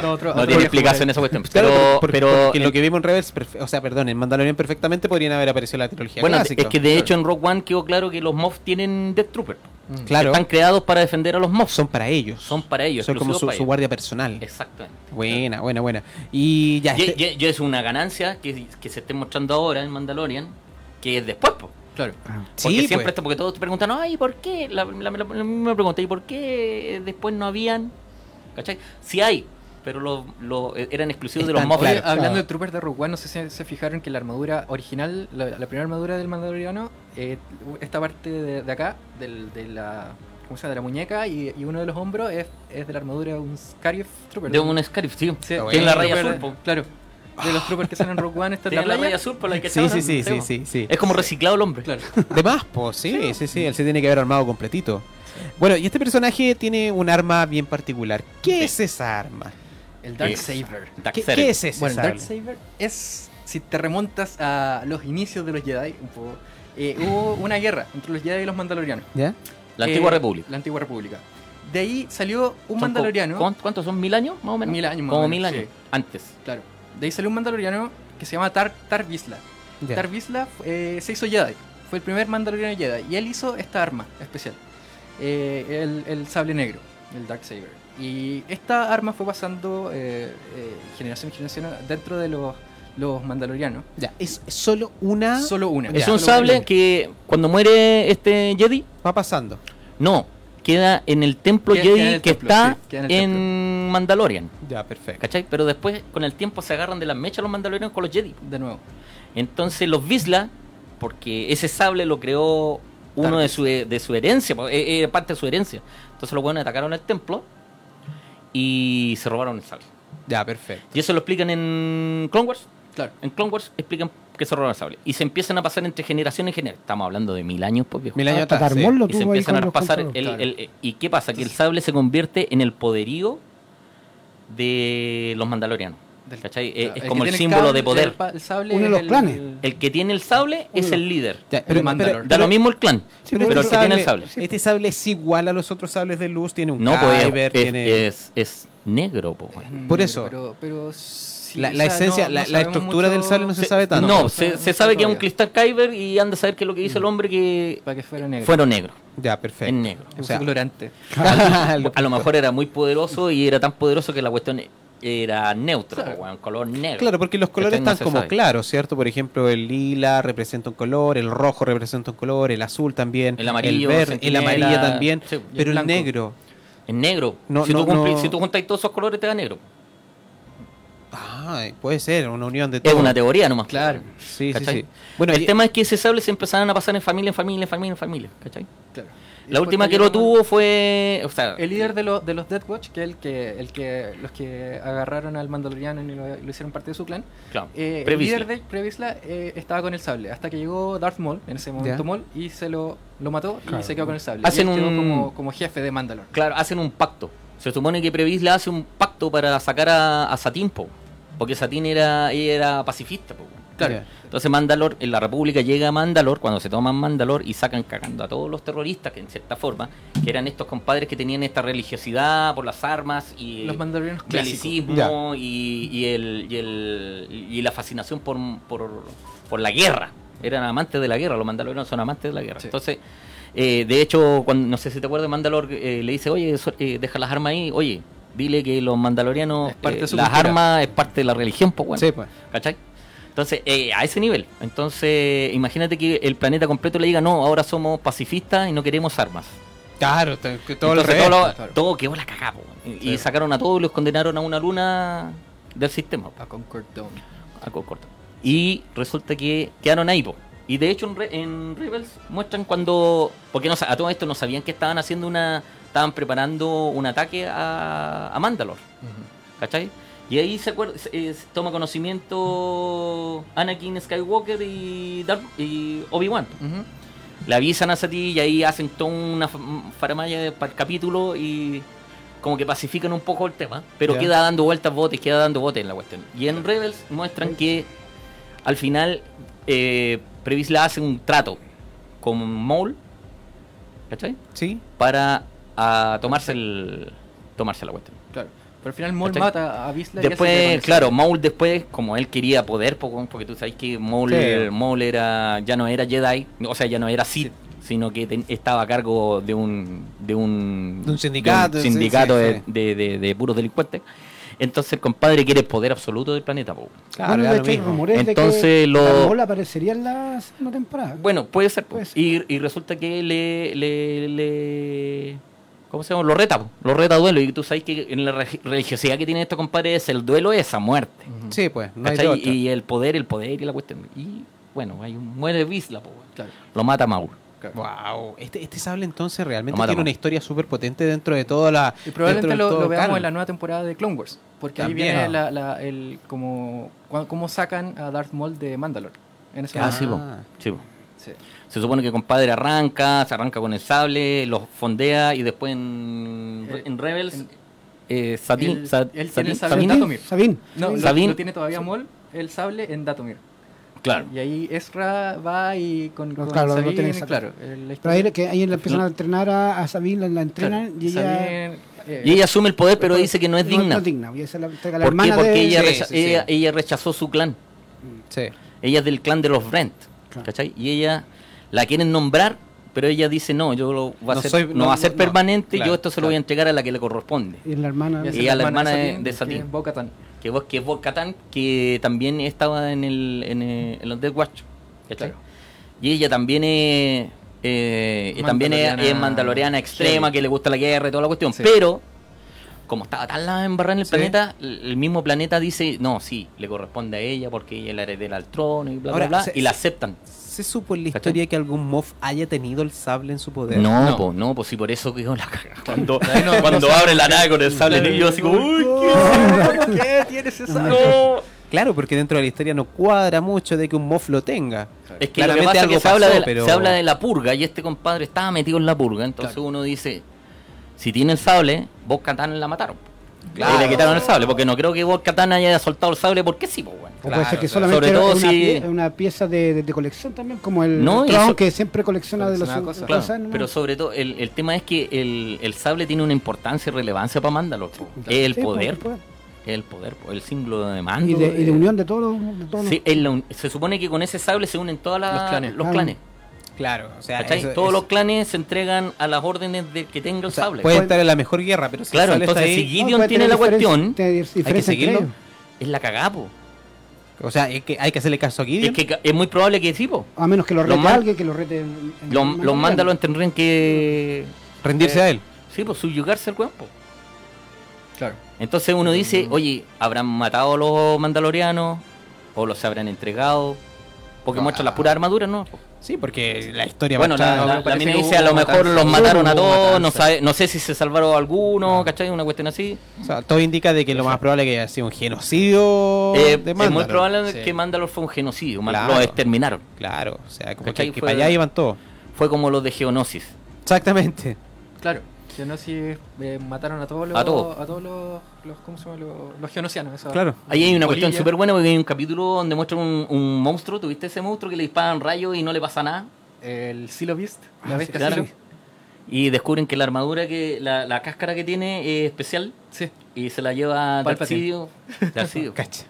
No, otro, no tiene explicación esa cuestión. Claro, Pero, por- pero porque en- lo que vimos en Rebels, o sea, perdón, en Mandalorian perfectamente podrían haber aparecido en la trilogía bueno, clásica. es que de hecho en Rock One quedó claro que los Moff tienen Death Trooper. Ahí. Claro, Están creados para defender a los Moff. son para ellos. Son para ellos. Son como su, guardia personal. Exactamente. Buena, buena, buena. Y ya, Y, este- y- y es una ganancia que, que se esté mostrando ahora en Mandalorian, que es después, po. Claro. Porque Sí, siempre pues. porque todos te preguntan, ay, ¿por qué? La, la- la- la misma pregunta, ¿y por qué después no habían? ¿Cachai? Sí hay, pero lo, lo- eran exclusivos de los claro. Oye, hablando de Troopers de Rogue One, no sé si se fijaron que la armadura original, la, la primera armadura del Mandaloriano, eh, esta parte de, de acá, del, de la ¿cómo se llama? de la muñeca y, y uno de los hombros es, es de la armadura de un Scarif Trooper. De un Scarif, sí. Sí, Está Tiene la raya azul. Claro. De los troopers que salen en Rogue One, esta es Tiene la la playa. raya azul por la que Sí, sí, sí, sí, sí, sí. Es como reciclado el hombre. Claro. De más, pues sí, sí, sí, él se tiene que haber armado completito. Bueno, y este personaje tiene un arma bien particular. ¿Qué es esa arma? El Dark Es- Saber. Dark ¿Qué, qué es ese Bueno, el? Dark Saber es, si te remontas a los inicios de los Jedi, un poco, eh, hubo una guerra entre los Jedi y los Mandalorianos. ¿Ya? La antigua Eh, república. La antigua república. De ahí salió un Mandaloriano. co- ¿cuánto- ¿Cuántos son? ¿Mil años? Más o menos. Mil años, más Como o mil menos, años. sí. Antes. Claro. De ahí salió un Mandaloriano que se llama Tar, Tar Vizsla. Ya. Tar Vizsla eh, se hizo Jedi. Fue el primer Mandaloriano Jedi. Y él hizo esta arma especial. Eh, el, el sable negro. El Dark Saber. Y esta arma fue pasando eh, eh, generación en generación dentro de los, los Mandalorianos. Ya, es solo una... Solo una. Es Ya. un sable una. que cuando muere este Jedi, Va pasando. no, queda en el templo Queda- Jedi queda en el que templo, está sí, en Mandalorian. Ya, perfecto. ¿Cachai? Pero después con el tiempo se agarran de las mechas los Mandalorianos con los Jedi. De nuevo. Entonces los Vizsla, porque ese sable lo creó uno de su, de su herencia, eh, eh, parte de su herencia. Entonces los buenos atacaron el templo y se robaron el sable. Ya, perfecto. Y eso lo explican en Clone Wars. Claro. En Clone Wars explican que se robaron el sable. Y se empiezan a pasar entre generación en generación. Estamos hablando de mil años, pues viejo. Mil años Hasta atrás. sí. Y se empiezan a pasar. el- claro. el- el- ¿Y qué pasa? Que el sable se convierte en el poderío de los mandalorianos. Del- ¿Cachai? Eh, Claro, es como el símbolo cable, de poder. El, sable Uno de los el- planes. el- que tiene el sable es el líder. Ya, pero, Mandalor. pero- Da lo mismo el clan. Sí, pero pero el este que tiene el sable-. Este sable es igual a los otros sables de luz, tiene un No, pues Kyber, es, tiene... es, es negro, po, Por eso. Pero, pero sí, la, o la sea, esencia, no- la, no la sabemos estructura mucho del sable no se, Se- sabe tanto. No, No, se, sabe que es un cristal Kyber y anda a saber qué es lo que hizo el hombre que Para que fuera negro. fueron negros. Ya, perfecto. negro. O sea, colorante. lo- A lo mejor era muy poderoso y era tan poderoso que la cuestión era neutro, Claro. weón, color negro. Claro, porque los colores están como sabe. claros, ¿cierto? Por ejemplo, el lila representa un color, el rojo representa un color, el azul también, El amarillo, el verde, el amarillo también, sí, el pero el, negro. Es negro. No, si, no, tú no. si tú juntas todos esos colores te da negro. Ah, puede ser, una unión de Es todo. una teoría nomás. Claro. Sí, sí, ¿Cachai? sí. Bueno, el y- tema es que ese sable se empezaron a pasar en familia, en familia, en familia, en familia. ¿Cachai? Claro. La última que lo tuvo fue. O sea, El líder de, los de los Death Watch, que es el que, el que los que agarraron al Mandaloriano y lo, lo hicieron parte de su clan, claro, eh, el líder de Previsla eh, estaba con el sable, hasta que llegó Darth Maul, en ese momento. Maul, y se lo, lo mató y se quedó con el sable. Hacen y él quedó un- como, como jefe de Mandalor. Claro, hacen un pacto. Se supone que Previsla hace un pacto para sacar a, a Satín, po, porque Satín era, ella era pacifista. Claro. Entonces Mandalor, en la República llega a Mandalor, cuando se toman Mandalor y sacan cagando a todos los terroristas, que en cierta forma, que eran estos compadres que tenían esta religiosidad por las armas y Los Mandalorianos y, y el, y, el- y la fascinación por, por, por la guerra. Eran amantes de la guerra, los mandalorianos son amantes de la guerra. Sí. Entonces, eh, de hecho, cuando, no sé si te acuerdas, Mandalor eh, le dice, oye, so- eh, deja las armas ahí, oye, dile que los mandalorianos, eh, las armas es parte de la religión, pues bueno. Sí, pues. ¿Cachai? Entonces, eh, a ese nivel. Entonces, imagínate que el planeta completo le diga, no, ahora somos pacifistas y no queremos armas. Claro, que todo lo Entonces, revés. todo, lo- claro. todo quedó la cagada. po. Y, sacaron a todos y los condenaron a una luna del sistema. po, A Concord Dome. a Concord. Y resulta que quedaron ahí. po. Y de hecho en, Re- en Rebels muestran cuando... Porque no, a todo esto no sabían que estaban haciendo una... Estaban preparando un ataque a, a Mandalor. ¿Cachai? Y ahí se, acuerda, se- eh, se toma conocimiento Anakin Skywalker y, y Obi-Wan. Ujú. Le avisan a Sati y ahí hacen toda una fa- faramaya para el capítulo y como que pacifican un poco el tema. Pero queda dando vueltas botes, queda dando botes en la cuestión. Y en Rebels muestran que al final eh, Previsla hace un trato con Maul, ¿cachai? Sí. Para a tomarse el tomarse la cuestión. Claro. Pero al final Maul ¿Cachai? mata a con Después, claro. Maul después, como él quería poder, po- porque tú sabes que Maul, Sí. Maul era, ya no era Jedi, o sea, ya no era Sith, sino que ten- estaba a cargo de un de un, De un sindicato, sí, sindicato sí, de, sí. de- de- de puros delincuentes. Entonces el compadre quiere el poder absoluto del planeta. po. Claro, bueno, de hecho, hay mismo. rumores Entonces, de que lo- Maul aparecería en la segunda temporada. Bueno, puede ser. Puede ser. Y, y resulta que le, le, le- ¿Cómo se llama? Lo reta, po. lo reta a duelo. Y tú sabes que en la religiosidad que tienen estos compadres, el duelo es a muerte. Sí, pues. No hay y el poder, el poder y la cuestión. Y bueno, hay un, muere Visla, po. Claro. lo mata Maul. Wow, este, este sable entonces realmente tiene una historia súper potente dentro de toda la. Y probablemente lo, veamos canon. en la nueva temporada de Clone Wars. Porque ahí viene la, la- el, como, cómo sacan a Darth Maul de Mandalore. En ese Ah, momento. sí, po. Ah. Sí, po. Sí. Se supone que compadre arranca, se arranca con el sable, lo fondea y después en, Eh, en Rebels, eh, Sa- él Satín- el sable Satín- en Datomir. Sabín. No, lo, Sabine- lo tiene todavía Maul, el sable en Datomir. Claro. Y ahí Ezra va y con, con claro, lo tiene claro. el- Pero ahí, que ahí le empiezan a entrenar a, a Sabine, la, la entrenan claro, y ella... Sabine, eh, Y ella asume el poder, pero dice que no es digna. no es digna. Y esa es la, la ¿Por qué? hermana Porque de... ella, Sí, recha- sí, sí. ella, ella rechazó su clan. Sí. Ella es del clan de los Brent. Claro. ¿Cachai? Y ella la quieren nombrar, pero ella dice, no, yo lo va a No ser, soy- no, no, va a ser no, permanente, claro, yo esto se lo voy a entregar a la que le corresponde. Y la hermana... y a la hermana de- Sabine, de que Sabine. es. Que vos, que que también estaba en, el, en, el- en los Death Watch. Claro. Y ella también es, eh, y también es, Mandaloriana es mandaloriana extrema, que le gusta la guerra y toda la cuestión. Sí. Pero, como estaba tan la embarrada en el Sí. planeta, el mismo planeta dice, no, sí, le corresponde a ella porque ella es la heredera al trono y bla, Ahora, bla, bla. se- y la aceptan. ¿Se supo en la ¿Cachai? historia que algún Moff haya tenido el sable en su poder? No, No. pues no, pues sí, por eso quedó la caga. Cuando, no- cuando no abre la nave con el sable en yo así como, uy, ¿Por qué tienes esa? no. Claro, porque dentro de la historia no cuadra mucho de que un Moff lo tenga. Es que lo que Claramente pasa algo que se habla, pasó, de la, pero- se habla de la purga y este compadre estaba metido en la purga. Entonces uno dice, si tiene el sable, vos Katana la mataron. Claro. Y le quitaron el sable, porque no creo que vos Katana haya soltado el sable porque sí, pues bueno. O puede ser Claro, que claro. solamente Sobre todo una, si- pie- una pieza de, de- de colección también, como el No, eso- que siempre colecciona de los Coleccionaba cosas. Claro, pero sobre todo el, el tema es que el, el sable tiene una importancia y relevancia para Mandalor. po. Es el Sí, poder, es el poder, po, el símbolo de mando. Y de, y de unión de todos los- de todos los- sí, se supone que con ese sable se unen todos Los clanes. los clanes. Claro, o sea, Todos eso- los clanes se entregan a las órdenes de que tenga el o sea, sable. puede estar en la mejor guerra, pero si Claro, entonces, ahí, si Gideon tiene la cuestión, diferencia entre seguirlo. es la cagapo. o sea, es que hay que hacerle caso a Gideon. Es que es muy probable que sí, po. A menos que lo Los rete alguien, que lo rete. en- en Los, Mandaloriano. mándalos tendrían que. rendirse eh, a él. Sí, pues subyugarse al cuerpo. Claro. Entonces uno dice, oye, ¿habrán matado a los mandalorianos? ¿O los habrán entregado? Porque Ah. muestran las puras armaduras, ¿no? Sí, porque la historia Bueno, la, la, mina que dice, a lo mejor los mataron a todos, no, sabe, no sé si se salvaron algunos, ¿cachai? Una cuestión así. o sea, todo indica de que lo más probable es que haya sido un genocidio Eh, de es muy probable Sí. que Mandalor fue un genocidio, Claro. los exterminaron. Claro, o sea, como ¿Cachai? que, que Fue- para allá iban todos. Fue como los de Geonosis. Exactamente. Claro. Geonosis eh, mataron a todos los. A todos. A todos los, los. ¿Cómo se llama? Los, los geonosianos. esa- Claro. Ahí hay una cuestión súper buena porque hay un capítulo donde muestran un, un monstruo, ¿tuviste ese monstruo que le disparan rayos y no le pasa nada? El Silo Beast. La bestia Claro. Silo. Y descubren que la armadura, que la, la cáscara que tiene es especial Sí. y se la lleva. Darcidio. Darcidio. Cacha.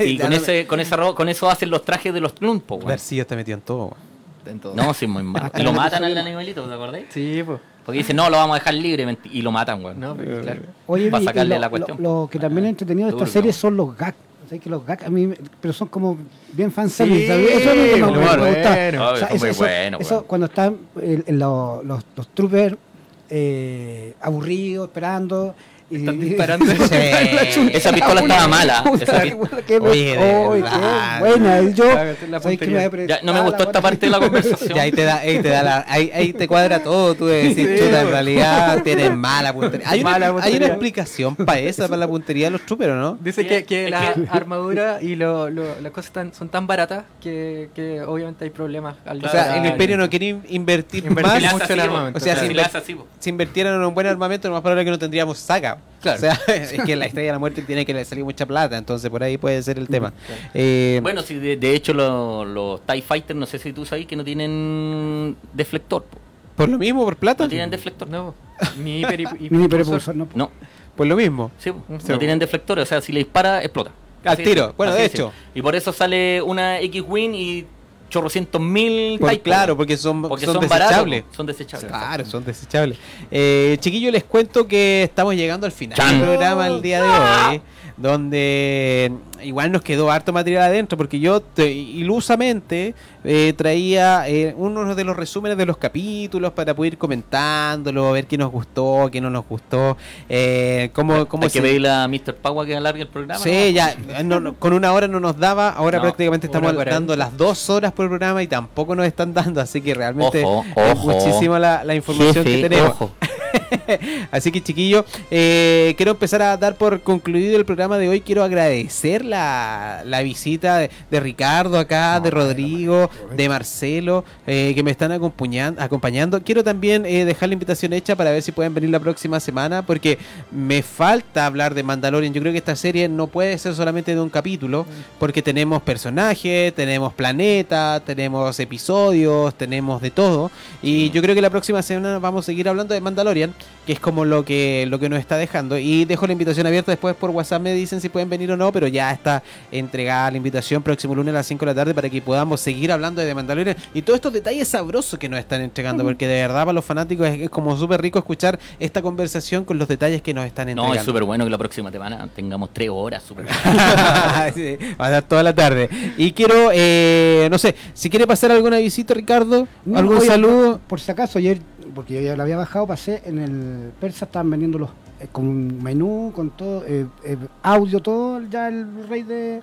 y con, ese, con, esa con eso hacen los trajes de los Clone, po, weón. Darcy está metido en todo. weón. En todo. No, sí, muy malo. Y lo matan al animalito, ¿te acordás? Sí, pues. Porque dicen, no, lo vamos a dejar libre y lo matan, weón. No, pues, claro. Oye, Pa' y- y sacarle lo, la cuestión. lo- lo que también es entretenido de esta serie son los gags. O sea, que los gags a mí, me- pero son como bien fanservice. Sí, eso es lo que me, muy me gusta. bueno. Ah, son muy buenos, eso weón. cuando están eh, en los, los, los troopers eh, aburridos, esperando. Y, Están disparando. Sí. Esa pistola estaba mala. Esa qué Oye, Oy, qué buena. Y Yo, La- la ¿sabes qué puntería. me Ya, no me gustó esta parte de la conversación. Y ahí te da, ahí te da la, ahí, ahí te cuadra todo, tú de decir, Sí, chuta, en realidad tienes mala puntería. Hay una, hay explicación para esa, para la puntería de los troopers, ¿o ¿no? Dice que, que es la que- armadura y lo, lo- las cosas tan- son tan baratas que, que obviamente hay problemas al O sea, el imperio no quiere in- invertir, Invertir más. Mucho en armamento, O sea, si si le inver- hace así, po. si invirtieran en un buen armamento, lo más probable es que no tendríamos saga. Claro. O sea, es que la estrella de la muerte tiene que salir mucha plata, entonces por ahí puede ser el tema. Eh, Bueno, si de, de hecho los, los TIE Fighters, no sé si tú sabes que no tienen deflector. po. por lo mismo, por plata. No tienen deflector. No, ni hiperpulsor, no. No, Por lo mismo. sí, no tienen deflectores. O sea, si le dispara, explota. Al Así- tiro. Bueno, de hecho. Y por eso sale una X-Wing y chorrocientos mil Por- claro, porque son, porque son, son, desechables. Son desechables. Claro, son desechables. Eh, chiquillos, les cuento que estamos llegando al final Chan. del programa el día de hoy, donde igual nos quedó harto material adentro, porque yo te- ilusamente eh, traía eh, uno de los resúmenes de los capítulos para poder ir comentándolo, ver qué nos gustó, qué no nos gustó, eh, cómo, cómo Hay que se- pedirle a Mr. Pagua que alargue el programa. Sí, ¿no? ya, no, no, con una hora no nos daba, ahora prácticamente estamos dando las dos horas por programa y tampoco nos están dando, así que realmente Ojo, es muchísima la, la información Jefe, que tenemos. ojo. Así que chiquillo, eh, quiero empezar a dar por concluido el programa de hoy. Quiero agradecer la, la visita de, de Ricardo acá, de Rodrigo, de Marcelo, eh, que me están acompañan- acompañando. Quiero también eh, dejar la invitación hecha para ver si pueden venir la próxima semana, porque me falta hablar de Mandalorian. Yo creo que esta serie no puede ser solamente de un capítulo, porque tenemos personajes, tenemos planeta, tenemos episodios, tenemos de todo. Y yo creo que la próxima semana vamos a seguir hablando de Mandalorian, que es como lo que, lo que nos está dejando. Y dejo la invitación abierta después por WhatsApp, me dicen si pueden venir o no, pero ya está entregada la invitación próximo lunes a las 5 de la tarde para que podamos seguir hablando de The Mandalorian y todos estos detalles sabrosos que nos están entregando, porque de verdad para los fanáticos es, es como súper rico escuchar esta conversación con los detalles que nos están entregando. No, es súper bueno que la próxima semana tengamos tres horas. súper Sí, va a dar toda la tarde. Y quiero, eh, no sé, si quiere pasar alguna visita, Ricardo, No, algún oye, saludo. Por si acaso, ayer, porque yo ya lo había bajado, pasé en el Persa, estaban vendiendo los eh, con un menú, con todo, eh, eh, audio, todo, ya el rey de,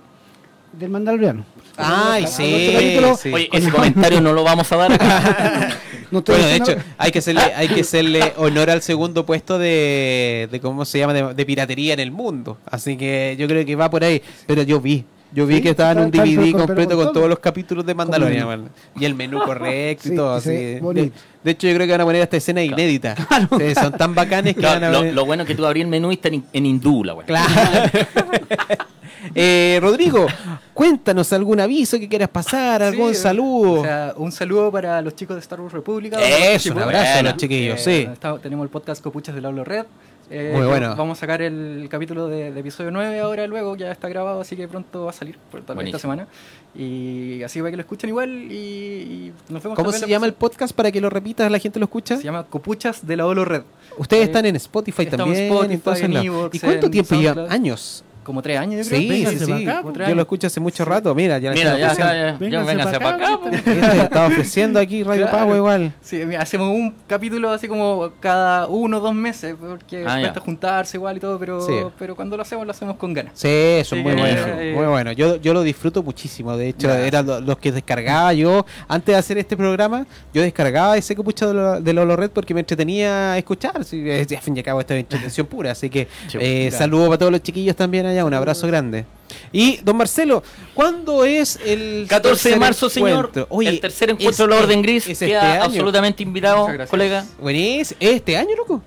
del Mandaloriano. Ay, sí, sí. Oye, ese comentario no lo vamos a dar acá. no estoy Bueno, de hecho, hay que hacerle, hay que hacerle honor al segundo puesto de, de cómo se llama, de, de piratería en el mundo. Así que yo creo que va por ahí. Pero yo vi, yo vi Sí, que estaba en un DVD completo con, con todos todo. los capítulos de Mandalorian. Y el menú correcto y todo. Así. De, hecho, yo creo que van a poner esta escena inédita. Sí, son tan bacanes que van Lo, a lo- ver- lo bueno es que tú abrí el menú y está en, en hindú, la. Claro. Eh, Rodrigo, cuéntanos algún aviso que quieras pasar, algún Sí, saludo. O sea, un saludo para los chicos de Star Wars República. Eso, un abrazo a Bueno. los chiquillos, Eh, sí. está- tenemos el podcast Copuchas del Hablo Red. Eh, Muy bueno. Vamos a sacar el capítulo de, de episodio 9 ahora luego, ya está grabado, así que pronto va a salir por tal vez esta semana. Y así va que lo escuchen igual y, y nos vemos ¿Cómo se la llama el podcast para que lo repitas, la gente lo escucha? Se llama Copuchas de la Holo Red. Ustedes Eh, están en Spotify también. en Spotify, en. Evox, ¿Y cuánto en tiempo llevan? Años. Como tres años, yo creo. Sí, sí, sí. acá, Yo lo escucho hace mucho rato. Mira, ya Mira, ya, ofreciendo. ya, ya, Vénganse para acá. acá. Mira, estaba ofreciendo aquí Radio Claro. Pago igual. Sí, mira, hacemos un capítulo así como cada uno o dos meses, porque Ah, cuesta juntarse igual y todo, pero, Sí. pero cuando lo hacemos, lo hacemos con ganas. Sí, eso es muy que- bueno. eh, Muy bueno. Yo, yo lo disfruto muchísimo. De hecho, Ya. eran lo- los que descargaba yo. Antes de hacer este programa, yo descargaba ese capucha de, lo, de Lolo Red porque me entretenía escuchar. Sí, al fin y al cabo, esto es entretención pura. Así que eh, saludo para todos los chiquillos también allá. Un abrazo grande. Y, don Marcelo, ¿cuándo es el 14 de marzo, señor. Oye, el tercer encuentro de la Orden Gris. es este queda año. absolutamente invitado, colega. Buenísimo. ¿Este año, loco?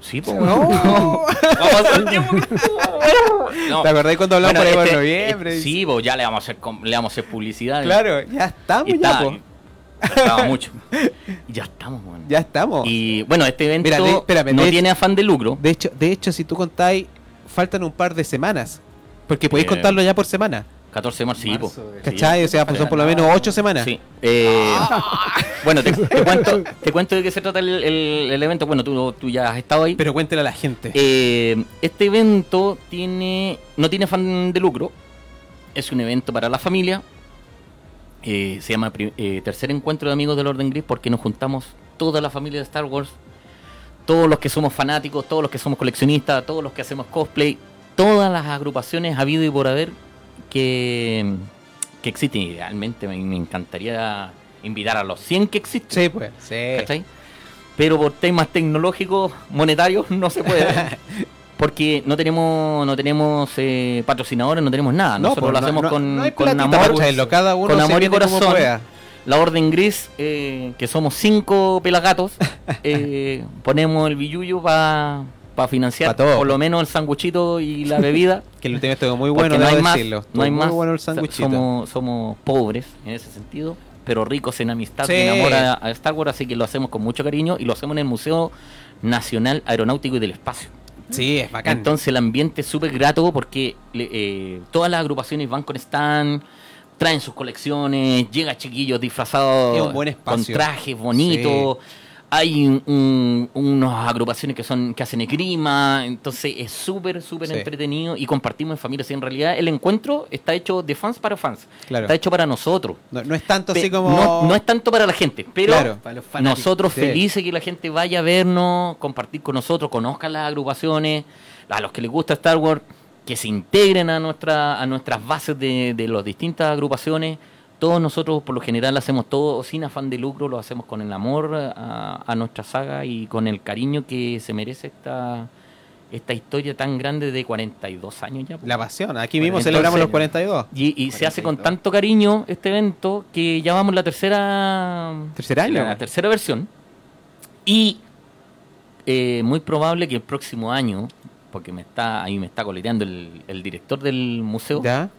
Sí, pues. No. Vamos a hacer el tiempo que- No. ¿Te acordás cuando hablamos Bueno, por ahí este- por noviembre? eh, Sí, pues ya le vamos a hacer, le vamos a hacer publicidad. Claro, ya estamos, Y ya. Faltaba mucho. Ya estamos, weón. Ya estamos. Y bueno, este evento Mira, de- espérame, no de tiene afán de lucro. De hecho, de hecho, si tú contáis, faltan un par de semanas. Porque podéis Eh, contarlo ya por semana. 14 de marzo, Sí. ¿Cachai? O sea, pues son por lo menos ocho semanas. Sí. Eh, bueno, te, te cuento, te cuento de qué se trata el, el- el evento. Bueno, tú, tú ya has estado ahí. Pero cuéntele a la gente. Eh, este evento tiene no tiene afán de lucro. Es un evento para la familia. Eh, se llama eh, Tercer Encuentro de Amigos del Orden Gris porque nos juntamos toda la familia de Star Wars. Todos los que somos fanáticos, todos los que somos coleccionistas, todos los que hacemos cosplay, todas las agrupaciones habido y por haber que, que existen. Y realmente me, me encantaría invitar a los 100 que existen. sí, pues. Sí. ¿cachai? Pero por temas tecnológicos, monetarios, no se puede. Porque no tenemos no tenemos eh, patrocinadores, no tenemos nada. No, Nosotros pues, lo hacemos no- con, no con amor, cada uno con amor y corazón. La Orden Gris, eh, que somos cinco pelagatos, eh, ponemos el billuyo para financiar Pa' todo. por lo menos el sanguchito y la bebida. Que el último estuvo muy bueno, no hay más, decirlo. no hay muy más. bueno el O sea, sanguchito. somos, somos pobres en ese sentido, pero ricos en amistad Sí. y amor a, a Star Wars, así que lo hacemos con mucho cariño y lo hacemos en el Museo Nacional Aeronáutico y del Espacio. Sí, es bacán. Entonces el ambiente es súper grato porque eh, todas las agrupaciones van con stand, traen sus colecciones, llega chiquillos disfrazados con trajes bonitos. Hay un- un- unas agrupaciones que son que hacen esgrima, entonces es súper, súper Sí. entretenido y compartimos en familia. Sí, en realidad el encuentro está hecho de fans para fans, Claro. está hecho para nosotros. no, no es tanto Pe- así como. no, no es tanto para la gente, pero Claro. Nosotros Sí. felices que la gente vaya a vernos, compartir con nosotros, conozcan las agrupaciones, a los que les gusta Star Wars, que se integren a nuestra a nuestras bases de, de las distintas agrupaciones. Todos nosotros, por lo general, hacemos todo sin afán de lucro, lo hacemos con el amor a, a nuestra saga y con el cariño que se merece esta, esta historia tan grande de 42 años ya. po. La pasión. Aquí mismo Entonces- celebramos los 42. Y, y se hace con 42. tanto cariño este evento que ya vamos la tercera ¿Tercer año? la tercera versión. Y eh, muy probable que el próximo año, porque me está ahí me está coleteando el, el director del museo ¿Ya?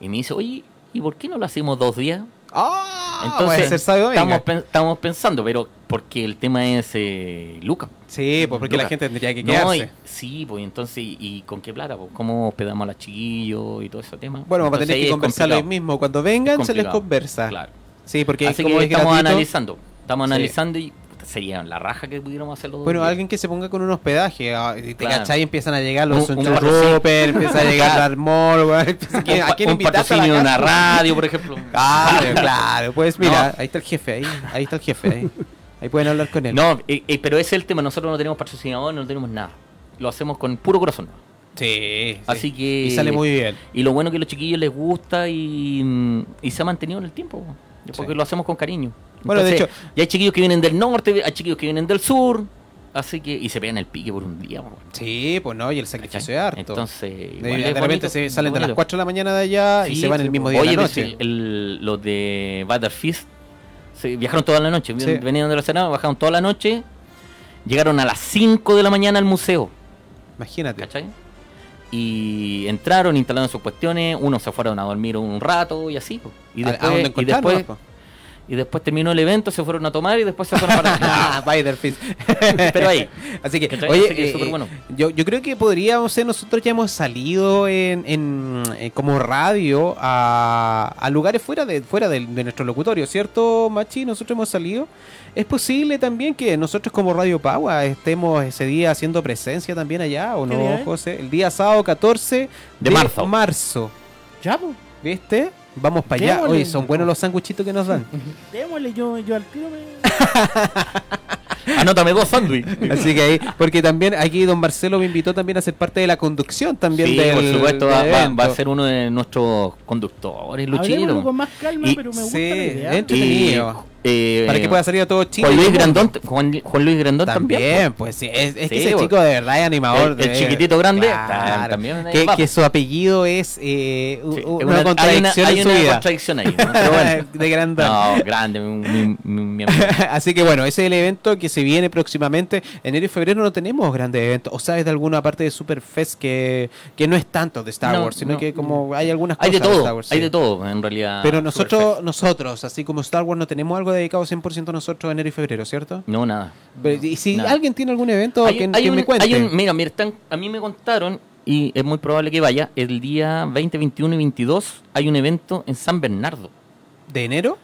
y me dice, oye, ¿y por qué no lo hacemos dos días? ¡Ah! domingo. estamos, pen- estamos pensando, pero porque el tema es eh, Luca. Sí, pues porque la gente tendría que No, quedarse. y- sí, pues entonces, ¿y, y con qué plata? Pues, ¿Cómo hospedamos a los chiquillos y todo ese tema? Bueno, vamos a Entonces, tener que conversarlo ahí mismo. Cuando vengan, se les conversa. Claro. Sí, porque Así como que es estamos gratuito, analizando. Estamos Sí. analizando y sería la raja que pudiéramos hacerlo. dos Bueno, días. alguien que se ponga con un hospedaje, ah, te Claro. cachai, empiezan a llegar los Un- un. Rupert, empieza a llegar weón, empieza- ¿a ¿a quién un patrocinio de la una radio, por ejemplo. Claro, claro, pues mira, No. ahí está el jefe, ahí, ahí está el jefe, ahí, ahí pueden hablar con él. No, eh, eh, pero ese es el tema. Nosotros no tenemos patrocinador, no tenemos nada. Lo hacemos con puro corazón. Sí, sí. Así que. Y sale muy bien. Y lo bueno que a los chiquillos les gusta y, mm, y se ha mantenido en el tiempo. Po. Porque Sí. lo hacemos con cariño. Bueno, de Entonces, Y hay chiquillos que vienen del norte, hay chiquillos que vienen del sur. Así que. Y se pegan el pique por un día. po. Sí, pues no, y el sacrificio ¿Cachai? es harto. Entonces. de, igual de repente se salen de las bonito. 4 de la mañana de allá y se van sí, el mismo día Oye, de la noche. el- el- los de Butter Fist se viajaron toda la noche. Sí. Venían de la Senado, bajaron toda la noche. Llegaron a las 5 de la mañana al museo. Imagínate. ¿Cachai? Y entraron, instalaron sus cuestiones. Unos se fueron a dormir un rato y así. po. Y ¿A- a después, y? Y después terminó el evento, se fueron a tomar y después se fueron para Ah, Fist. Pero ahí. Así que, ¿Cachai? oye, Así que es eh, bueno. yo, yo creo que podríamos ser, nosotros ya hemos salido en, en, eh, como radio a, a lugares fuera de fuera del- de, nuestro locutorio, ¿cierto, Machi? Nosotros hemos salido. Es posible también que nosotros como Radio Pagua estemos ese día haciendo presencia también allá, ¿o ¿Qué no? José? El día sábado 14 De marzo. marzo. Ya. ¿Viste? Vamos para allá. Oye, son buenos los sándwichitos que nos dan. Démosle, yo, yo al tiro me... Anótame dos sándwiches. Así que ahí, porque también aquí don Marcelo me invitó también a ser parte de la conducción también Sí, del por supuesto, va, del va- evento. va a ser uno de nuestros conductores, Luchito. con más calma, Y- pero me gusta sí, la idea. entretenido. eh, para que pueda salir a todo Chile. Juan Luis. Grandón, Juan, Juan Luis Grandón también. También, pues sí, es, es que ese pues. chico de verdad es animador. El- el de- chiquitito grande, Claro. también que, su apellido es eh, Sí, una, una- contradicción hay una, en su hay una vida. contradicción ahí. ¿no? Pero bueno. de Grandón. No, grande, mi, mi- mi- mi amigo. Así que bueno, ese es el evento que se viene próximamente. Enero y febrero no tenemos grandes eventos. ¿O sabes de alguna parte de Superfest que, que no es tanto de Star No, Wars, sino no. que como hay algunas Hay cosas de Star todo, Wars? hay sí. de todo en realidad. Pero nosotros, Superfest. nosotros, así como Star Wars, no tenemos algo dedicado 100% nosotros a enero y febrero, ¿cierto? No, nada. Pero, y si Nada. alguien tiene algún evento Hay que, un- hay que un- me cuente. hay un- mira, mira, están- a mí me contaron, y es muy probable que vaya, el día 20, 21 y 22 hay un evento en San Bernardo ¿De enero?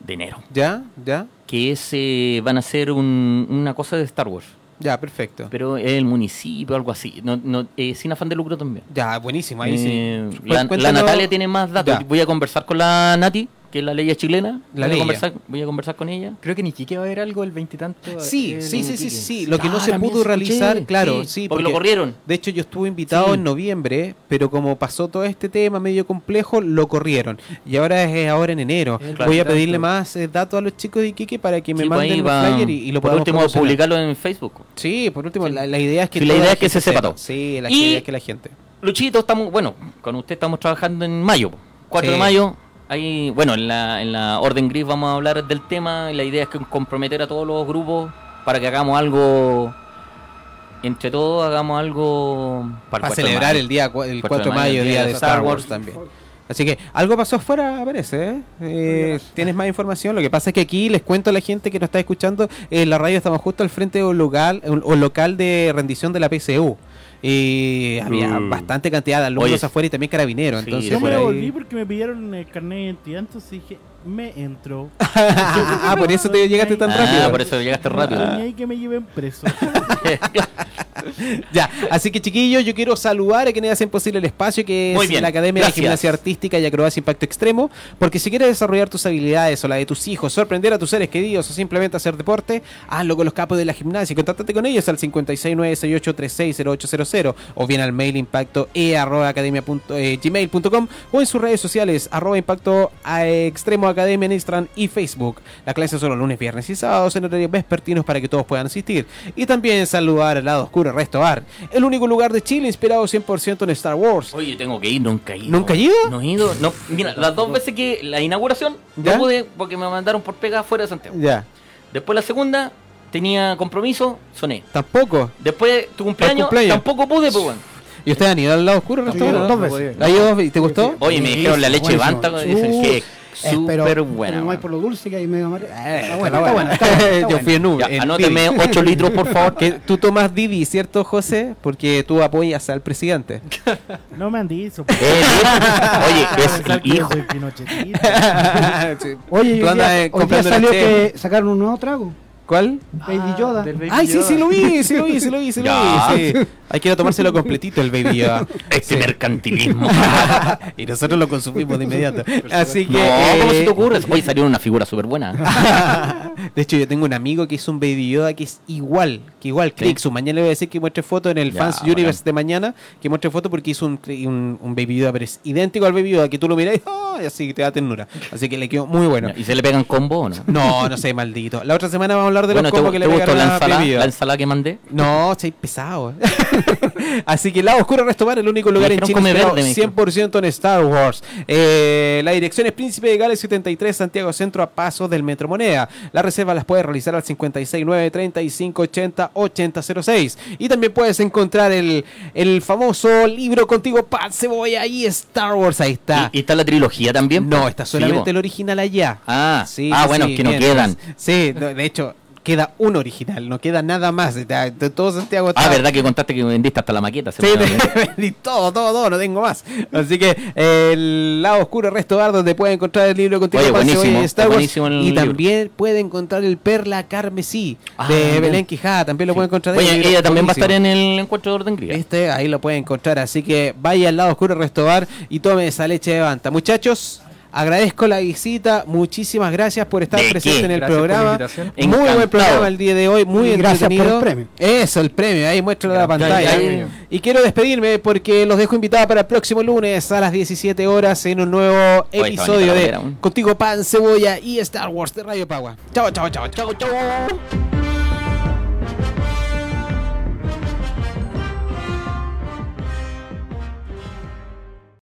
De enero, ¿Ya? ¿Ya? que es, eh, van a hacer un- una cosa de Star Wars, Ya, perfecto. pero es el municipio, algo así, no, no, eh, sin afán de lucro también. Ya, buenísimo. Ahí Eh, sí. la, la Cuéntanos- Natalia tiene más datos. Ya. Voy a conversar con la Nati, que es la ley chilena. La voy, Leia. a conversar, voy a conversar con ella. Creo que en Iquique va a haber algo el veintitanto. Sí, el- sí, sí, sí, sí. Lo que no Ah, se también pudo escuché, realizar, claro, sí, sí. porque lo corrieron. De hecho, yo estuve invitado Sí. en noviembre, pero como pasó todo este tema medio complejo, lo corrieron. Y ahora es ahora en enero. El Voy a pedirle más eh, datos a los chicos de Iquique para que me Sí, pues manden va- flyers y, y lo Por podamos último, publicarlo en Facebook. Sí, por último, la, la idea es que Sí, la idea es que se sepa todo. Sí, la idea es que la gente. Luchito, estamos, bueno, con usted estamos trabajando en mayo, 4 Sí. de mayo. Ahí, bueno, en la, en la Orden Gris vamos a hablar del tema y la idea es que comprometer a todos los grupos para que hagamos algo, entre todos hagamos algo Para, 4 de celebrar mayo. el día el 4 4 de mayo, día de Star Wars Wars. también. Así que algo pasó afuera, parece. ¿eh? Eh, ¿Tienes más información? Lo que pasa es que aquí les cuento a la gente que nos está escuchando, en la radio estamos justo al frente de un local, un local de rendición de la PCU. Y había Mm. bastante cantidad de alumnos Oye, afuera y también carabineros. sí, entonces, Yo me devolví porque me pidieron el carnet de identidad, entonces dije, me entro. ah, por eso te llegaste tan Ah, rápido. por eso llegaste rápido. Ni ahí que me lleven preso. Ya, así que chiquillos, yo quiero saludar a quienes hacen posible el espacio que Muy es bien, la Academia gracias. de Gimnasia Artística y Acrobacia Impacto Extremo, porque si quieres desarrollar tus habilidades o la de tus hijos, sorprender a tus seres queridos o simplemente hacer deporte, hazlo con los capos de la gimnasia. Contáctate con ellos al 56968360800 o bien al mail impacto e arroba academia punto- eh, gmail.com o en sus redes sociales arroba impacto a extremo academia en Instagram y Facebook. Las clases son los lunes, viernes y sábados en horarios vespertinos para que todos puedan asistir. Y también saludar al lado oscuro Resto Bar, el único lugar de Chile inspirado 100% en Star Wars. Oye, tengo que ir, nunca he ido. ¿Nunca has ido? No he ido. No, mira, las dos veces que la inauguración ¿Ya? no pude porque me mandaron por pega fuera de Santiago. Ya, Después la segunda tenía compromiso, soné. tampoco. Después tu cumpleaños, cumpleaños. tampoco pude, pues bueno. ¿Y ustedes han ido al lado oscuro Bar? dos no? veces. ¿Ha ido? ¿Y te gustó? Oye, me dijeron la leche buenísimo. banta, dicen que súper pero buena. No hay por lo dulce que hay medio. Eh, Está buena, está buena. está buena, está Yo fui en Uber. Ya, en anóteme Didi. 8 litros, por favor. Que tú tomas Didi, ¿cierto, José? Porque tú apoyas al presidente. No me han dicho. Eh, Oye, es hijo. Oye, hoy día, eh, hoy día comprando salió que sacaron un nuevo trago. ¿Cuál? Baby Yoda. del Baby Ay, sí, Yoda. sí lo vi, sí lo vi, sí lo vi, sí lo vi. sí. Hay que ir a tomárselo completito el Baby Yoda. Este mercantilismo. y nosotros lo consumimos de inmediato. Así que. No, ¿cómo se eh, te ocurre? Hoy salió una figura súper buena. De hecho, yo tengo un amigo que hizo un Baby Yoda que es igual, que igual, Clicksu. Mañana le voy a decir que muestre foto en el Ya, Fans. Universe de mañana, que muestre foto porque hizo un, un, un Baby Yoda, pero es idéntico al Baby Yoda, que tú lo miras y, ¡oh! y así te da ternura. Así que le quedó muy bueno. ¿Y se le pegan combo o no? No, no sé, maldito. La otra semana vamos a hablar hablar de Bueno, los ¿te, combos que le gustó pegaron la ensalada, Prohibido. la ensalada que mandé? No, estáis pesado. Así que Lado Oscuro Resto Bar, el único lugar en Chile verde, me dijeron. 100% en Star Wars. Eh, la dirección es Príncipe de Gales 73, Santiago Centro, a pasos del Metro Moneda. Las reservas las puedes realizar al 569 35 80 8006. Y también puedes encontrar el, el famoso libro contigo, Pan, Cebolla y Star Wars. Ahí está. ¿Y, y está la trilogía también? No, está solamente el original allá. Ah, Sí, ah bueno, sí, que no bien, quedan. Sí, de hecho, queda un original, no queda nada más. De, de todo Santiago Ah, está- verdad que contaste que vendiste hasta la maqueta. Sí, vendí todo, todo, todo, no tengo más. Así que eh, el lado oscuro Resto Bar, donde puede encontrar el libro contigo Oye, buenísimo, Star Wars. buenísimo el y libro. también puede encontrar el Perla Carmesí Ah, de. Belén Quijada. También lo puede encontrar ahí, Oye, ella también va a estar en el encuentro de orden griega. Este, ahí lo puede encontrar. Así que vaya al lado oscuro Resto Bar y tome esa leche de banta. Muchachos. Agradezco la visita, muchísimas gracias por estar presente en el Gracias programa. Muy buen programa el día de hoy, muy Y gracias por el entretenido. premio. Eso, el premio, ahí muestra la pantalla. Y quiero despedirme porque los dejo invitados para el próximo lunes a las 17 horas en un nuevo episodio de. Contigo Pan, Cebolla y Star Wars de Radio Pagua. Chao, chao, chao, chao, chao.